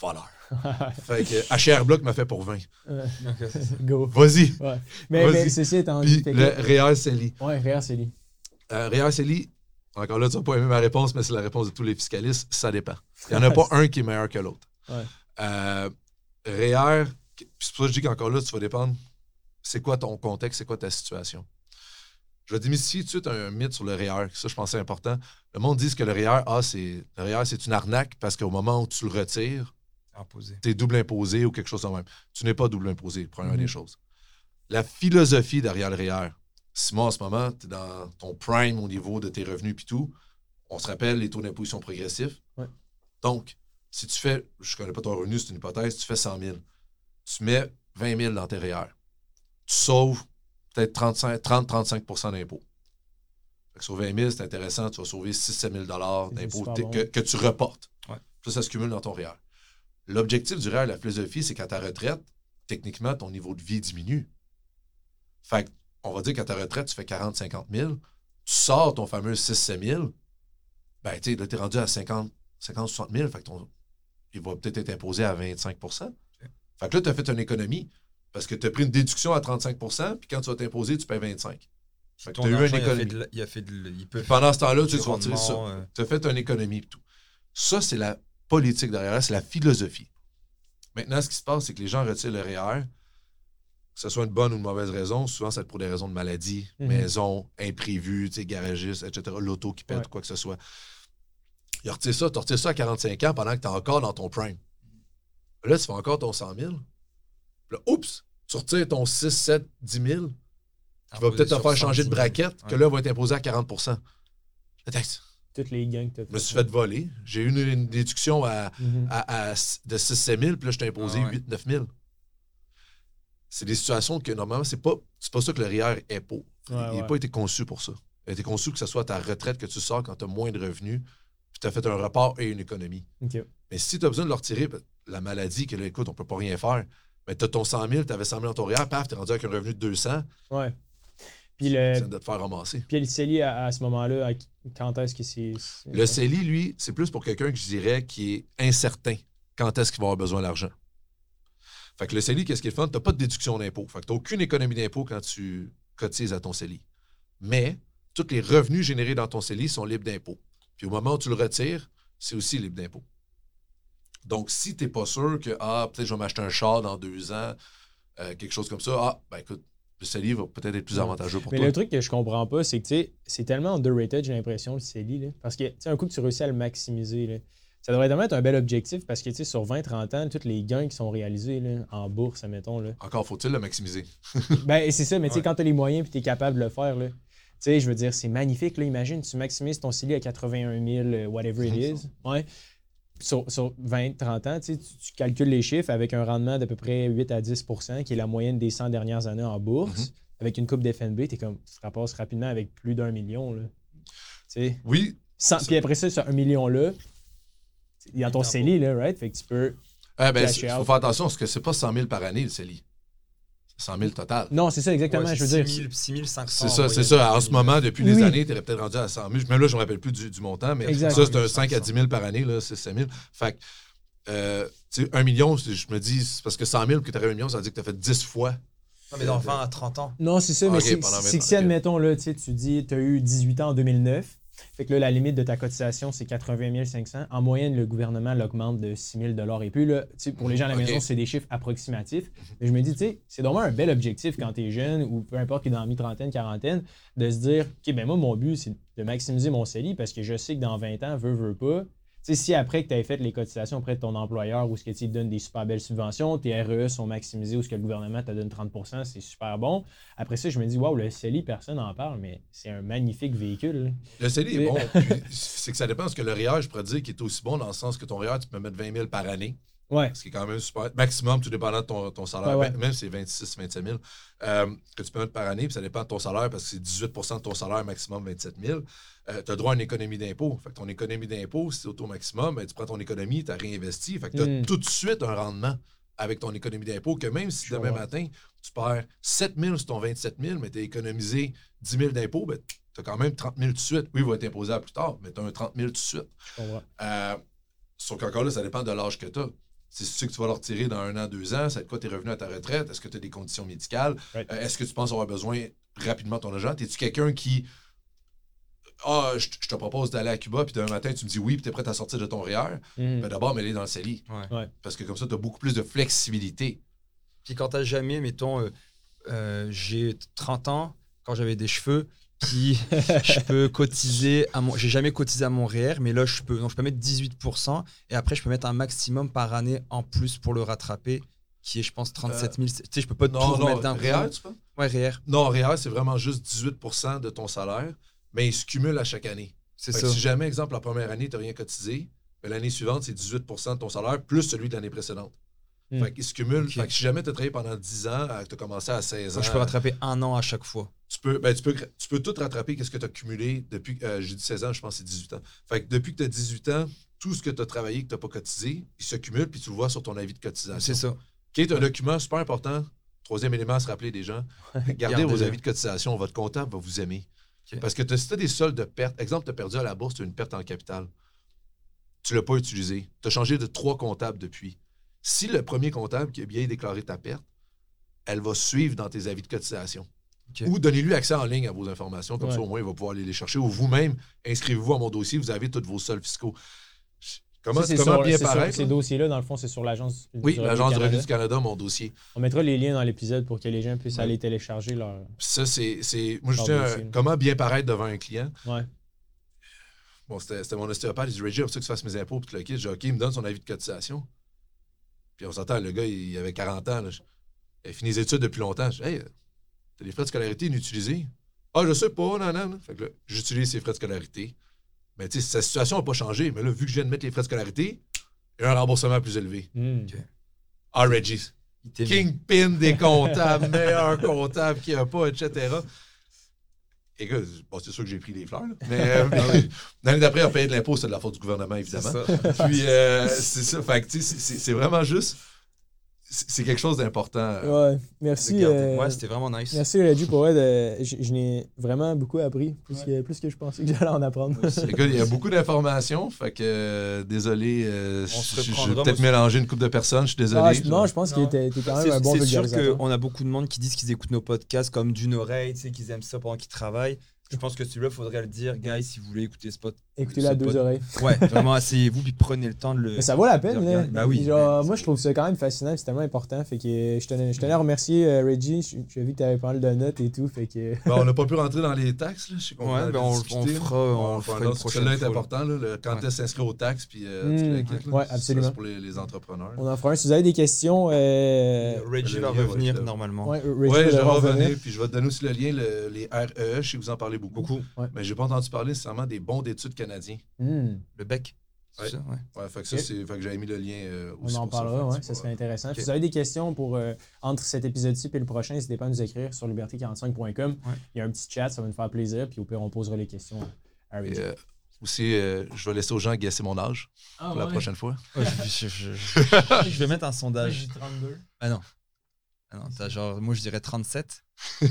Voleur. Fait que HR Block m'a fait pour 20. Ouais, Donc, euh, c'est ça. Go. Vas-y. Ouais. Mais, Vas-y. mais ceci étant dit, Puis le Réal Celi. Ouais, Réa, c'est lui. Euh, Réal Celi, encore là, tu vas pas aimer ma réponse, mais c'est la réponse de tous les fiscalistes. Ça dépend. Il n'y en a pas un qui est meilleur que l'autre. Ouais. Euh, REER, c'est pour ça que je dis qu'encore là, tu vas dépendre. C'est quoi ton contexte, c'est quoi ta situation? Je vais démystifier tout de suite un mythe sur le REER. Ça, je pense c'est important. Le monde dit que le REER, ah, c'est, le REER, c'est une arnaque parce qu'au moment où tu le retires, tu es double imposé ou quelque chose de même. Tu n'es pas double imposé, première Mhm. des choses. la philosophie derrière le REER. Simon, en ce moment, tu es dans ton prime au niveau de tes revenus puis tout. On se rappelle, les taux d'imposition progressifs. Ouais. Donc, si tu fais, je ne connais pas ton revenu, c'est une hypothèse, tu fais 100 000. Tu mets 20 000 dans tes REER. Tu sauves peut-être 30-35 d'impôts. Fait que Sur 20 000, c'est intéressant, tu vas sauver 6-7 000 d'impôts bon. que, que tu reportes. Ouais. Ça, ça se cumule dans ton REER. L'objectif du REER, la philosophie, c'est qu'à ta retraite, techniquement, ton niveau de vie diminue. Fait on va dire qu'à ta retraite, tu fais 40-50 000, tu sors ton fameux 6-7 000, ben, tu là, t'es rendu à 50, 50-60 000, fait que ton, il va peut-être être imposé à 25 Fait que là, tu as fait une économie parce que tu as pris une déduction à 35% puis quand tu vas t'imposer, tu payes 25 Fait que Ton t'as eu une argent, il a fait économie. de la- il a fait de la- il peut Puis pendant ce temps-là, tu tu vas retirer ça. rendement, euh, Tu as fait une économie et tout. Ça, c'est la politique derrière, c'est la philosophie. Maintenant, ce qui se passe, c'est que les gens retirent le REER, que ce soit une bonne ou une mauvaise raison, souvent c'est pour des raisons de maladie, Mhm. maison, imprévu, tu sais, garagiste, etc., l'auto qui pète, Ouais. quoi que ce soit. Ils retirent ça, tu retires ça à 45 ans pendant que tu es encore dans ton prime. Là, tu fais encore ton 100 000. Puis Là, oups, tu retires ton 6, 7, 10 000, qui va peut-être te faire changer de 110 000. braquette, que là, va être imposé à 40 Attends, Toutes les gangs que tu je me suis fait voler. J'ai eu une, une déduction à, Mhm. à- à- de 6-7 000, puis là, je t'ai imposé Ah ouais. 8-9 000. C'est des situations que normalement, c'est pas, c'est pas ça que le REER est pour. il n'a ouais. pas été conçu pour ça. Il a été conçu que ce soit ta retraite que tu sors quand tu as moins de revenus, puis tu as fait un report et une économie. Mais si tu as besoin de le retirer, ben, la maladie, que là, écoute, on peut pas rien faire, mais tu as ton 100 000, tu avais 100 000 dans ton REER, paf, tu es rendu avec un revenu de 200, Ouais. Puis le, viens de te faire ramasser. puis le CELI, à, à ce moment-là, quand est-ce que c'est. c'est- Le CELI, lui, c'est plus pour quelqu'un que je dirais qui est incertain quand est-ce qu'il va avoir besoin d'argent? Fait que le CELI, qu'est-ce qu'il fait? Tu n'as pas de déduction d'impôt. Fait que tu n'as aucune économie d'impôt quand tu cotises à ton CELI. Mais tous les revenus générés dans ton CELI sont libres d'impôt. Puis au moment où tu le retires, c'est aussi libre d'impôt. Donc, si tu n'es pas sûr que, ah, peut-être je vais m'acheter un char dans deux ans, euh, quelque chose comme ça, ah, ben écoute, le CELI va peut-être être plus avantageux pour Mais toi. le truc que je comprends pas, c'est que tu sais, c'est tellement underrated, j'ai l'impression, le CELI. Là. Parce que, tu sais, un coup que tu réussis à le maximiser, là, ça devrait vraiment être un bel objectif parce que, tu sais, sur 20-30 ans, tous les gains qui sont réalisés là, en bourse, admettons, là. Encore faut-il le maximiser. Ben, c'est ça, mais tu sais, Ouais. quand tu as les moyens et tu es capable de le faire, là. Tu sais, je veux dire, c'est magnifique, là. Imagine, tu maximises ton CELI à 81 000, euh, whatever it is. Ouais. Sur, sur 20, 30 ans, tu, calcules les chiffres avec un rendement d'à peu près 8 à 10% qui est la moyenne des 100 dernières années en bourse. Avec une coupe d'FNB, tu comme, tu te rapidement avec plus d'un million. Là. Tu sais, Oui, puis après ça, ce 1 million-là, il y a ton. CELI, là, right? Fait que tu peux. Ah ben, il faut faire attention parce que c'est pas 100 000 par année, le CELI. C'est 100 000 total. Non, c'est ça, exactement. Ouais, je veux c'est dire. 6 500. C'est ça, en c'est ça. En ce moment, depuis Oui, des oui. années, tu aurais peut-être rendu à 100 000. Même là, je ne me rappelle plus du, du montant, mais Exact. ça, c'est un 5 à 10 000 par année, là, c'est 5 000. Fait que, euh, tu sais, 1 million, je me dis, parce que 100 000, que tu aurais 1 million, ça veut dire que tu as fait 10 fois. Non, mais dans 20 à 30 ans. Non, c'est ça, mais Ok, c'est que 20 si, admettons, là, tu dis, tu as eu 18 ans en 2009, fait que là, la limite de ta cotisation, c'est 80 500. En moyenne, le gouvernement l'augmente de 6 000 et plus. Là, pour les gens à la maison, c'est des chiffres approximatifs. Mais je me dis, tu sais, c'est vraiment un bel objectif quand tu es jeune ou peu importe qui est dans la mi-trentaine, quarantaine, de se dire, OK, ben moi, mon but, c'est de maximiser mon CELI parce que je sais que dans 20 ans, veux, veux pas. Sais, si après que tu avais fait les cotisations auprès de ton employeur ou ce que tu te donne des super belles subventions, tes REE sont maximisés ou ce que le gouvernement te donne 30 c'est super bon. Après ça, je me dis, waouh, le CELI, personne n'en parle, mais c'est un magnifique véhicule. Le CELI est bon. c'est que ça dépend parce que le REER, je pourrais te dire qu'il est aussi bon dans le sens que ton REER, tu peux mettre 20 000 par année. Ouais. Ce qui est quand même super. Maximum, tout dépendant de ton, ton salaire. Ouais, ouais. Même si c'est 26 27 000 euh, que tu peux mettre par année. Puis ça dépend de ton salaire parce que c'est 18% de ton salaire, maximum 27 000. tu as droit à une économie d'impôt. Fait que ton économie d'impôt, si c'est au taux maximum, ben, tu prends ton économie, tu as réinvesti. Fait que tu as Mm. tout de suite un rendement avec ton économie d'impôt que même si demain matin, tu perds 7 000 sur ton 27 000, mais tu as économisé 10 000 d'impôt, ben, tu as quand même 30 000 tout de suite. Oui, il va être imposé à plus tard, mais tu as un 30 000 tout de suite. Euh, sauf qu'encore là, ça dépend de l'âge que tu as. Tu sais que tu vas le retirer dans un an, deux ans, ça être quoi tes revenus à ta retraite? Est-ce que tu as des conditions médicales? Right. Euh, Est-ce que tu penses avoir besoin rapidement de ton argent? Es-tu quelqu'un qui. Ah, je, je te propose d'aller à Cuba, puis demain matin, tu me dis oui, puis tu es prêt à sortir de ton REER? Mhm. Ben D'abord, mets-les dans le CELI. Ouais. Ouais. Parce que comme ça, tu as beaucoup plus de flexibilité. Puis quand t'as jamais, mettons, euh, euh, j'ai 30 ans, quand j'avais des cheveux, je peux cotiser à mon. J'ai jamais cotisé à mon REER, mais là, je peux, donc je peux mettre 18%, et après, je peux mettre un maximum par année en plus pour le rattraper. qui est, je pense, 37 000. Tu sais, je peux pas tout Non, non, remettre d'un. REER, tu penses? Ouais, REER. Non, REER, c'est vraiment juste 18% de ton salaire, mais il se cumule à chaque année. C'est ça. si jamais, exemple, la première année, tu n'as rien cotisé, l'année suivante, c'est 18% de ton salaire plus celui de l'année précédente. Hmm. Fait qu'il se cumule. Ok. Fait que si jamais tu as travaillé pendant 10 ans, tu as commencé à 16 ans, Je peux rattraper un an à chaque fois. tu peux, ben, tu peux, tu peux tout rattraper qu'est-ce que tu as cumulé depuis, euh, j'ai dit 16 ans, je pense que c'est 18 ans. Fait que depuis que tu as 18 ans, tout ce que tu as travaillé que tu n'as pas cotisé, il se cumule puis tu le vois sur ton avis de cotisation. C'est ça. Qui est un document super important. Troisième élément à se rappeler des gens. Gardez vos avis de cotisation. Votre comptable va vous aimer. Parce que si tu as des soldes de perte, exemple, tu as perdu à la bourse, tu as une perte en capital. Tu ne l'as pas utilisé. Tu as changé de trois comptables depuis. Si le premier comptable qui a bien déclaré ta perte, elle va suivre dans tes avis de cotisation. Ou donnez-lui accès en ligne à vos informations, comme Ouais. ça au moins il va pouvoir aller les chercher. Ou vous-même, inscrivez-vous à mon dossier, vous avez tous vos soldes fiscaux. Comment, Ça, comment sur- bien sur- paraître? Ces là? dossiers-là, dans le fond, c'est sur l'agence Oui, du l'Agence du revenu du Canada, mon dossier. On mettra les liens dans l'épisode pour que les gens puissent Ouais. aller télécharger leur. Ça, c'est. c'est- Moi, je dis comment bien paraître devant un client. Ouais. Bon, c'était c'était mon ostéopathe. Il dit Reggie, comme ça que je fasse mes impôts. Puis tout le kit. J'ai OK, il me donne son avis de cotisation. Puis on s'entend, le gars, il avait 40 ans. là. Il a fini les études depuis longtemps. Je dis Hey, t'as des frais de scolarité inutilisés? Ah, je sais pas, non, non. non. Fait que là, j'utilise ces frais de scolarité. Mais tu sais, sa situation n'a pas changé. Mais là, vu que je viens de mettre les frais de scolarité, il y a un remboursement plus élevé. Ok. Ah, Reggie. Kingpin des comptables, meilleur comptable qu'il n'y a pas, etc. Écoute, bon, c'est sûr que j'ai pris des fleurs, là. mais euh, l'année d'après, on payé de l'impôt, c'est de la faute du gouvernement, évidemment. Puis, euh, c'est ça. Fait que, tu sais, c'est- c'est c'est vraiment juste. C'est quelque chose d'important. euh, Ouais, merci. Euh, Ouais, c'était vraiment nice. Merci Reggie pour de- Je, je n'ai vraiment beaucoup appris, plus, que, plus que je pensais que j'allais en apprendre. Écoute, il y a beaucoup d'informations, fait que euh, désolé, euh, j'ai peut-être mélangé une couple de personnes, je suis désolé. Ah, je- non, je pense que Non. t'es t'es quand C'est même un bon c'est sûr vulgarisateur. qu'on a beaucoup de monde qui disent qu'ils écoutent nos podcasts comme d'une oreille, tu sais, qu'ils aiment ça pendant qu'ils travaillent. Je pense que celui-là, faudrait le dire, guys, si vous voulez écouter ce pod. Écoutez-le à deux pod- oreilles. Ouais, vraiment, asseyez-vous puis prenez le temps de le. Mais ça vaut la peine, là. Bah oui. Genre, moi, je trouve ça quand même fascinant, c'est tellement important. Fait que euh, je tenais, je tenais à remercier euh, Reggie. Je- J'ai vu que tu avais mal de notes et tout. Fait que. Bon, on n'a pas pu rentrer dans les taxes, là. Je sais qu'on Ouais, ben, on- on là. fera- on va fera une un autre. prochaine Celui-là est là. important, là, le- quand Ouais. est s'inscrire aux taxes, puis euh, Mm, quittes, là. ouais, absolument. C'est pour les, les entrepreneurs. On en fera un. Si vous avez des questions, euh, Reggie va revenir là. normalement. ouais, Reggie Oui, va je vais devoir revenir, puis je vais te donner aussi le lien, le- les REE, je sais que vous en parlez beaucoup. Beaucoup. Mais j'ai pas entendu parler nécessairement des bons d'études canadiens. Hmm, Le bec. c'est Ouais. ça, ouais. Ouais, fait que ça, Ok. c'est. Fait que j'avais mis le lien euh, on aussi en pour ça, parlera, ouais, ça serait intéressant. Si vous avez des questions pour euh, entre cet épisode-ci et le prochain, n'hésitez pas à nous écrire sur liberté45.com. Il y a un petit chat, ça va nous faire plaisir. Puis au pire, on posera les questions à. Et, euh, aussi, euh, je vais laisser aux gens guesser mon âge Ah, pour la ouais. prochaine fois. Ouais, je, je- je- je- je vais mettre un sondage. j'ai 32. Ah non. Ah non, genre, moi je dirais 37. que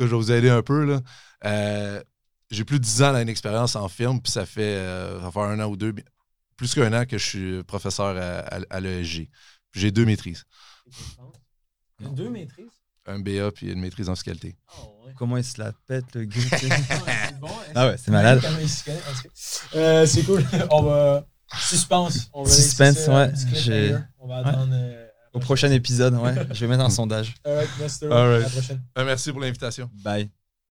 je vais vous aider un peu. Là. Euh, j'ai plus de 10 ans d'expérience en film, puis ça fait, euh, ça un an ou deux, plus qu'un an que je suis professeur à, à, à l'ESG. J'ai deux maîtrises, deux maîtrises? un BA puis une maîtrise en fiscalité. Ah, ouais. Comment il se la pète le gars? Tu sais? Ah, c'est bon. Ah ouais, c'est malade. Euh, c'est cool. On va. Suspense. On va Suspense, ouais, On va attendre. euh, Au prochain épisode, ouais. Je vais mettre un sondage. Alright. À la prochaine. Euh, merci pour l'invitation. Bye.